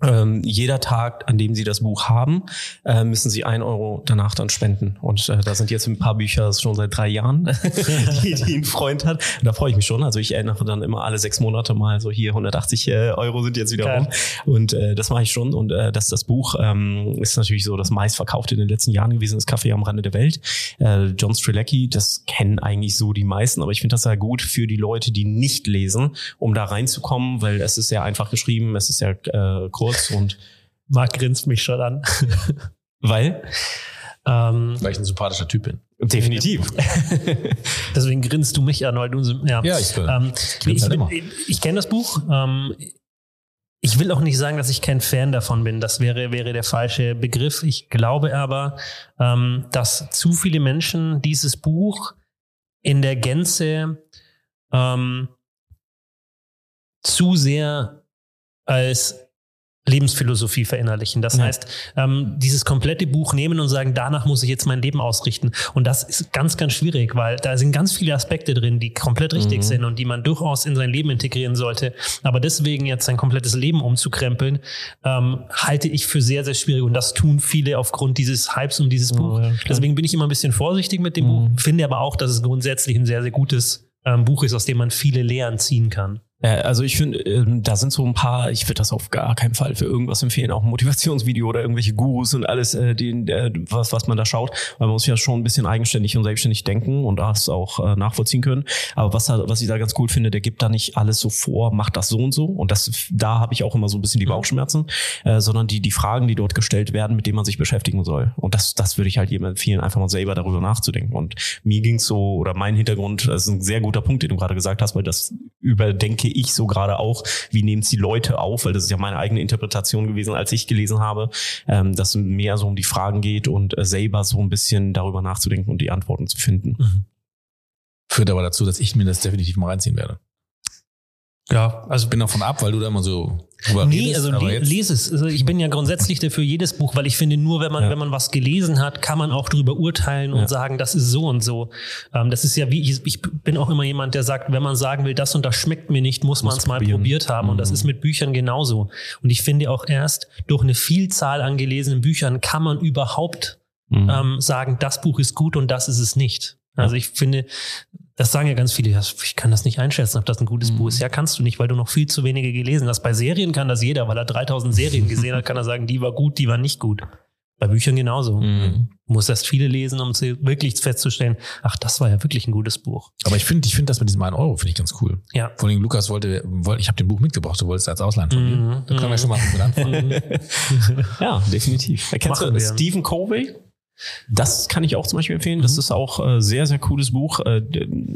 Speaker 3: ähm, jeder Tag, an dem Sie das Buch haben, äh, müssen Sie ein Euro danach dann spenden. Und äh, da sind jetzt ein paar Bücher schon seit drei Jahren, die, die ein Freund hat. Da freue ich mich schon. Also ich erinnere dann immer alle sechs Monate mal so hier 180 äh, Euro sind jetzt wieder rum. Und äh, das mache ich schon. Und äh, das, das Buch ähm, ist natürlich so das meistverkaufte in den letzten Jahren gewesen, das Kaffee am Rande der Welt. Äh, John Strelecki, das kennen eigentlich so die meisten, aber ich finde das sehr gut für die Leute, die nicht lesen, um da reinzukommen, weil es ist sehr einfach geschrieben, es ist sehr äh, kurz und
Speaker 1: Marc grinst mich schon an.
Speaker 3: Weil?
Speaker 2: Ähm, weil ich ein sympathischer Typ bin.
Speaker 3: Definitiv.
Speaker 1: Deswegen grinst du mich an, weil du ja.
Speaker 2: Ja, ich,
Speaker 1: ähm, ich, halt ich, ich kenne das Buch. Ähm, ich will auch nicht sagen, dass ich kein Fan davon bin. Das wäre, wäre der falsche Begriff. Ich glaube aber, ähm, dass zu viele Menschen dieses Buch in der Gänze ähm, zu sehr als Lebensphilosophie verinnerlichen. Das
Speaker 3: Ja.
Speaker 1: heißt, ähm, dieses komplette Buch nehmen und sagen, danach muss ich jetzt mein Leben ausrichten. Und das ist ganz, ganz schwierig, weil da sind ganz viele Aspekte drin, die komplett richtig sind und die man durchaus in sein Leben integrieren sollte. Aber deswegen jetzt sein komplettes Leben umzukrempeln, ähm, halte ich für sehr, sehr schwierig. Und das tun viele aufgrund dieses Hypes um dieses Buch.
Speaker 3: ja, klar.
Speaker 1: Deswegen bin ich immer ein bisschen vorsichtig mit dem Buch, finde aber auch, dass es grundsätzlich ein sehr, sehr gutes ähm, Buch ist, aus dem man viele Lehren ziehen kann.
Speaker 3: Äh, Also ich finde, ähm, da sind so ein paar, ich würde das auf gar keinen Fall für irgendwas empfehlen, auch ein Motivationsvideo oder irgendwelche Gurus und alles, äh, die, äh, was, was man da schaut, weil man muss ja schon ein bisschen eigenständig und selbstständig denken und das auch nachvollziehen können. Aber was, was ich da ganz cool finde, der gibt da nicht alles so vor, macht das so und so. Und das, da habe ich auch immer so ein bisschen die Bauchschmerzen, äh, sondern die, die Fragen, die dort gestellt werden, mit denen man sich beschäftigen soll. Und das, das würde ich halt jedem empfehlen, einfach mal selber darüber nachzudenken. Und mir ging's so, oder mein Hintergrund, das ist ein sehr guter Punkt, den du gerade gesagt hast, weil das überdenke ich so gerade auch, wie nehmen es die Leute auf, weil das ist ja meine eigene Interpretation gewesen, als ich gelesen habe, ähm, dass es mehr so um die Fragen geht und äh, selber so ein bisschen darüber nachzudenken und die Antworten zu finden.
Speaker 2: Führt aber dazu, dass ich mir das definitiv mal reinziehen werde.
Speaker 1: Ja, also
Speaker 2: Ich bin davon ab, weil du da immer so drüber
Speaker 1: Nee,
Speaker 2: redest,
Speaker 1: also le lese es. Also ich bin ja grundsätzlich dafür jedes Buch, weil ich finde, nur wenn man,
Speaker 3: Ja.
Speaker 1: wenn man was gelesen hat, kann man auch darüber urteilen und
Speaker 3: Ja.
Speaker 1: sagen, das ist so und so. Ähm, das ist ja wie, ich, ich bin auch immer jemand, der sagt, wenn man sagen will, das und das schmeckt mir nicht, muss man es mal probiert haben. Und das
Speaker 3: Mhm.
Speaker 1: ist mit Büchern genauso. Und ich finde auch erst durch eine Vielzahl an gelesenen Büchern kann man überhaupt
Speaker 3: Mhm.
Speaker 1: ähm, sagen, das Buch ist gut und das ist es nicht. Also ich finde, das sagen ja ganz viele, ich kann das nicht einschätzen, ob das ein gutes Buch ist. Ja, kannst du nicht, weil du noch viel zu wenige gelesen hast. Bei Serien kann das jeder, weil er 3000 Serien gesehen hat, kann er sagen, die war gut, die war nicht gut. Bei Büchern genauso.
Speaker 3: Mhm.
Speaker 1: Du musst erst viele lesen, um wirklich festzustellen, ach, das war ja wirklich ein gutes Buch.
Speaker 2: aber ich finde, ich finde das mit diesem 1 Euro finde ich ganz cool.
Speaker 1: Ja.
Speaker 2: Vor allem Lukas wollte, wollte ich habe den Buch mitgebracht, du wolltest als Ausleihen von mir.
Speaker 1: Mhm.
Speaker 2: Da können wir schon mal mit anfangen.
Speaker 3: Ja, definitiv. Kennst
Speaker 1: Machen
Speaker 3: du
Speaker 1: wir.
Speaker 3: Stephen Covey? Das kann ich auch zum Beispiel empfehlen. Das ist auch äh, sehr, sehr cooles Buch. Äh,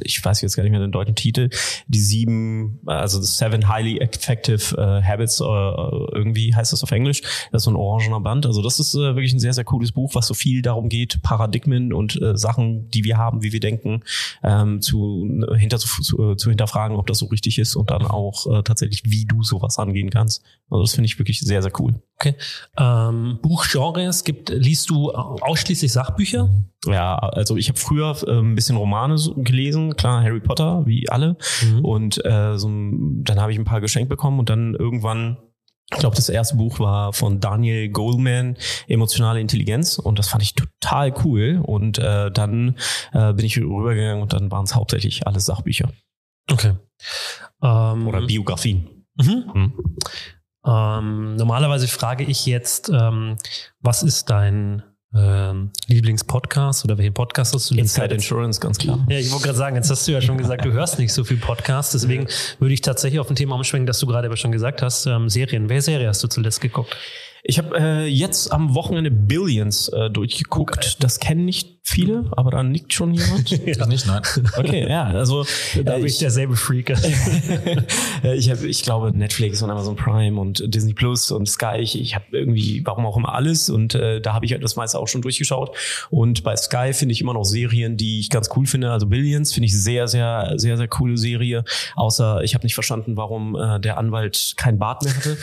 Speaker 3: ich weiß jetzt gar nicht mehr den deutschen Titel. Die sieben, also the Seven Highly Effective äh, Habits, äh, irgendwie heißt das auf Englisch. Das ist so ein orangener Band. Also das ist äh, wirklich ein sehr, sehr cooles Buch, was so viel darum geht, Paradigmen und äh, Sachen, die wir haben, wie wir denken, ähm, zu, hinter, zu, zu, zu hinterfragen, ob das so richtig ist und dann auch äh, tatsächlich, wie du sowas angehen kannst. Also das finde ich wirklich sehr, sehr cool.
Speaker 1: Okay. Ähm, Buchgenres gibt, liest du ausschließlich Sachbücher?
Speaker 3: Ja, also ich habe früher äh, ein bisschen Romane gelesen, klar, Harry Potter, wie alle.
Speaker 1: Mhm.
Speaker 3: Und äh, so, dann habe ich ein paar geschenkt bekommen und dann irgendwann, ich glaube, das erste Buch war von Daniel Goleman, Emotionale Intelligenz. Und das fand ich total cool. Und äh, dann äh, bin ich rübergegangen und dann waren es hauptsächlich alles Sachbücher
Speaker 1: Okay. Ähm,
Speaker 3: oder Biografien.
Speaker 1: Mhm.
Speaker 3: Hm.
Speaker 1: Ähm, normalerweise frage ich jetzt, ähm, was ist dein ähm, Lieblingspodcast oder welchen Podcast hast du
Speaker 3: Inside Insurance, ganz klar.
Speaker 1: Ja, ich wollte gerade sagen, jetzt hast du ja schon gesagt, du hörst nicht so viel Podcasts, deswegen würde ich tatsächlich auf ein Thema umschwenken, das du gerade aber schon gesagt hast, ähm, Serien. Welche Serie hast du zuletzt geguckt?
Speaker 3: Ich habe äh, jetzt am Wochenende Billions äh, durchgeguckt. Das kennen nicht viele, aber da nickt schon jemand.
Speaker 2: Ich nicht, nein.
Speaker 3: Okay, ja, also
Speaker 1: Da
Speaker 3: äh,
Speaker 1: bin ich derselbe Freak.
Speaker 3: Ich habe, ich glaube, Netflix und Amazon Prime und Disney Plus und Sky. Ich, ich habe irgendwie, warum auch immer alles und äh, da habe ich das meiste auch schon durchgeschaut. Und bei Sky finde ich immer noch Serien, die ich ganz cool finde. Also Billions finde ich sehr, sehr, sehr, sehr coole Serie. Außer ich habe nicht verstanden, warum äh, der Anwalt kein Bart mehr hatte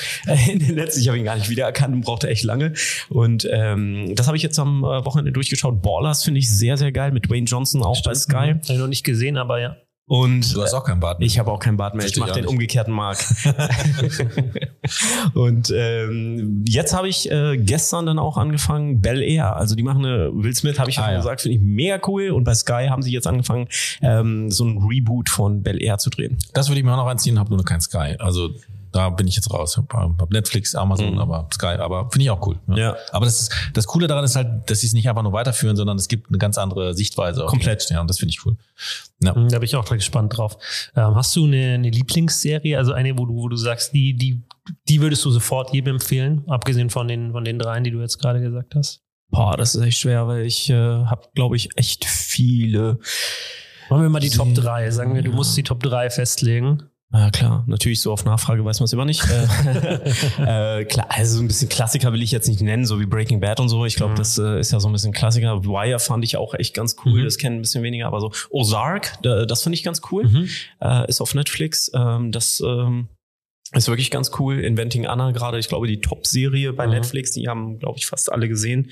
Speaker 3: in den letzten. Ich habe ihn gar nicht wiedererkannt und brauchte echt lange. Und ähm, das habe ich jetzt am äh, Wochenende durchgeschaut. Ballers finde ich sehr, sehr geil mit Dwayne Johnson auch bei Sky.
Speaker 1: Habe ich noch nicht gesehen, aber ja.
Speaker 3: Und
Speaker 2: Du hast auch keinen Bart mehr.
Speaker 3: ich habe auch keinen Bart mehr. Ich
Speaker 2: Verstehe
Speaker 3: mache
Speaker 2: ich
Speaker 3: den
Speaker 2: nicht.
Speaker 3: umgekehrten Mark. und ähm, jetzt habe ich äh, gestern dann auch angefangen, Bel Air. Also die machen eine Will Smith, habe ich ja
Speaker 2: Ah,
Speaker 3: schon
Speaker 2: ja.
Speaker 3: gesagt, finde ich mega cool. Und bei Sky haben sie jetzt angefangen, ähm, so ein Reboot von Bel Air zu drehen.
Speaker 2: Das würde ich mir auch noch anziehen, habe nur noch kein Sky. Also da bin ich jetzt raus. Hab, hab Netflix, Amazon,
Speaker 3: Mhm.
Speaker 2: aber Sky, aber finde ich auch cool.
Speaker 3: Ja.
Speaker 2: Aber das ist das Coole daran ist halt, dass sie es nicht einfach nur weiterführen, sondern es gibt eine ganz andere Sichtweise.
Speaker 3: Komplett.
Speaker 2: Ja, und das finde ich cool. Ja.
Speaker 1: Mhm, Da bin ich auch gespannt drauf. Ähm, hast du eine, eine Lieblingsserie, also eine, wo du, wo du sagst, die, die, die würdest du sofort jedem empfehlen, abgesehen von den, von den dreien, die du jetzt gerade gesagt hast?
Speaker 3: Boah, das ist echt schwer, weil ich äh, habe, glaube ich, echt viele.
Speaker 1: Machen wir mal die Top
Speaker 3: Sehr-
Speaker 1: 3. Sagen wir, du musst die Top 3 festlegen.
Speaker 3: Ja, klar, natürlich so auf Nachfrage weiß man es immer nicht. äh, äh, klar, also so ein bisschen Klassiker will ich jetzt nicht nennen, so wie Breaking Bad und so. Ich glaube,
Speaker 1: Mhm.
Speaker 3: das äh, ist ja so ein bisschen Klassiker. Wire fand ich auch echt ganz cool.
Speaker 1: Mhm.
Speaker 3: Das kennen ein bisschen weniger, aber so Ozark, da, das finde ich ganz cool.
Speaker 1: Mhm.
Speaker 3: Äh, ist auf Netflix. Ähm, das ähm, Ist wirklich ganz cool. Inventing Anna gerade, ich glaube, die Top-Serie bei
Speaker 1: Mhm.
Speaker 3: Netflix, die haben, glaube ich, fast alle gesehen.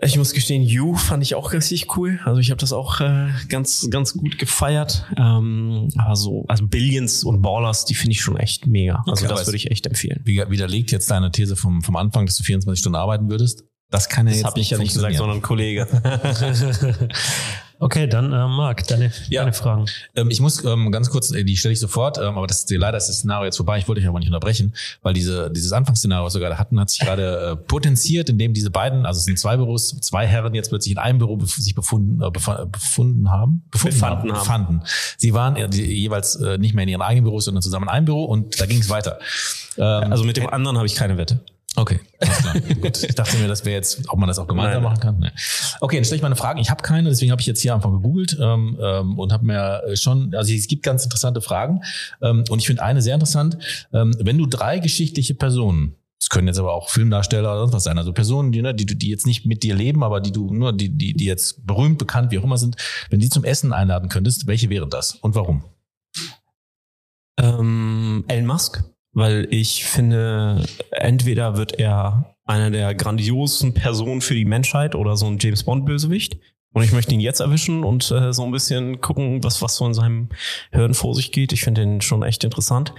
Speaker 3: Ich muss gestehen, You fand ich auch richtig cool. Also ich habe das auch äh, ganz, ganz gut gefeiert. Ähm, aber so, also Billions und Ballers, die finde ich schon echt mega. Also
Speaker 2: Okay, aber
Speaker 3: das würde ich echt empfehlen.
Speaker 2: Widerlegt jetzt deine These vom, vom Anfang, dass du 24 Stunden arbeiten würdest? Das kann ja
Speaker 3: Das
Speaker 2: jetzt
Speaker 3: habe ich ja nicht gesagt, sondern ein Kollege.
Speaker 1: okay, dann äh, Marc, deine,
Speaker 2: Ja.
Speaker 1: deine Fragen.
Speaker 2: Ähm, ich muss ähm, ganz kurz, äh, die stelle ich sofort, ähm, aber das, leider ist das Szenario jetzt vorbei. Ich wollte euch aber nicht unterbrechen, weil diese, dieses Anfangsszenario, was wir gerade hatten, hat sich gerade äh, potenziert, indem diese beiden, also es sind zwei Büros, zwei Herren jetzt plötzlich in einem Büro bef sich befunden, äh, befunden haben, befunden
Speaker 3: Befanden haben.
Speaker 2: befanden. Sie waren äh, die, jeweils äh, nicht mehr in ihren eigenen Büros, sondern zusammen in einem Büro und da ging es weiter. Ähm,
Speaker 3: Also mit dem anderen habe ich keine Wette.
Speaker 2: Okay, alles klar. Gut. Ich dachte mir, das wäre jetzt, ob man das auch gemeinsam
Speaker 3: Nein.
Speaker 2: machen kann. Nee. Okay, dann stelle ich mal eine Frage. Ich habe keine, deswegen habe ich jetzt hier einfach gegoogelt ähm, ähm, und habe mir äh, schon, also es gibt ganz interessante Fragen ähm, und ich finde eine sehr interessant. Ähm, wenn du drei geschichtliche Personen es können jetzt aber auch Filmdarsteller oder sonst was sein. Also Personen, die, ne, die, die jetzt nicht mit dir leben, aber die du nur, die, die, die jetzt berühmt, bekannt, wie auch immer sind, wenn die zum Essen einladen könntest, welche wären das und warum?
Speaker 3: Ähm, Elon Musk, weil ich finde, entweder wird er einer der grandiosen Personen für die Menschheit oder so ein James Bond Bösewicht. Und ich möchte ihn jetzt erwischen und äh, so ein bisschen gucken, was, was so in seinem Hirn vor sich geht. Ich finde ihn schon echt interessant.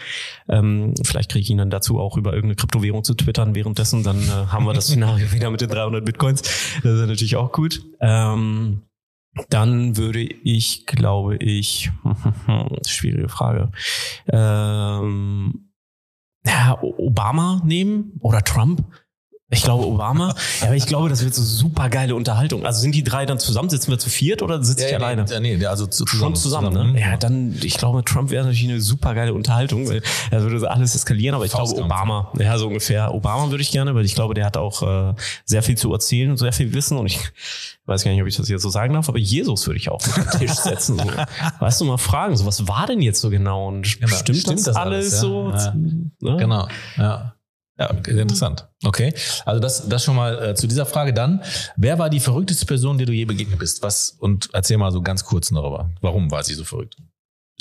Speaker 3: Ähm, vielleicht kriege ich ihn dann dazu auch über irgendeine Kryptowährung zu twittern währenddessen. Dann äh, haben wir das Szenario wieder mit den 300 Bitcoins. Das ist natürlich auch gut. Ähm, dann würde ich, glaube ich, schwierige Frage, ähm, Obama nehmen oder Trump. Ich glaube Obama. ja, aber ich glaube, das wird so super geile Unterhaltung. Also sind die drei dann zusammen? Sitzen wir zu viert oder sitze ich alleine?
Speaker 2: Nee, nee, also zu-
Speaker 3: Schon zusammen, ne? Ja, dann, ich glaube, Trump wäre natürlich eine super geile Unterhaltung, weil er würde alles eskalieren, aber ich glaube
Speaker 2: Faustkampf.
Speaker 3: Obama, ja, so ungefähr. Obama würde ich gerne, weil ich glaube, der hat auch äh, sehr viel zu erzählen und sehr viel Wissen und ich weiß gar nicht, ob ich das jetzt so sagen darf, aber Jesus würde ich auch mit am Tisch setzen. So. Weißt du, mal fragen, so, was war denn jetzt so genau und
Speaker 2: Genau.
Speaker 3: stimmt,
Speaker 2: Stimmt
Speaker 3: das,
Speaker 2: das
Speaker 3: alles
Speaker 2: alles, ja?
Speaker 3: so?
Speaker 2: Ja.
Speaker 3: Ne?
Speaker 2: Genau, ja. Ja, interessant. Okay, also das, das schon mal äh, zu dieser Frage. Dann, wer war die verrückteste Person, der du je begegnet bist? Was und erzähl mal so ganz kurz darüber. Warum war sie so verrückt?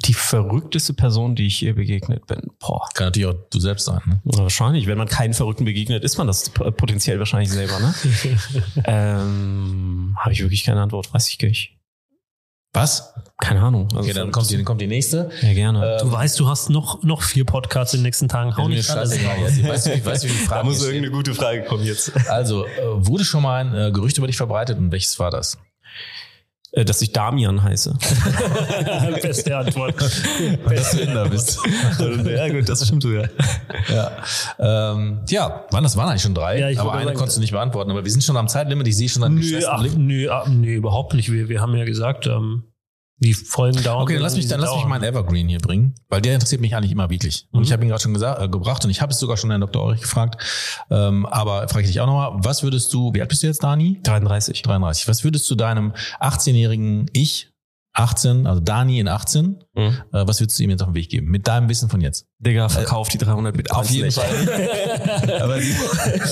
Speaker 3: Die verrückteste Person, die ich hier begegnet bin. Boah.
Speaker 2: Kann natürlich auch du selbst sein. Ne?
Speaker 3: Wahrscheinlich, wenn man keinen Verrückten begegnet, ist man das potenziell wahrscheinlich selber, ne? ähm, Habe ich wirklich keine Antwort, weiß ich gar nicht.
Speaker 2: Was?
Speaker 3: Keine Ahnung. Also
Speaker 2: Okay, dann kommt die, dann kommt die nächste.
Speaker 3: Ja, gerne.
Speaker 1: Du weißt, du hast noch, noch vier Podcasts in den nächsten Tagen. Hau nicht alles.
Speaker 2: Ja, weißt, du, wie- weißt du, wie die Frage ist?
Speaker 3: gute Frage kommen jetzt.
Speaker 2: Also, äh, wurde schon mal ein äh, Gerücht über dich verbreitet und welches war das?
Speaker 3: Äh, Dass ich Damian heiße.
Speaker 1: Beste Antwort.
Speaker 2: Dass du Inder bist.
Speaker 3: ja, gut, das stimmt sogar.
Speaker 2: Ja, ähm, ja waren das waren eigentlich schon drei,
Speaker 1: Ja, ich
Speaker 2: aber eine
Speaker 1: sagen-
Speaker 2: konntest du nicht beantworten. Aber wir sind schon am Zeitlimit. Ich sehe schon an
Speaker 1: Nö, ach, nö, ah, nö, überhaupt nicht. Wir, wir haben ja gesagt, ähm, die Folgen dauern.
Speaker 2: Okay, dann lass mich, dann lass mich meinen Evergreen hier bringen, weil der interessiert mich eigentlich immer wirklich. Und
Speaker 1: Mhm.
Speaker 2: ich habe ihn gerade schon gesagt, äh, gebracht und ich habe es sogar schon Herrn Dr. Ulrich gefragt. Ähm, aber frage ich dich auch nochmal, was würdest du, wie alt bist du jetzt, Dani?
Speaker 3: 33.
Speaker 2: 33. Was würdest du deinem 18-jährigen Ich, 18, also Dani in 18,
Speaker 3: Mhm.
Speaker 2: äh, was würdest du ihm jetzt auf den Weg geben? Mit deinem Wissen von jetzt?
Speaker 3: Digga, verkauf die 300 Bitcoins nicht.
Speaker 2: Fall. aber, die,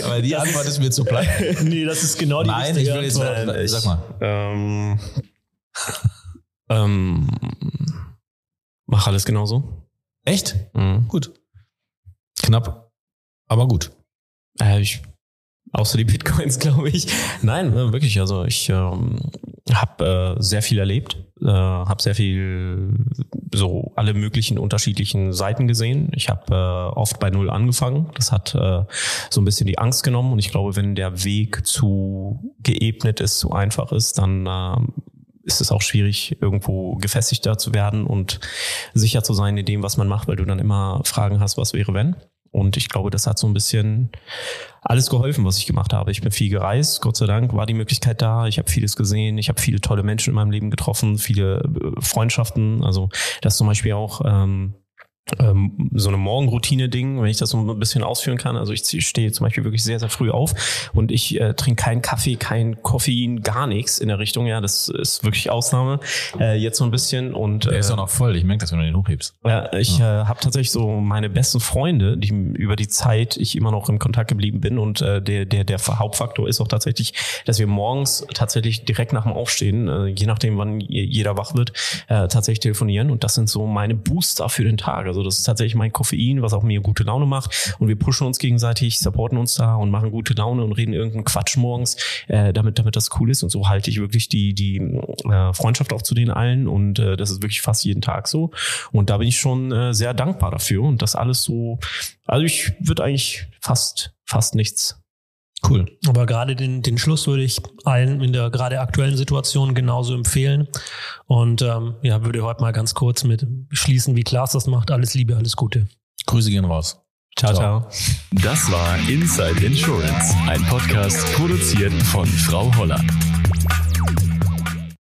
Speaker 2: aber die Antwort ist mir zu platt.
Speaker 1: Nee, das ist genau die
Speaker 2: Nein, ich
Speaker 1: richtige
Speaker 2: will jetzt,
Speaker 1: Antwort.
Speaker 2: äh, sag mal.
Speaker 3: Ähm, ähm, mach alles genauso.
Speaker 2: Echt?
Speaker 3: Mhm.
Speaker 2: Gut. Knapp, aber gut.
Speaker 3: Äh, ich, außer die Bitcoins, glaube ich. Nein, äh, wirklich. Also ich ähm, habe äh, sehr viel erlebt, äh, habe sehr viel so alle möglichen unterschiedlichen Seiten gesehen. Ich habe äh, oft bei Null angefangen. Das hat äh, so ein bisschen die Angst genommen. Und ich glaube, wenn der Weg zu geebnet ist, zu einfach ist, dann äh, ist es auch schwierig, irgendwo gefestigter zu werden und sicher zu sein in dem, was man macht, weil du dann immer Fragen hast, was wäre, wenn. Und ich glaube, das hat so ein bisschen alles geholfen, was ich gemacht habe. Ich bin viel gereist, Gott sei Dank war die Möglichkeit da. Ich habe vieles gesehen, ich habe viele tolle Menschen in meinem Leben getroffen, viele äh, Freundschaften. Also das zum Beispiel auch ähm, so eine Morgenroutine-Ding, wenn ich das so ein bisschen ausführen kann. Also ich stehe zum Beispiel wirklich sehr, sehr früh auf und ich äh, trinke keinen Kaffee, kein Koffein, gar nichts in der Richtung. Ja, das ist wirklich Ausnahme. Äh, jetzt so ein bisschen und
Speaker 2: Der
Speaker 3: äh,
Speaker 2: ist auch noch voll. Ich merke das, wenn du den hochhebst.
Speaker 3: ja, ich äh, habe tatsächlich so meine besten Freunde, die über die Zeit ich immer noch im Kontakt geblieben bin und äh, der der der Hauptfaktor ist auch tatsächlich, dass wir morgens tatsächlich direkt nach dem Aufstehen, äh, je nachdem wann je- jeder wach wird, äh, tatsächlich telefonieren und das sind so meine Booster für den Tag. Also Also das ist tatsächlich mein Koffein, was auch mir gute Laune macht. Und wir pushen uns gegenseitig, supporten uns da und machen gute Laune und reden irgendeinen Quatsch morgens, äh, damit, damit das cool ist. Und so halte ich wirklich die, die äh, Freundschaft auch zu den allen. Und äh, das ist wirklich fast jeden Tag so. Und da bin ich schon äh, sehr dankbar dafür. Und das alles so, also ich würde eigentlich fast, fast nichts
Speaker 1: Cool. Aber gerade den, den Schluss würde ich allen in der gerade aktuellen Situation genauso empfehlen. Und ähm, ja, würde heute mal ganz kurz mit schließen, wie Klaas das macht. Alles Liebe, alles Gute.
Speaker 2: Grüße gehen raus.
Speaker 3: Ciao, ciao.
Speaker 4: Das war Inside Insurance, ein Podcast produziert von Frau Holler.